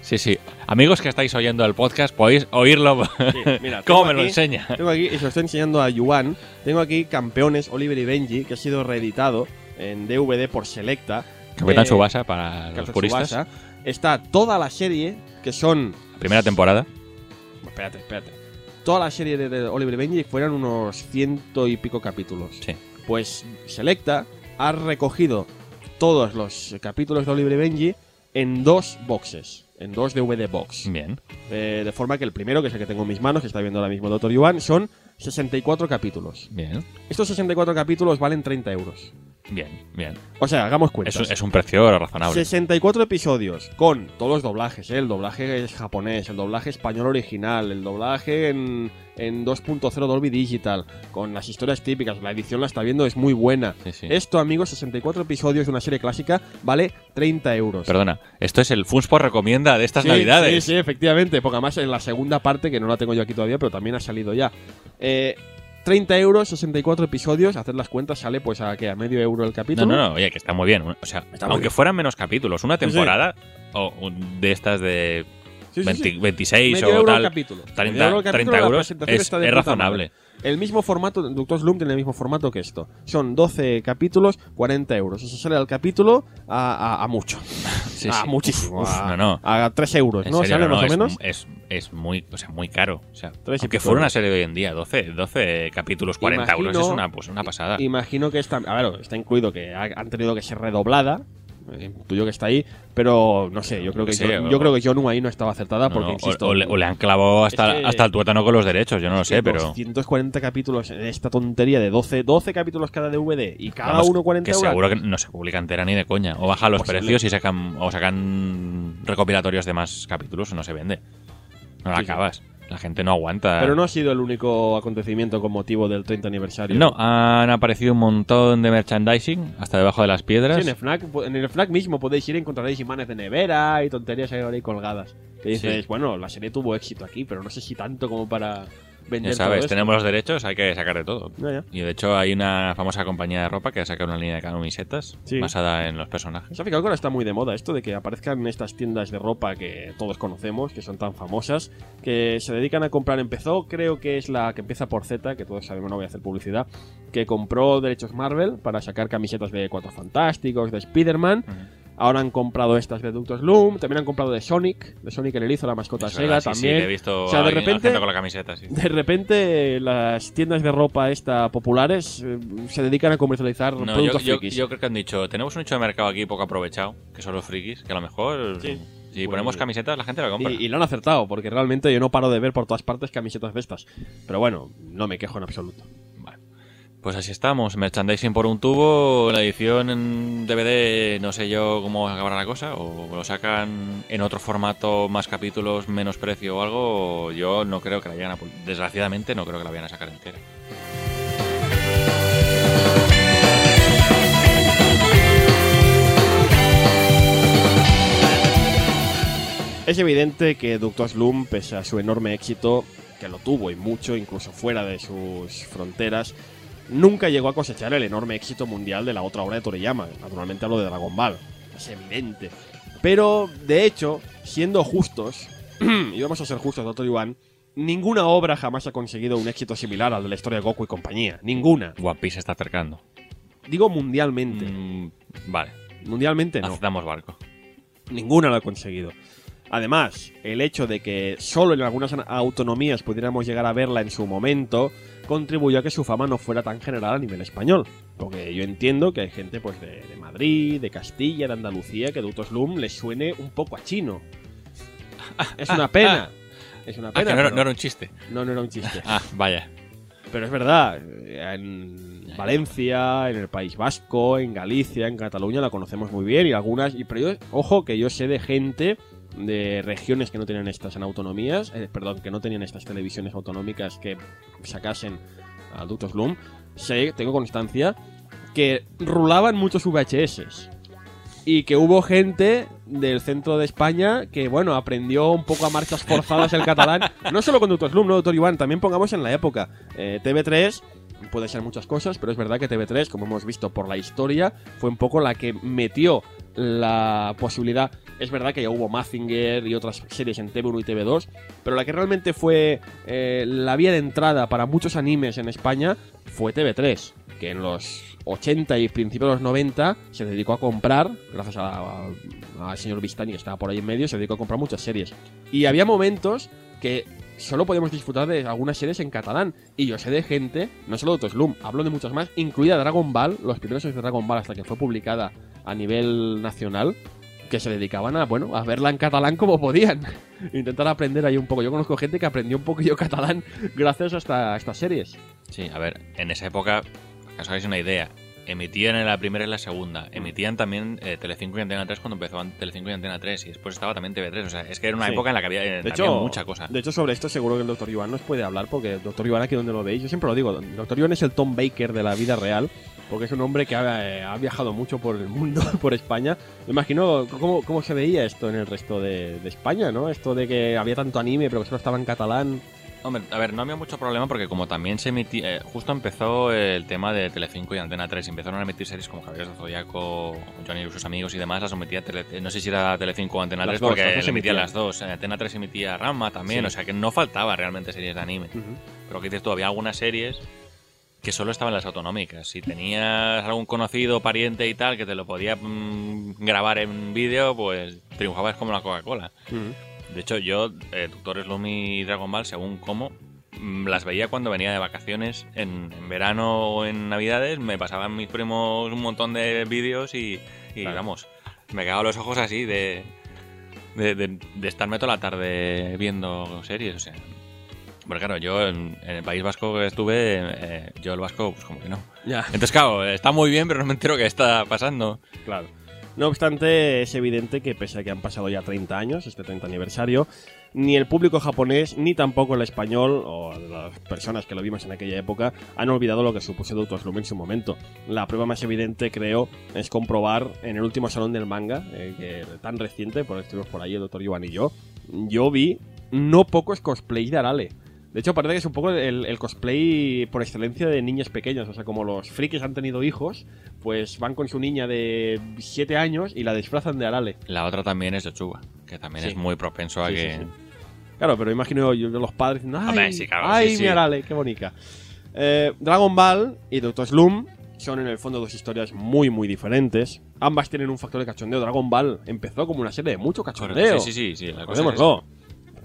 Sí, sí. Amigos que estáis oyendo el podcast, podéis oírlo. Sí, mira, ¿Cómo tengo me lo enseña? Tengo aquí, y se lo estoy enseñando a Yuan. Tengo aquí Campeones, Oliver y Benji, que ha sido reeditado en DVD por Selecta. Capitán Eh, Subasa para los puristas. Está toda la serie, que son Primera temporada. Espérate, espérate. Toda la serie de, de Oliver y Benji fueron unos ciento y pico capítulos. Sí. Pues Selecta ha recogido todos los capítulos de Oliver y Benji en dos boxes, en dos DVD box. Bien. Eh, de forma que el primero, que es el que tengo en mis manos, que está viendo ahora mismo Dr. Yuan, son 64 capítulos. Bien. Estos 64 capítulos valen 30 euros. Bien. Bien. O sea, hagamos Es, cuentas. un- es un precio razonable. 64 episodios con todos los doblajes, ¿eh? el doblaje es japonés, el doblaje español original, el doblaje en, en 2.0 Dolby Digital, con las historias típicas, la edición la está viendo, es muy buena. Sí, sí. Esto, amigos, 64 episodios de una serie clásica vale 30 euros. Perdona, esto es el Funspo recomienda de estas Sí, navidades. Sí, sí, efectivamente, porque además en la segunda parte, que no la tengo yo aquí todavía, pero también ha salido ya. Eh, 30 euros, 64 episodios, hacer las cuentas sale pues a que a medio euro el No, capítulo. no, no, oye, que está muy bien. O sea, Está aunque bien. fueran menos capítulos, una Sí, sí. temporada o un- de estas de Sí, sí, 20 sí. 26 Medio o euro tal, el capítulo. 30, Medio euro el 30 capítulo, la euros presentación es, está es razonable. madre. El mismo formato, Doctor Slum tiene el mismo formato que esto. Son 12 capítulos, 40 euros. Eso sale al capítulo a, a- a mucho. Sí, a sí. muchísimo. Uf, a, no, no. A 3 euros, ¿no? serio, Sale no, más no, o menos. Es, es, es muy, o sea, muy caro. O sea, pico fuera una euros. serie de hoy en día, 12, 12 capítulos, 40 euros, Imagino- es una, pues, una pasada. Imagino que está. A ver, está incluido que ha- han tenido que ser redoblada. eh, Intuyo que está ahí, pero no sé, yo creo que, Sí, yo, o- yo creo que Jonu ahí no estaba acertada porque, no, o- insisto. o, le, o le han clavado hasta, que- hasta el tuétano con los derechos, yo no lo sé, pero. 240 capítulos en esta tontería de 12, 12 capítulos cada DVD y cada Vamos, uno 40 que euros. seguro que no se publica entera ni de coña. O bajan los precios y sacan o sacan recopilatorios de más capítulos o no se vende. No la Sí, acabas. La gente no aguanta. Pero no ha sido el único acontecimiento con motivo del 30 aniversario. No, han aparecido un montón de merchandising hasta debajo de las piedras. Sí, en el, FNAC, en el FNAC mismo podéis ir y encontraréis imanes de nevera y tonterías ahí, ahí colgadas. Que dices, Sí. bueno, la serie tuvo éxito aquí, pero no sé si tanto como para vender ya sabes, todo tenemos los derechos, hay que sacar de todo. Ya, ya. Y de hecho hay una famosa compañía de ropa que ha sacado una línea de camisetas Sí. basada en los personajes. ¿Se ha fijado que ahora está muy de moda esto de que aparezcan estas tiendas de ropa que todos conocemos, que son tan famosas, que se dedican a comprar? Empezó, creo que es la que empieza por Z, que todos sabemos, no voy a hacer publicidad, que compró derechos Marvel para sacar camisetas de Cuatro Fantásticos, de Spider-Man. Ujú. Ahora han comprado estas de Ductos Loom, también han comprado de Sonic, de Sonic el Erizo, la mascota Sega verdad, sí, sí, también. que he visto O sea, de repente- haciendo con la camiseta, sí. De repente las tiendas de ropa esta populares eh, se dedican a comercializar No, yo, productos yo- frikis. yo creo que han dicho, tenemos un nicho de mercado aquí poco aprovechado, que son los frikis, que a lo mejor Sí. si Bueno, ponemos y- camisetas la gente la compra. Y, y lo han acertado, porque realmente yo no paro de ver por todas partes camisetas de estas. Pero bueno, no me quejo en absoluto. Pues así estamos, merchandising por un tubo, la edición en DVD, no sé yo cómo acabará la cosa, o lo sacan en otro formato, más capítulos, menos precio o algo, yo no creo que la vayan a... Desgraciadamente no creo que la vayan a sacar entera. Es evidente que Ductos Loom, pese a su enorme éxito, que lo tuvo y mucho, incluso fuera de sus fronteras, nunca llegó a cosechar el enorme éxito mundial de la otra obra de Toriyama. Naturalmente hablo de Dragon Ball. Es evidente. Pero, de hecho, siendo justos, y vamos a ser justos, doctor Iván, ninguna obra jamás ha conseguido un éxito similar al de la historia de Goku y compañía. Ninguna. One Piece se está acercando. Digo mundialmente. Mm, vale, Mundialmente no. aceptamos barco. Ninguna lo ha conseguido. Además, el hecho de que solo en algunas autonomías pudiéramos llegar a verla en su momento contribuyó a que su fama no fuera tan general a nivel español. Porque yo entiendo que hay gente pues de, de Madrid, de Castilla, de Andalucía, que Dutos Loom les suene un poco a chino. Es una pena. Es una Ah, pena. que no, era, pero- no era un chiste. no, no era un chiste. Ah, vaya. Pero es verdad, en Valencia, en el País Vasco, en Galicia, en Cataluña la conocemos muy bien y algunas, y, pero yo, ojo que yo sé de gente de regiones que no tenían estas en autonomías, eh, perdón, que no tenían estas televisiones autonómicas que sacasen adultos Loom, sé, tengo constancia que rulaban muchos VHS y que hubo gente del centro de España que, bueno, aprendió un poco a marchas forzadas el catalán. No solo con Doctor Slum, no, Doctor Iván, también pongamos en la época. Eh, TV3 puede ser muchas cosas, pero es verdad que TV3, como hemos visto por la historia, fue un poco la que metió la posibilidad. Es verdad que ya hubo Mazinger y otras series en TV1 y TV2, pero la que realmente fue eh, la vía de entrada para muchos animes en España fue TV3, que en los 80 y principios de los 90 se dedicó a comprar, gracias al señor Vistani que estaba por ahí en medio, se dedicó a comprar muchas series. Y había momentos que solo podíamos disfrutar de algunas series en catalán. Y yo sé de gente, no solo de Slum, hablo de muchas más, incluida Dragon Ball, los primeros de Dragon Ball hasta que fue publicada a nivel nacional, que se dedicaban a, bueno, a verla en catalán como podían. Intentar aprender ahí un poco. Yo conozco gente que aprendió un poquillo catalán gracias a, esta- estas series. Sí, a ver, en esa época, os hagáis una idea, emitían en la primera y la segunda. Emitían también eh, Telecinco y Antena 3 cuando empezó Telecinco y Antena 3 y después estaba también TV3. O sea, es que era una Sí. época en la que había, eh, De había hecho, mucha cosa. De hecho, sobre esto seguro que el Dr. Iván nos puede hablar, porque el Dr. Iván aquí donde lo veis, yo siempre lo digo, el Dr. Iván es el Tom Baker de la vida real, porque es un hombre que ha, eh, ha viajado mucho por el mundo, por España. Me imagino cómo, cómo se veía esto en el resto de, de España, ¿no? Esto de que había tanto anime, pero que solo estaba en catalán. Hombre, a ver, no había mucho problema porque como también se emitía... eh, justo empezó el tema de Telecinco y Antena 3. Empezaron a emitir series como Javier de Zodiaco, Johnny y sus amigos y demás. Las emitía Tele- eh, No sé si era Telecinco o Antena Las 3 dos, porque las emitía las dos. En Antena 3 emitía Rama también. Sí. O sea que no faltaba realmente series de anime. Pero que dices tú, había algunas series que solo estaban las autonómicas. Si tenías algún conocido, pariente y tal que te lo podía mm, grabar en vídeo, pues triunfabas como la Coca-Cola. De hecho, yo, eh, Doctor Slum y Dragon Ball, según cómo, mm, las veía cuando venía de vacaciones en, en verano o en navidades. Me pasaban mis primos un montón de vídeos y, y, Claro. vamos, me cagaba los ojos así de, de, de- de estarme toda la tarde viendo series. O sea, pero claro, yo en, en el País Vasco que estuve, eh, yo el vasco, pues como que no. Ya. Entonces, claro, está muy bien, pero no me entero qué está pasando. Claro. No obstante, es evidente que pese a que han pasado ya 30 años, este 30 aniversario, ni el público japonés, ni tampoco el español, o las personas que lo vimos en aquella época, han olvidado lo que supuso Doctor Slum en su momento. La prueba más evidente, creo, es comprobar en el último salón del manga, eh, tan reciente, por estuvimos por ahí el Dr. Iván y yo, yo vi no pocos cosplays de Arale. De hecho, parece que es un poco el, el cosplay por excelencia de niños pequeños. O sea, como los frikis han tenido hijos, pues van con su niña de 7 años y la disfrazan de Arale. La otra también es Yochuba, que también Sí. es muy propenso a Sí, que... sí. Claro, pero imagino yo los padres diciendo, ¡ay, sí, claro, ay mi Arale, qué bonita! Eh, Dragon Ball y Doctor Slum son en el fondo dos historias muy, muy diferentes. Ambas tienen un factor de cachondeo. Dragon Ball empezó como una serie de mucho cachondeo. Sí, sí, sí, sí, la cosa es.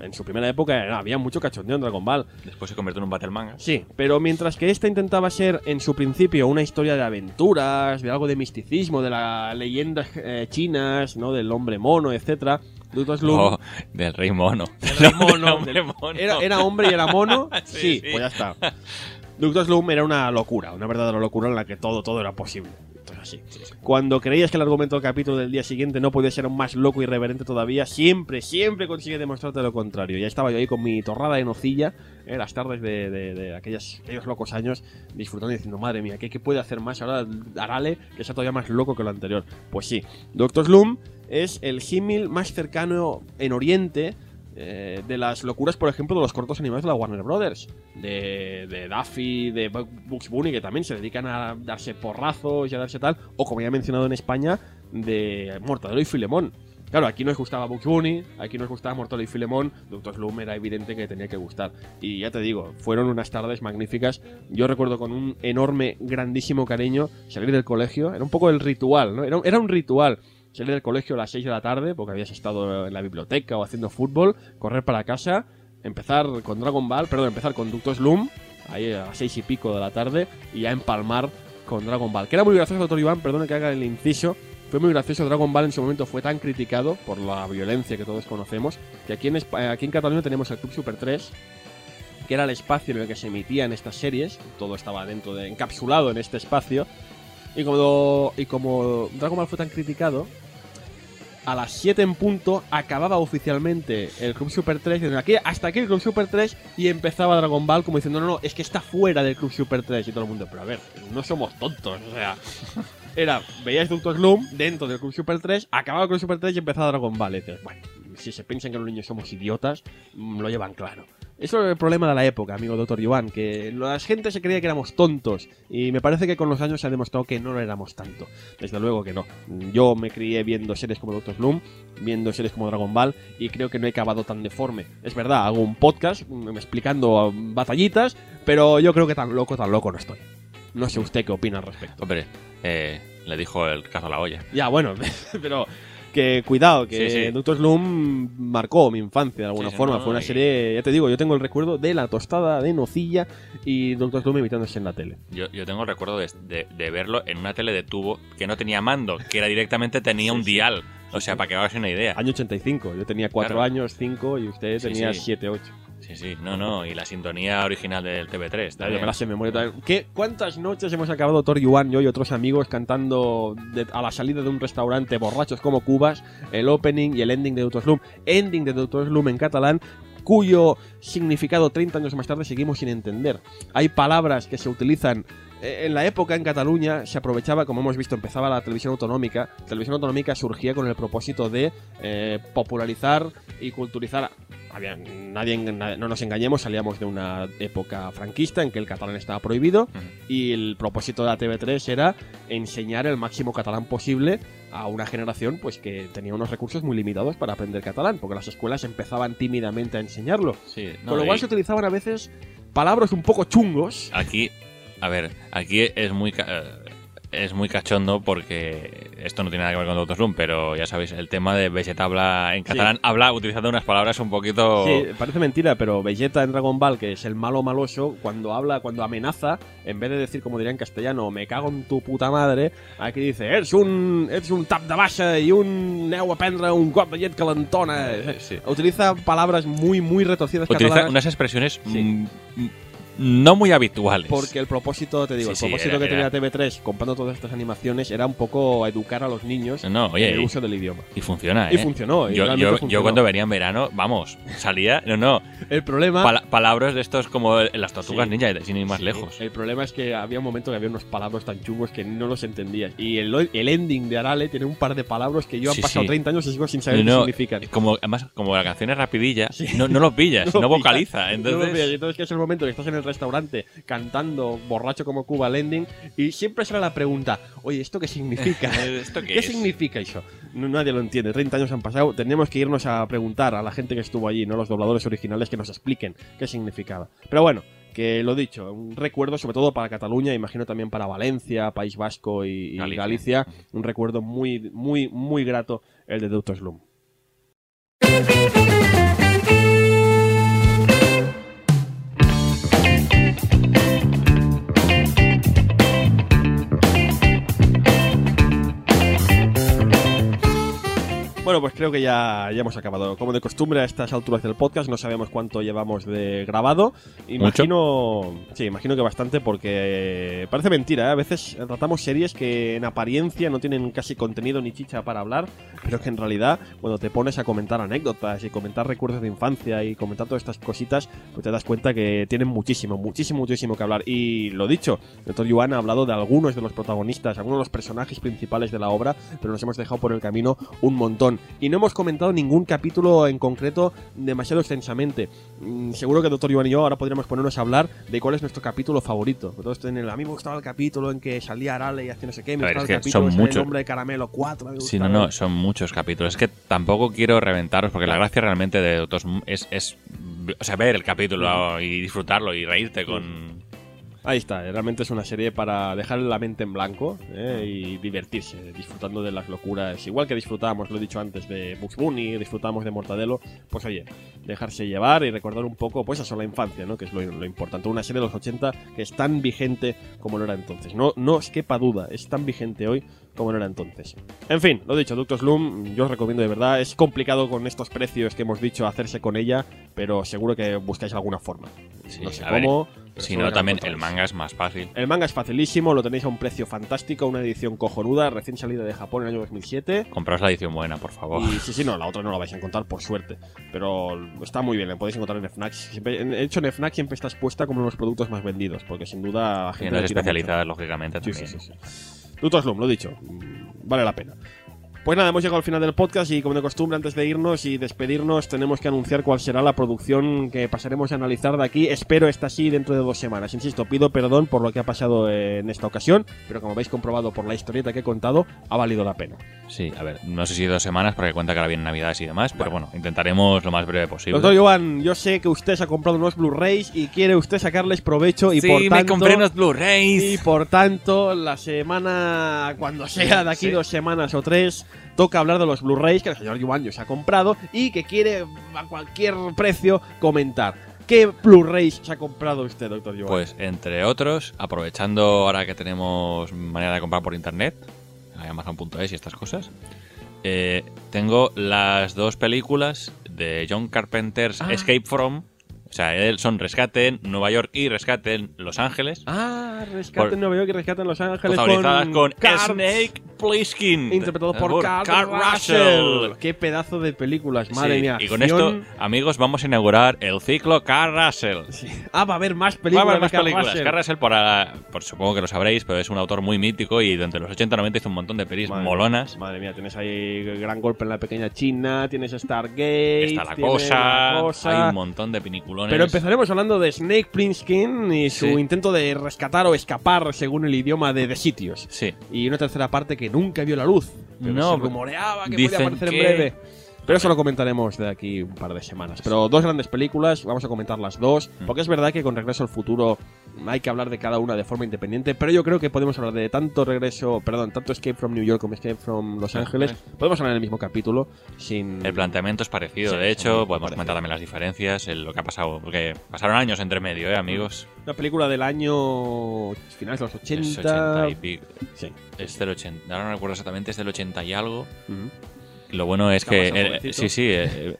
En su primera época era- había mucho cachondeo en Dragon Ball. Después se convirtió en un battle manga. Sí, pero mientras que esta intentaba ser en su principio una historia de aventuras, de algo de misticismo, de las leyendas eh, chinas, ¿no? Del hombre mono, etcétera. Oh, del rey mono. del rey mono, Del. Era, era hombre y era mono. Sí, sí, sí. pues ya está. Doctor Slum era una locura, una verdadera locura en la que todo, todo era posible. Así. Cuando creías que el argumento del capítulo del día siguiente no podía ser aún más loco y irreverente todavía, siempre, siempre consigue demostrarte lo contrario. Ya estaba yo ahí con mi torrada de nocilla, eh, las tardes de, aquellos locos años, disfrutando y diciendo, madre mía, ¿qué, qué puede hacer más ahora Arale que sea todavía más loco que lo anterior? Pues sí, Doctor Slum es el símil más cercano en Oriente eh, de las locuras, por ejemplo, de los cortos animados de la Warner Brothers, de, de Daffy, de Bu- Bugs Bunny, que también se dedican a darse porrazos y a darse tal, o como ya he mencionado en España, de Mortadelo y Filemón. Claro, aquí nos gustaba Bugs Bunny, aquí nos gustaba Mortadelo y Filemón, Doctor Slum era evidente que tenía que gustar. Y ya te digo, fueron unas tardes magníficas. Yo recuerdo con un enorme, grandísimo cariño salir del colegio, era un poco el ritual, ¿no? Era, era un ritual salir del colegio a las 6 de la tarde, porque habías estado en la biblioteca o haciendo fútbol, correr para casa, empezar con Dragon Ball, perdón, empezar con Ductos Slum, ahí a las 6 y pico de la tarde, y ya empalmar con Dragon Ball. Que era muy gracioso, doctor Iván, perdone que haga el inciso. Fue muy gracioso, Dragon Ball en su momento fue tan criticado por la violencia que todos conocemos, que aquí en, Espa- aquí en Cataluña tenemos el Club Super 3, que era el espacio en el que se emitían estas series, todo estaba dentro de, encapsulado en este espacio, y como, y como Dragon Ball fue tan criticado, a las 7 en punto acababa oficialmente el Club Super 3, diciendo, aquí, hasta aquí el Club Super 3, y empezaba Dragon Ball como diciendo, no, no, es que está fuera del Club Super 3, y todo el mundo, pero a ver, no somos tontos, o sea... Era, veíais Doctor Slum dentro del Club Super 3, acababa el Club Super 3 y empezaba Dragon Ball. Y bueno, si se piensan que los niños somos idiotas, mm, lo llevan claro. Eso es el problema de la época, amigo Doctor Joan, que la gente se creía que éramos tontos y me parece que con los años se ha demostrado que no lo éramos tanto. Desde luego que no. Yo me crié viendo series como Doctor Slum, viendo series como Dragon Ball y creo que no he acabado tan deforme. Es verdad, hago un podcast mm, explicando mm, batallitas, pero yo creo que tan loco, tan loco no estoy. No sé usted qué opina al respecto. Hombre, eh, le dijo el cazo a la olla. Ya, bueno, pero que cuidado, que Sí, sí. Doctor Slum marcó mi infancia de alguna Sí, forma. no, Fue una serie, ya te digo, yo tengo el recuerdo de la tostada de nocilla y Doctor Slum imitándose en la tele. Yo, yo tengo el recuerdo de, de- de verlo en una tele de tubo que no tenía mando, que era directamente tenía un dial. O sea, para que hagas una idea. Año 85, yo tenía 4 Claro. años, 5 y usted tenía sí. 7, 8. Sí, sí, no, no. Y la sintonía original del TV3. Yo me la sé de memoria también. ¿Qué, ¿Cuántas noches hemos acabado Doctor Yuan, yo y otros amigos cantando de- a la salida de un restaurante borrachos como cubas el opening y el ending de Doctor Slum? Ending de Doctor Slum en catalán cuyo significado 30 años más tarde seguimos sin entender. Hay palabras que se utilizan en la época en Cataluña se aprovechaba, como hemos visto, empezaba la televisión autonómica. La televisión autonómica surgía con el propósito de eh, popularizar y culturizar. Había, nadie, na- no nos engañemos, salíamos de una época franquista en que el catalán estaba prohibido y el propósito de la TV3 era enseñar el máximo catalán posible a una generación pues que tenía unos recursos muy limitados para aprender catalán, porque las escuelas empezaban tímidamente a enseñarlo. Sí, no, Con lo cual y se utilizaban a veces palabras un poco chungos. Aquí, a ver, aquí es muy eh, es muy cachondo porque esto no tiene nada que ver con Doctor Slum, pero ya sabéis, el tema de Vegeta habla en catalán, habla utilizando unas palabras un poquito... Sí, parece mentira, pero Vegeta en Dragon Ball, que es el malo maloso, cuando habla, cuando amenaza, en vez de decir, como diría en castellano, me cago en tu puta madre, aquí dice, eres un, eres un tap de baixa y un neu a prendre un cop de llet calentona. Sí. Utiliza palabras muy, muy retorcidas Utiliza catalanas. unas expresiones Sí. No muy habituales. Porque el propósito, te digo, Sí, el propósito era- que tenía era- TV3 comprando todas estas animaciones era un poco educar a los niños No, oye, en el uso del idioma. Y funciona, Y ¿eh? funcionó, y Yo, realmente yo, funcionó. yo cuando venía en verano, vamos, salía... No, no, El problema... pala- palabras de estos como las tortugas Sí. ninja, sin ir más lejos. El problema es que había un momento que había unos palabras tan chungos que no los entendías. Y el, el ending de Arale tiene un par de palabras que yo han pasado sí. 30 años y sigo sin saber No, qué significan. Como, además, como la canción es rapidilla, no, no lo pillas, No vocaliza. No lo Entonces. Y entonces que es el momento que estás en el restaurante cantando borracho como Cuba el ending y siempre será la pregunta, oye, ¿esto qué significa? ¿Esto qué ¿Qué es? significa eso? No- nadie lo entiende. 30 años han pasado. Tenemos que irnos a preguntar a la gente que estuvo allí, no los dobladores originales, que nos expliquen qué significaba. Pero bueno, que lo dicho, un recuerdo sobre todo para Cataluña, imagino también para Valencia, País Vasco y, y Galicia. Galicia. Un recuerdo muy, muy, muy grato el de Doctor Slum. Bueno, pues creo que ya, ya hemos acabado. Como de costumbre a estas alturas del podcast, no sabemos cuánto llevamos de grabado. Imagino, sí, imagino que bastante porque parece mentira. ¿eh? A veces tratamos series que en apariencia no tienen casi contenido ni chicha para hablar, pero que en realidad cuando te pones a comentar anécdotas y comentar recuerdos de infancia y comentar todas estas cositas, pues te das cuenta que tienen muchísimo, muchísimo, muchísimo que hablar. Y lo dicho, el doctor Yuan ha hablado de algunos de los protagonistas, algunos de los personajes principales de la obra, pero nos hemos dejado por el camino un montón. Y no hemos comentado ningún capítulo en concreto demasiado extensamente. Mm, seguro que Doctor Iván y yo ahora podríamos ponernos a hablar de cuál es nuestro capítulo favorito. Todos tienen el, a mí me gustaba el capítulo en que salía Arale y hacía no sé qué, me gustaba el capítulo son en el muchos. hombre de caramelo 4. me Sí, no, no, son muchos capítulos. Es que tampoco quiero reventaros porque la gracia realmente de Doctor es, es o sea, ver el capítulo y disfrutarlo y reírte con... Ahí está, eh, realmente es una serie para dejar la mente en blanco eh, y divertirse, disfrutando de las locuras. Igual que disfrutábamos, lo he dicho antes, de Bugs Bunny, disfrutamos de Mortadelo, pues oye, dejarse llevar y recordar un poco, pues eso, la infancia, ¿no? Que es lo, lo importante. Una serie de los 80 que es tan vigente como lo era entonces. No, no os quepa duda, es tan vigente hoy como lo era entonces. En fin, lo dicho, Doctor Slum, yo os recomiendo de verdad. Es complicado con estos precios que hemos dicho hacerse con ella, pero seguro que buscáis alguna forma. Sí, no sé ver, cómo. Si no, también el manga es más fácil. El manga es facilísimo, lo tenéis a un precio fantástico, una edición cojonuda, recién salida de Japón en el año 2007. Compraos la edición buena, por favor. Y sí, sí, no, la otra no la vais a encontrar por suerte. Pero está muy bien, la podéis encontrar en FNAC. Siempre, de hecho, en FNAC siempre está expuesta como uno de los productos más vendidos, porque sin duda la gente Tiendas le tira especializadas, lógicamente, mucho. también. Sí, sí, sí. sí. Luthor Slum, lo dicho, mm, vale la pena. Pues nada, hemos llegado al final del podcast y como de costumbre, antes de irnos y despedirnos, tenemos que anunciar cuál será la producción que pasaremos a analizar de aquí. Espero esta sí dentro de dos semanas. Insisto, pido perdón por lo que ha pasado en esta ocasión, pero como habéis comprobado por la historieta que he contado, ha valido la pena. Sí, a ver, no sé si dos semanas porque cuenta que ahora vienen navidades y demás, pero bueno, intentaremos lo más breve posible. Doctor Joan, yo sé que usted se ha comprado unos Blu-rays y quiere usted sacarles provecho y sí, por me tanto... compré unos Y por tanto, la semana, cuando sea de aquí Sí. dos semanas o tres, toca hablar de los Blu-rays que el señor Yuan se ha comprado y que quiere a cualquier precio comentar. ¿Qué Blu-rays se ha comprado usted, doctor Yuan? Pues entre otros, aprovechando ahora que tenemos manera de comprar por internet, Amazon.es y estas cosas, eh, tengo las dos películas de John Carpenter's Ah. Escape From. O sea, son Rescate en Nueva York y Rescate en Los Ángeles. Ah, Rescate Por- Nueva York y Rescate en Los Ángeles con, Cart- Snake Plissken. Interpretado por Kurt Kurt Russell. Qué pedazo de películas, madre Sí, mía. y con esto, amigos, vamos a inaugurar el ciclo Kurt Russell. Sí. Ah, va a haber más Va a películas. haber más películas. Russell. Kurt Russell, por, por- supongo que lo sabréis, pero es un autor muy mítico y durante los 80-90 hizo un montón de pelis Madre molonas. Madre mía, tienes ahí Gran Golpe en la Pequeña China, tienes Stargate, Está la cosa, La Cosa. hay un montón de Pero empezaremos hablando de Snake Plissken y su Sí. intento de rescatar o escapar según el idioma de, de sitios. Sí, Y una tercera parte que nunca vio la luz. Pero No, se rumoreaba que dicen podía aparecer que- en breve. Pero eso lo comentaremos de aquí un par de semanas. Pero dos grandes películas, vamos a comentar las dos. Mm. Porque es verdad que con Regreso al Futuro hay que hablar de cada una de forma independiente. Pero yo creo que podemos hablar de tanto Regreso, perdón, tanto Escape from New York como Escape from Los Ah, Ángeles. Podemos hablar en el mismo capítulo sin. el planteamiento es parecido. Sí, de hecho, podemos parecidos. comentar también las diferencias, el- lo que ha pasado. Porque pasaron años entre medio, ¿eh, amigos? Una película del año. finales de los 80. Es 80 y pico. Sí. Es del 80. Ahora no recuerdo exactamente, es del 80 y algo. Ujú. Lo bueno es Está que. más eh, sí, sí. eh,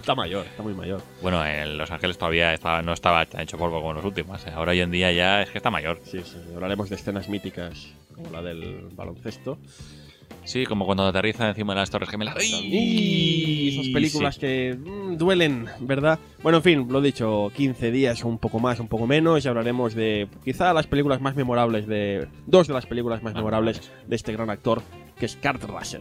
Está mayor, está muy mayor. bueno, en Los Ángeles todavía estaba, no estaba tan hecho polvo como los últimos. eh. Ahora hoy en día ya es que está mayor. Sí, sí. Hablaremos de escenas míticas como la del baloncesto. Sí, como cuando aterriza encima de las Torres Gemelas. Y esas películas Sí. que mm, duelen, ¿verdad? Bueno, en fin, lo dicho, 15 días, un poco más, un poco menos, y hablaremos de quizá las películas más memorables de. Dos de las películas más Ah, memorables de este gran actor, que es Kurt Russell.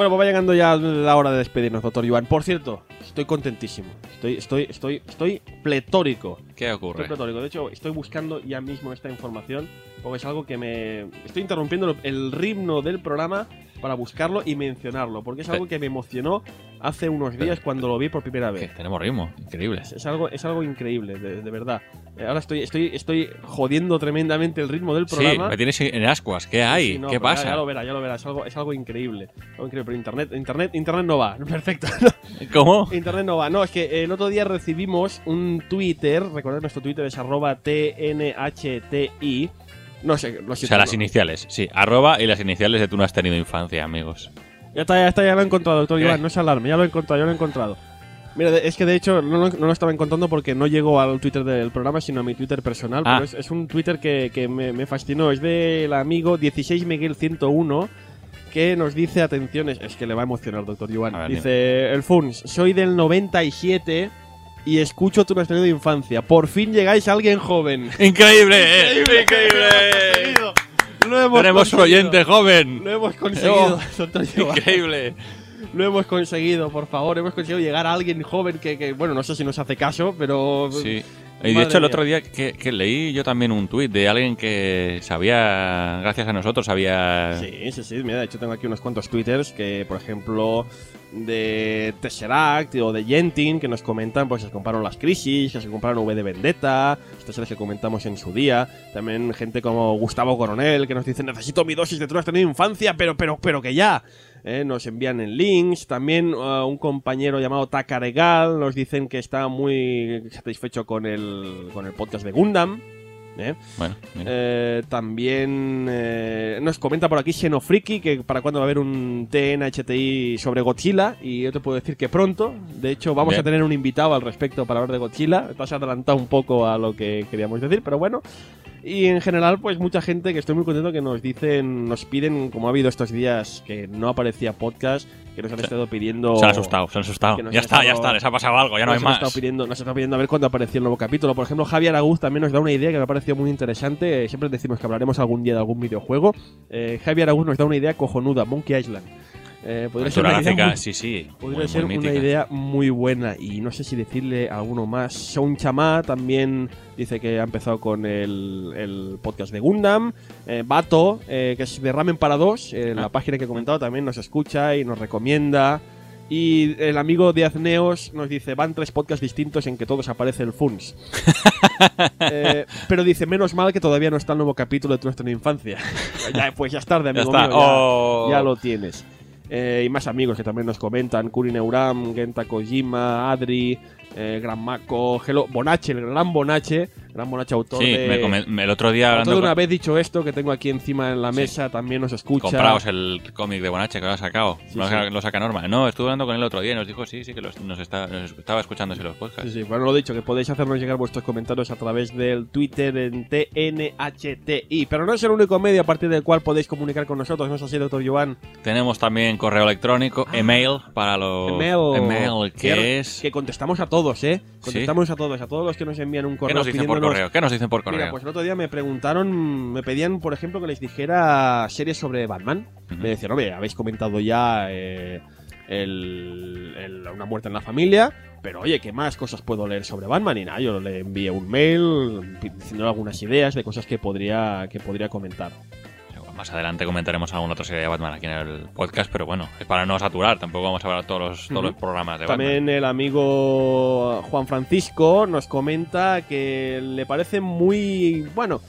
Bueno, pues va llegando ya la hora de despedirnos, doctor Iván. Por cierto, estoy contentísimo. Estoy, estoy, estoy, estoy pletórico. ¿Qué Estoy ocurre? pletórico. De hecho, estoy buscando ya mismo esta información porque es algo que me... Estoy interrumpiendo el ritmo del programa para buscarlo y mencionarlo, porque es algo que me emocionó hace unos días cuando lo vi por primera Que vez. tenemos ritmo, increíble. Es, es algo, es algo increíble, de, de verdad. Eh, Ahora estoy, estoy, estoy jodiendo tremendamente el ritmo del Sí, programa. me tienes en ascuas. ¿Qué hay? Sí, no, ¿Qué pero ya- pasa? Ya, lo verás, ya lo verás. Es algo, es algo increíble. Algo increíble. Pero internet, internet, internet no va. Perfecto. ¿Cómo? Internet no va. No, es que el otro día recibimos un Twitter. Recordad, nuestro Twitter es arroba TNHTI. No sé, lo O sea, las iniciales, sí. Arroba y las iniciales de tú no has tenido infancia, amigos. Ya está, ya está, ya lo he encontrado, doctor ¿Qué? Iván. No se alarme, ya lo he encontrado, ya lo he encontrado. Mira, es que de hecho no, lo- no lo estaba encontrando porque no llegó al Twitter del programa, sino a mi Twitter personal. Ah. Pero es, es un Twitter que, que me, me fascinó. Es del amigo 16miguel101 que nos dice, atención, es, es que le va a emocionar, doctor Iván. Dice, el Funs, soy del 97 y escucho tu nuestro de infancia. Por fin llegáis a alguien joven. ¡Increíble! eh, ¡Increíble! Lo hemos Tenemos un oyente joven. Lo hemos conseguido. Oh. Increíble. Lo hemos conseguido, por favor. Hemos conseguido llegar a alguien joven que, que, bueno, no sé si nos hace caso, pero. Sí. Y de hecho, el otro día que, que leí yo también un tuit de alguien que sabía, gracias a nosotros, sabía. Sí, sí, sí. Mira, de hecho tengo aquí unos cuantos twitters que, por ejemplo, de Tesseract o de Gentin, que nos comentan pues se compraron las crisis, que se compraron V de Vendetta, estas series que comentamos en su día. También gente como Gustavo Coronel, que nos dice, necesito mi dosis de has tenido infancia, pero, pero, pero que ya. Eh, nos envían en links. También uh, un compañero llamado Takaregal nos dicen que está muy satisfecho con el, con el podcast de Gundam. ¿eh? Bueno. Eh, también eh, nos comenta por aquí Xenofriki que para cuándo va a haber un TNHTI sobre Godzilla y yo te puedo decir que pronto. De hecho, vamos Bien. a tener un invitado al respecto para hablar de Godzilla. Has adelantado un poco a lo que queríamos decir, pero bueno. Y en general, pues mucha gente que estoy muy contento que nos dicen, nos piden, como ha habido estos días que no aparecía podcast, que nos han estado pidiendo. se han asustado, se han asustado. Ya han está, ya estado- está, les ha pasado algo, ya no hay han estado más. pidiendo, nos han estado pidiendo a ver cuándo aparecía el nuevo capítulo. Por ejemplo, Javier Aguz también nos da una idea que me ha parecido muy interesante. Siempre decimos que hablaremos algún día de algún videojuego. Eh, Javier Aguz nos da una idea cojonuda, Monkey Island. Eh, podría ser una idea muy- sí, sí. Podría muy, ser muy una idea muy buena y no sé si decirle a alguno más. Sean Chamá también dice que ha empezado con el, el podcast de Gundam. Eh, Bato, eh, que es de Ramen para dos, eh, la Ah. página que he comentado, también nos escucha y nos recomienda. Y el amigo de Azneos nos dice, van tres podcasts distintos en que todos aparece el Funs. Eh, pero dice, menos mal que todavía no está el nuevo capítulo de Tu Nuestra Infancia. ya, pues ya es tarde, Ya amigo está. mío, ya- Oh. ya lo tienes. Eh, y más amigos que también nos comentan: Kuri Neuram, Genta Kojima, Adri, eh, Gran Mako, Hello, Bonache, el gran Bonache, gran Bonache autor Sí, de. me come- me- el otro día autor hablando de una con, vez dicho esto que tengo aquí encima en la Sí. mesa, también nos escucha. compraos el cómic de Bonache que lo ha sacado. Sí, lo, sí. lo saca Norma. No, estuve hablando con él el otro día y nos dijo sí, sí, que los- nos, está, nos estaba escuchándose los podcasts. Sí, sí, bueno, lo dicho, que podéis hacernos llegar vuestros comentarios a través del Twitter en TNHTI. Pero no es el único medio a partir del cual podéis comunicar con nosotros, ¿no es así, doctor Joan? Tenemos también correo electrónico, email para los. Email, email, que es. Que contestamos a todos, ¿eh? Contestamos a todos, a todos los que nos envían un ¿Qué correo nos dicen por correo? ¿Qué nos dicen por correo? Mira, pues el otro día me preguntaron, me pedían, por ejemplo, que les dijera series sobre Batman. Me decían, hombre, habéis comentado ya eh, el- el- una muerte en la familia, pero oye, ¿qué más cosas puedo leer sobre Batman? Y nada, yo le envié un mail diciendo algunas ideas de cosas que podría, que podría comentar. Más adelante comentaremos alguna otra serie de Batman aquí en el podcast, pero bueno, es para no saturar, tampoco vamos a hablar todos los, todos los programas de También el amigo Juan Francisco nos comenta que le parece muy bueno.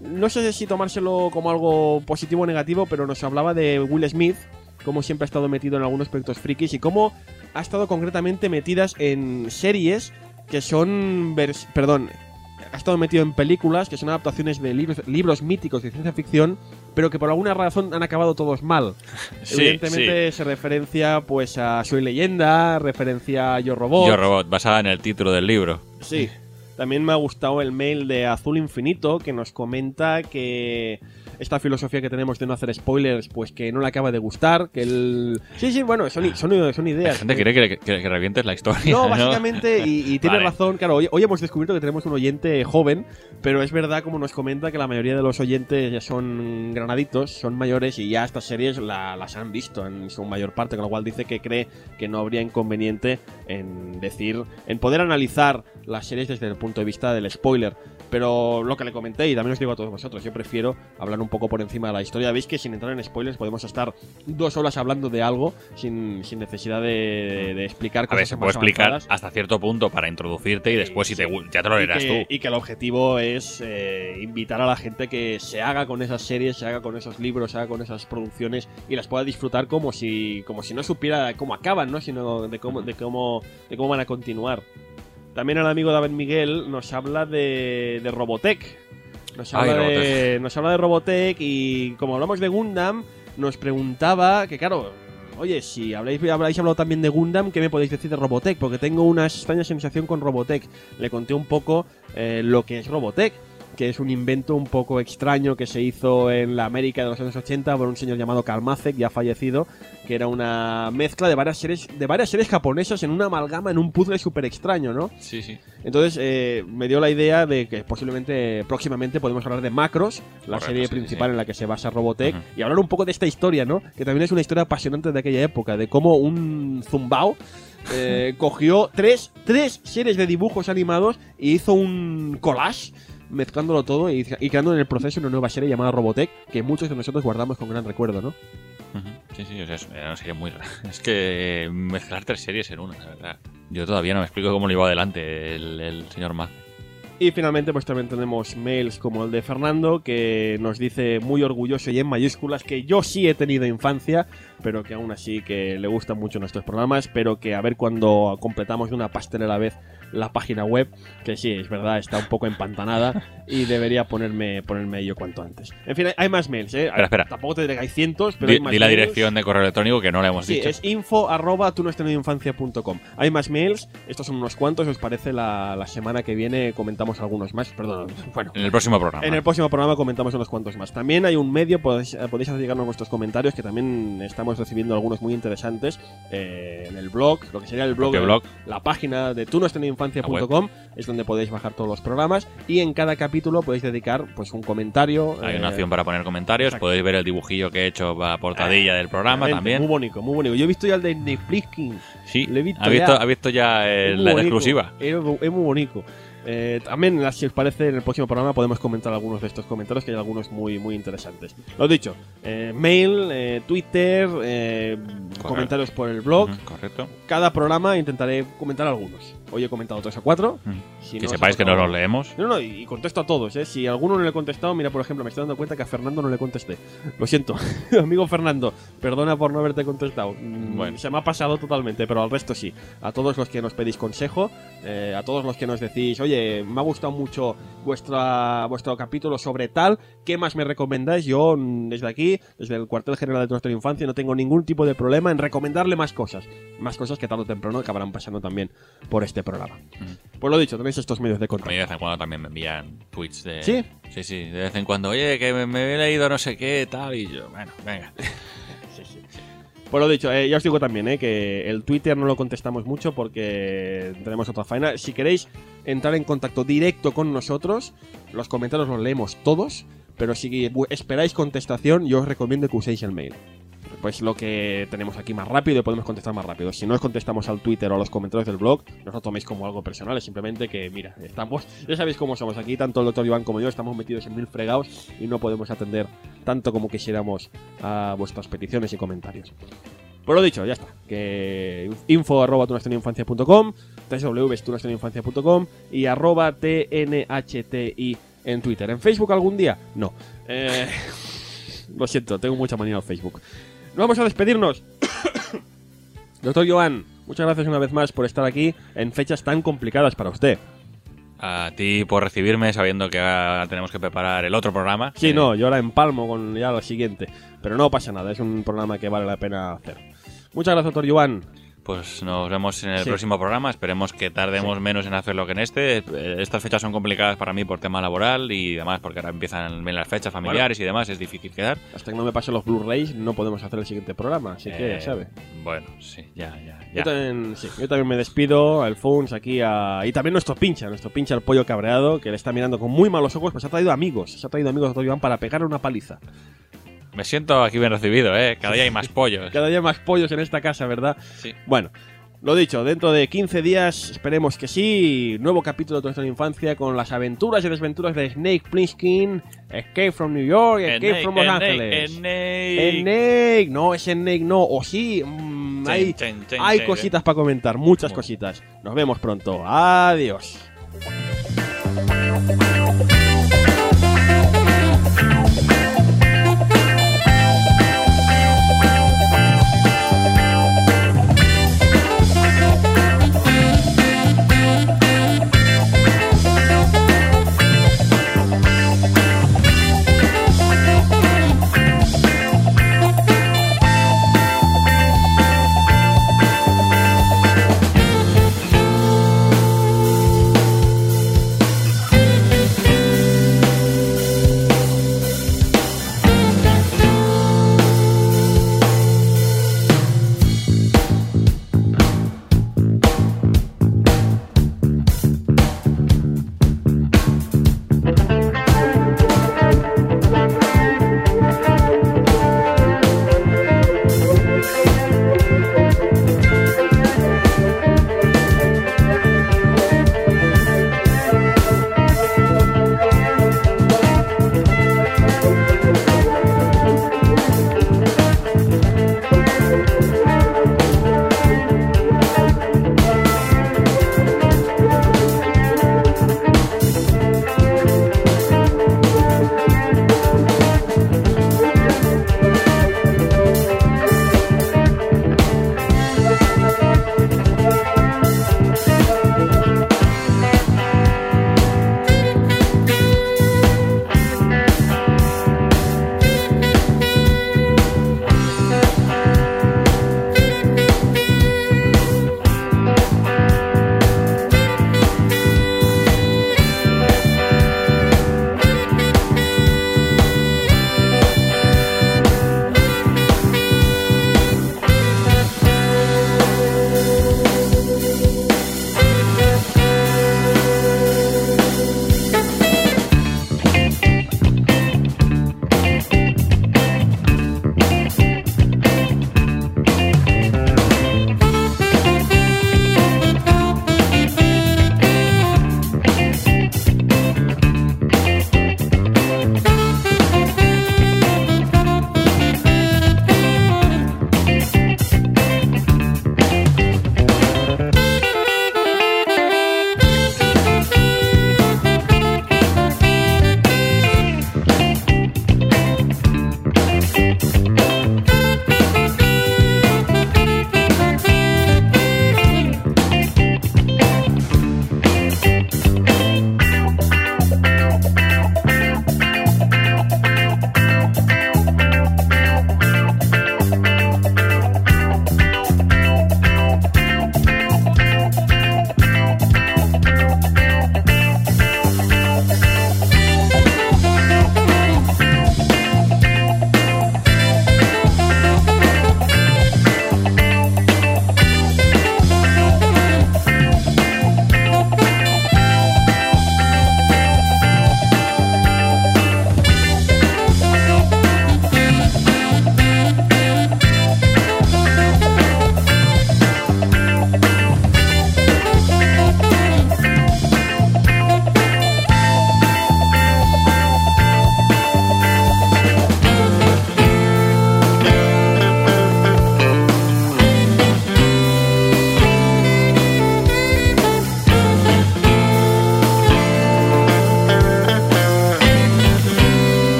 No sé si tomárselo como algo positivo o negativo, pero nos hablaba de Will Smith, cómo siempre ha estado metido en algunos aspectos frikis y cómo ha estado concretamente metidas en series que son, vers- perdón, ha estado metido en películas que son adaptaciones de libros, libros míticos de ciencia ficción, pero que por alguna razón han acabado todos mal. Sí, Evidentemente se referencia pues a Soy Leyenda, referencia a Yo Robot. Yo Robot, basada en el título del libro. Sí. También me ha gustado el mail de Azul Infinito que nos comenta que esta filosofía que tenemos de no hacer spoilers, pues que no le acaba de gustar, que el... Sí, sí, bueno, son, son, son La ideas. gente quiere que, que- que revientes la historia. No, básicamente, y, y tiene Vale. razón, claro, hoy, hoy hemos descubierto que tenemos un oyente joven, pero es verdad, como nos comenta, que la mayoría de los oyentes ya son granaditos, son mayores y ya estas series la- las han visto en su mayor parte, con lo cual dice que cree que no habría inconveniente en decir, en poder analizar las series desde el punto de vista del spoiler. Pero lo que le comenté, y también os digo a todos vosotros, yo prefiero hablar un poco por encima de la historia. Veis que sin entrar en spoilers podemos estar dos horas hablando de algo sin, sin necesidad de, de explicar A cosas ver, se puede explicar avanzadas. hasta cierto punto para introducirte y después si te sí. ya te lo leerás tú. y que el objetivo es eh, invitar a la gente que se haga con esas series, se haga con esos libros, se haga con esas producciones y las pueda disfrutar como si, como si no supiera cómo acaban, ¿no? sino de cómo, de cómo, de cómo van a continuar. También el amigo David Miguel nos habla de, de Robotech. Nos Ay, habla, de, Robotech. nos habla de Robotech y como hablamos de Gundam, nos preguntaba que, claro, oye, si habláis, habláis hablado también de Gundam, ¿qué me podéis decir de Robotech? Porque tengo una extraña sensación con Robotech. Le conté un poco eh, lo que es Robotech. Que es un invento un poco extraño que se hizo en la América de los años 80 por un señor llamado Kalmazek, ya fallecido, que era una mezcla de varias series, de varias series japonesas en una amalgama, en un puzzle súper extraño, ¿no? Sí, sí. Entonces eh, me dio la idea de que posiblemente próximamente podemos hablar de Macros, la Correcto, serie sí, principal sí. en la que se basa Robotech, y hablar un poco de esta historia, ¿no? Que también es una historia apasionante de aquella época, de cómo un zumbao eh, cogió tres, tres series de dibujos animados y hizo un collage mezclándolo todo y, y creando en el proceso una nueva serie llamada Robotech que muchos de nosotros guardamos con gran recuerdo, ¿no? Sí, sí, o sea, es- una serie muy rara. Es que mezclar tres series en una, la verdad. Yo todavía no me explico cómo lo llevó adelante el, el señor Mac. Y finalmente, pues también tenemos mails como el de Fernando, que nos dice muy orgulloso y en mayúsculas que yo sí he tenido infancia, pero que aún así que le gustan mucho nuestros programas, pero que a ver cuando completamos de una pastelera vez la página web, que sí, es verdad, está un poco empantanada y debería ponerme, ponerme ello cuanto antes. En fin, hay- más mails, ¿eh? Espera, espera. Tampoco te diré que hay cientos, pero Di, hay más di la mails. dirección de correo electrónico que no la hemos Sí, dicho. es info arroba tú no infancia.com. Hay más mails, estos son unos cuantos, os parece la, la semana que viene comentamos algunos más, perdón, bueno. En el próximo programa. En el próximo programa comentamos unos cuantos más. También hay un medio, podéis, podéis hacer llegarnos vuestros comentarios, que también estamos recibiendo algunos muy interesantes eh, en el blog, lo que sería el blog, propio blog. la página de tú no has tenido infancia.com, es donde podéis bajar todos los programas y en cada capítulo podéis dedicar pues un comentario. Hay eh, una opción para poner comentarios. exacto. Podéis ver el dibujillo que he hecho para la portadilla del programa Muy también. bonito, muy bonito. Yo he visto ya el de Netflix. Sí, Lo he visto ha visto, ya. ha visto ya el- muy la exclusiva. Es, es muy bonito. Eh, también, si os parece, en el próximo programa podemos comentar algunos de estos comentarios, que hay algunos muy, muy interesantes. Lo dicho, eh, mail, eh, Twitter, eh, comentarios por el blog. Correcto. Cada programa intentaré comentar algunos. Hoy he comentado tres o cuatro. Ujú. Si que no, sepáis se que no los leemos. No, no, y y contesto a todos, ¿eh? Si a alguno no le he contestado, mira, por ejemplo, me estoy dando cuenta que a Fernando no le contesté. Lo siento, amigo Fernando, perdona por no haberte contestado. Mm, Bueno. Se me ha pasado totalmente, pero al resto sí. A todos los que nos pedís consejo, eh, a todos los que nos decís, oye, me ha gustado mucho vuestra, vuestro capítulo sobre tal, ¿qué más me recomendáis? Yo, mm, desde aquí, desde el cuartel general de nuestra infancia, no tengo ningún tipo de problema en recomendarle más cosas. Más cosas que tarde o temprano acabarán pasando también por este programa. Pues lo dicho, tenéis estos medios de A mí contacto. de vez en cuando también me envían tweets de... ¿Sí? Sí, sí, de vez en cuando. Oye, que me, me he leído no sé qué, tal, y yo, bueno, venga. Sí, sí. Pues lo dicho, eh, ya os digo también eh, que el Twitter no lo contestamos mucho porque tenemos otra faena. Si queréis entrar en contacto directo con nosotros, los comentarios los leemos todos, pero si esperáis contestación, yo os recomiendo que uséis el mail. Pues lo que tenemos aquí más rápido y podemos contestar más rápido. Si no os contestamos al Twitter o a los comentarios del blog, no os lo toméis como algo personal, es simplemente que, mira, estamos, ya sabéis cómo somos aquí, tanto el doctor Iván como yo estamos metidos en mil fregados y no podemos atender tanto como quisiéramos a vuestras peticiones y comentarios. Por lo dicho, ya está. Que info arroba tunuestrinainfancia.com, www.tunuestrinainfancia.com y arroba tnhti en Twitter. ¿En Facebook algún día? No. Eh, lo siento, tengo mucha manía al Facebook. Vamos a despedirnos. Doctor Joan, muchas gracias una vez más por estar aquí en fechas tan complicadas para usted. A ti por recibirme sabiendo que ahora tenemos que preparar el otro programa. Sí, Eh, no, yo ahora empalmo con ya lo siguiente. Pero no pasa nada, es un programa que vale la pena hacer. Muchas gracias, doctor Joan. Pues nos vemos en el Sí. próximo programa. Esperemos que tardemos menos en hacerlo que en este. Eh, Estas fechas son complicadas para mí por tema laboral y demás, porque ahora empiezan bien las fechas familiares y demás. Es difícil quedar. Hasta que no me pasen los Blu-rays no podemos hacer el siguiente programa, así que ya Eh, sabe. Bueno, sí, ya, ya, Yo ya. también, sí, yo también me despido, al Funs aquí a... Y también nuestro pincha, nuestro pincha el pollo cabreado, que le está mirando con muy malos ojos, pues se ha traído amigos, se ha traído amigos doctor Joan para pegarle una paliza. Me siento aquí bien recibido, ¿eh? Cada día hay más pollos. Cada día más pollos en esta casa, ¿verdad? Sí. Bueno, lo dicho, dentro de 15 días, esperemos que sí, nuevo capítulo de nuestra infancia con las aventuras y desventuras de Snake Plissken, Escape from New York, Escape from Los Ángeles. Snake. No, es Snake, no, o sí, mm, Chen, hay, hay cositas para comentar, muchas Bueno. cositas. Nos vemos pronto, adiós.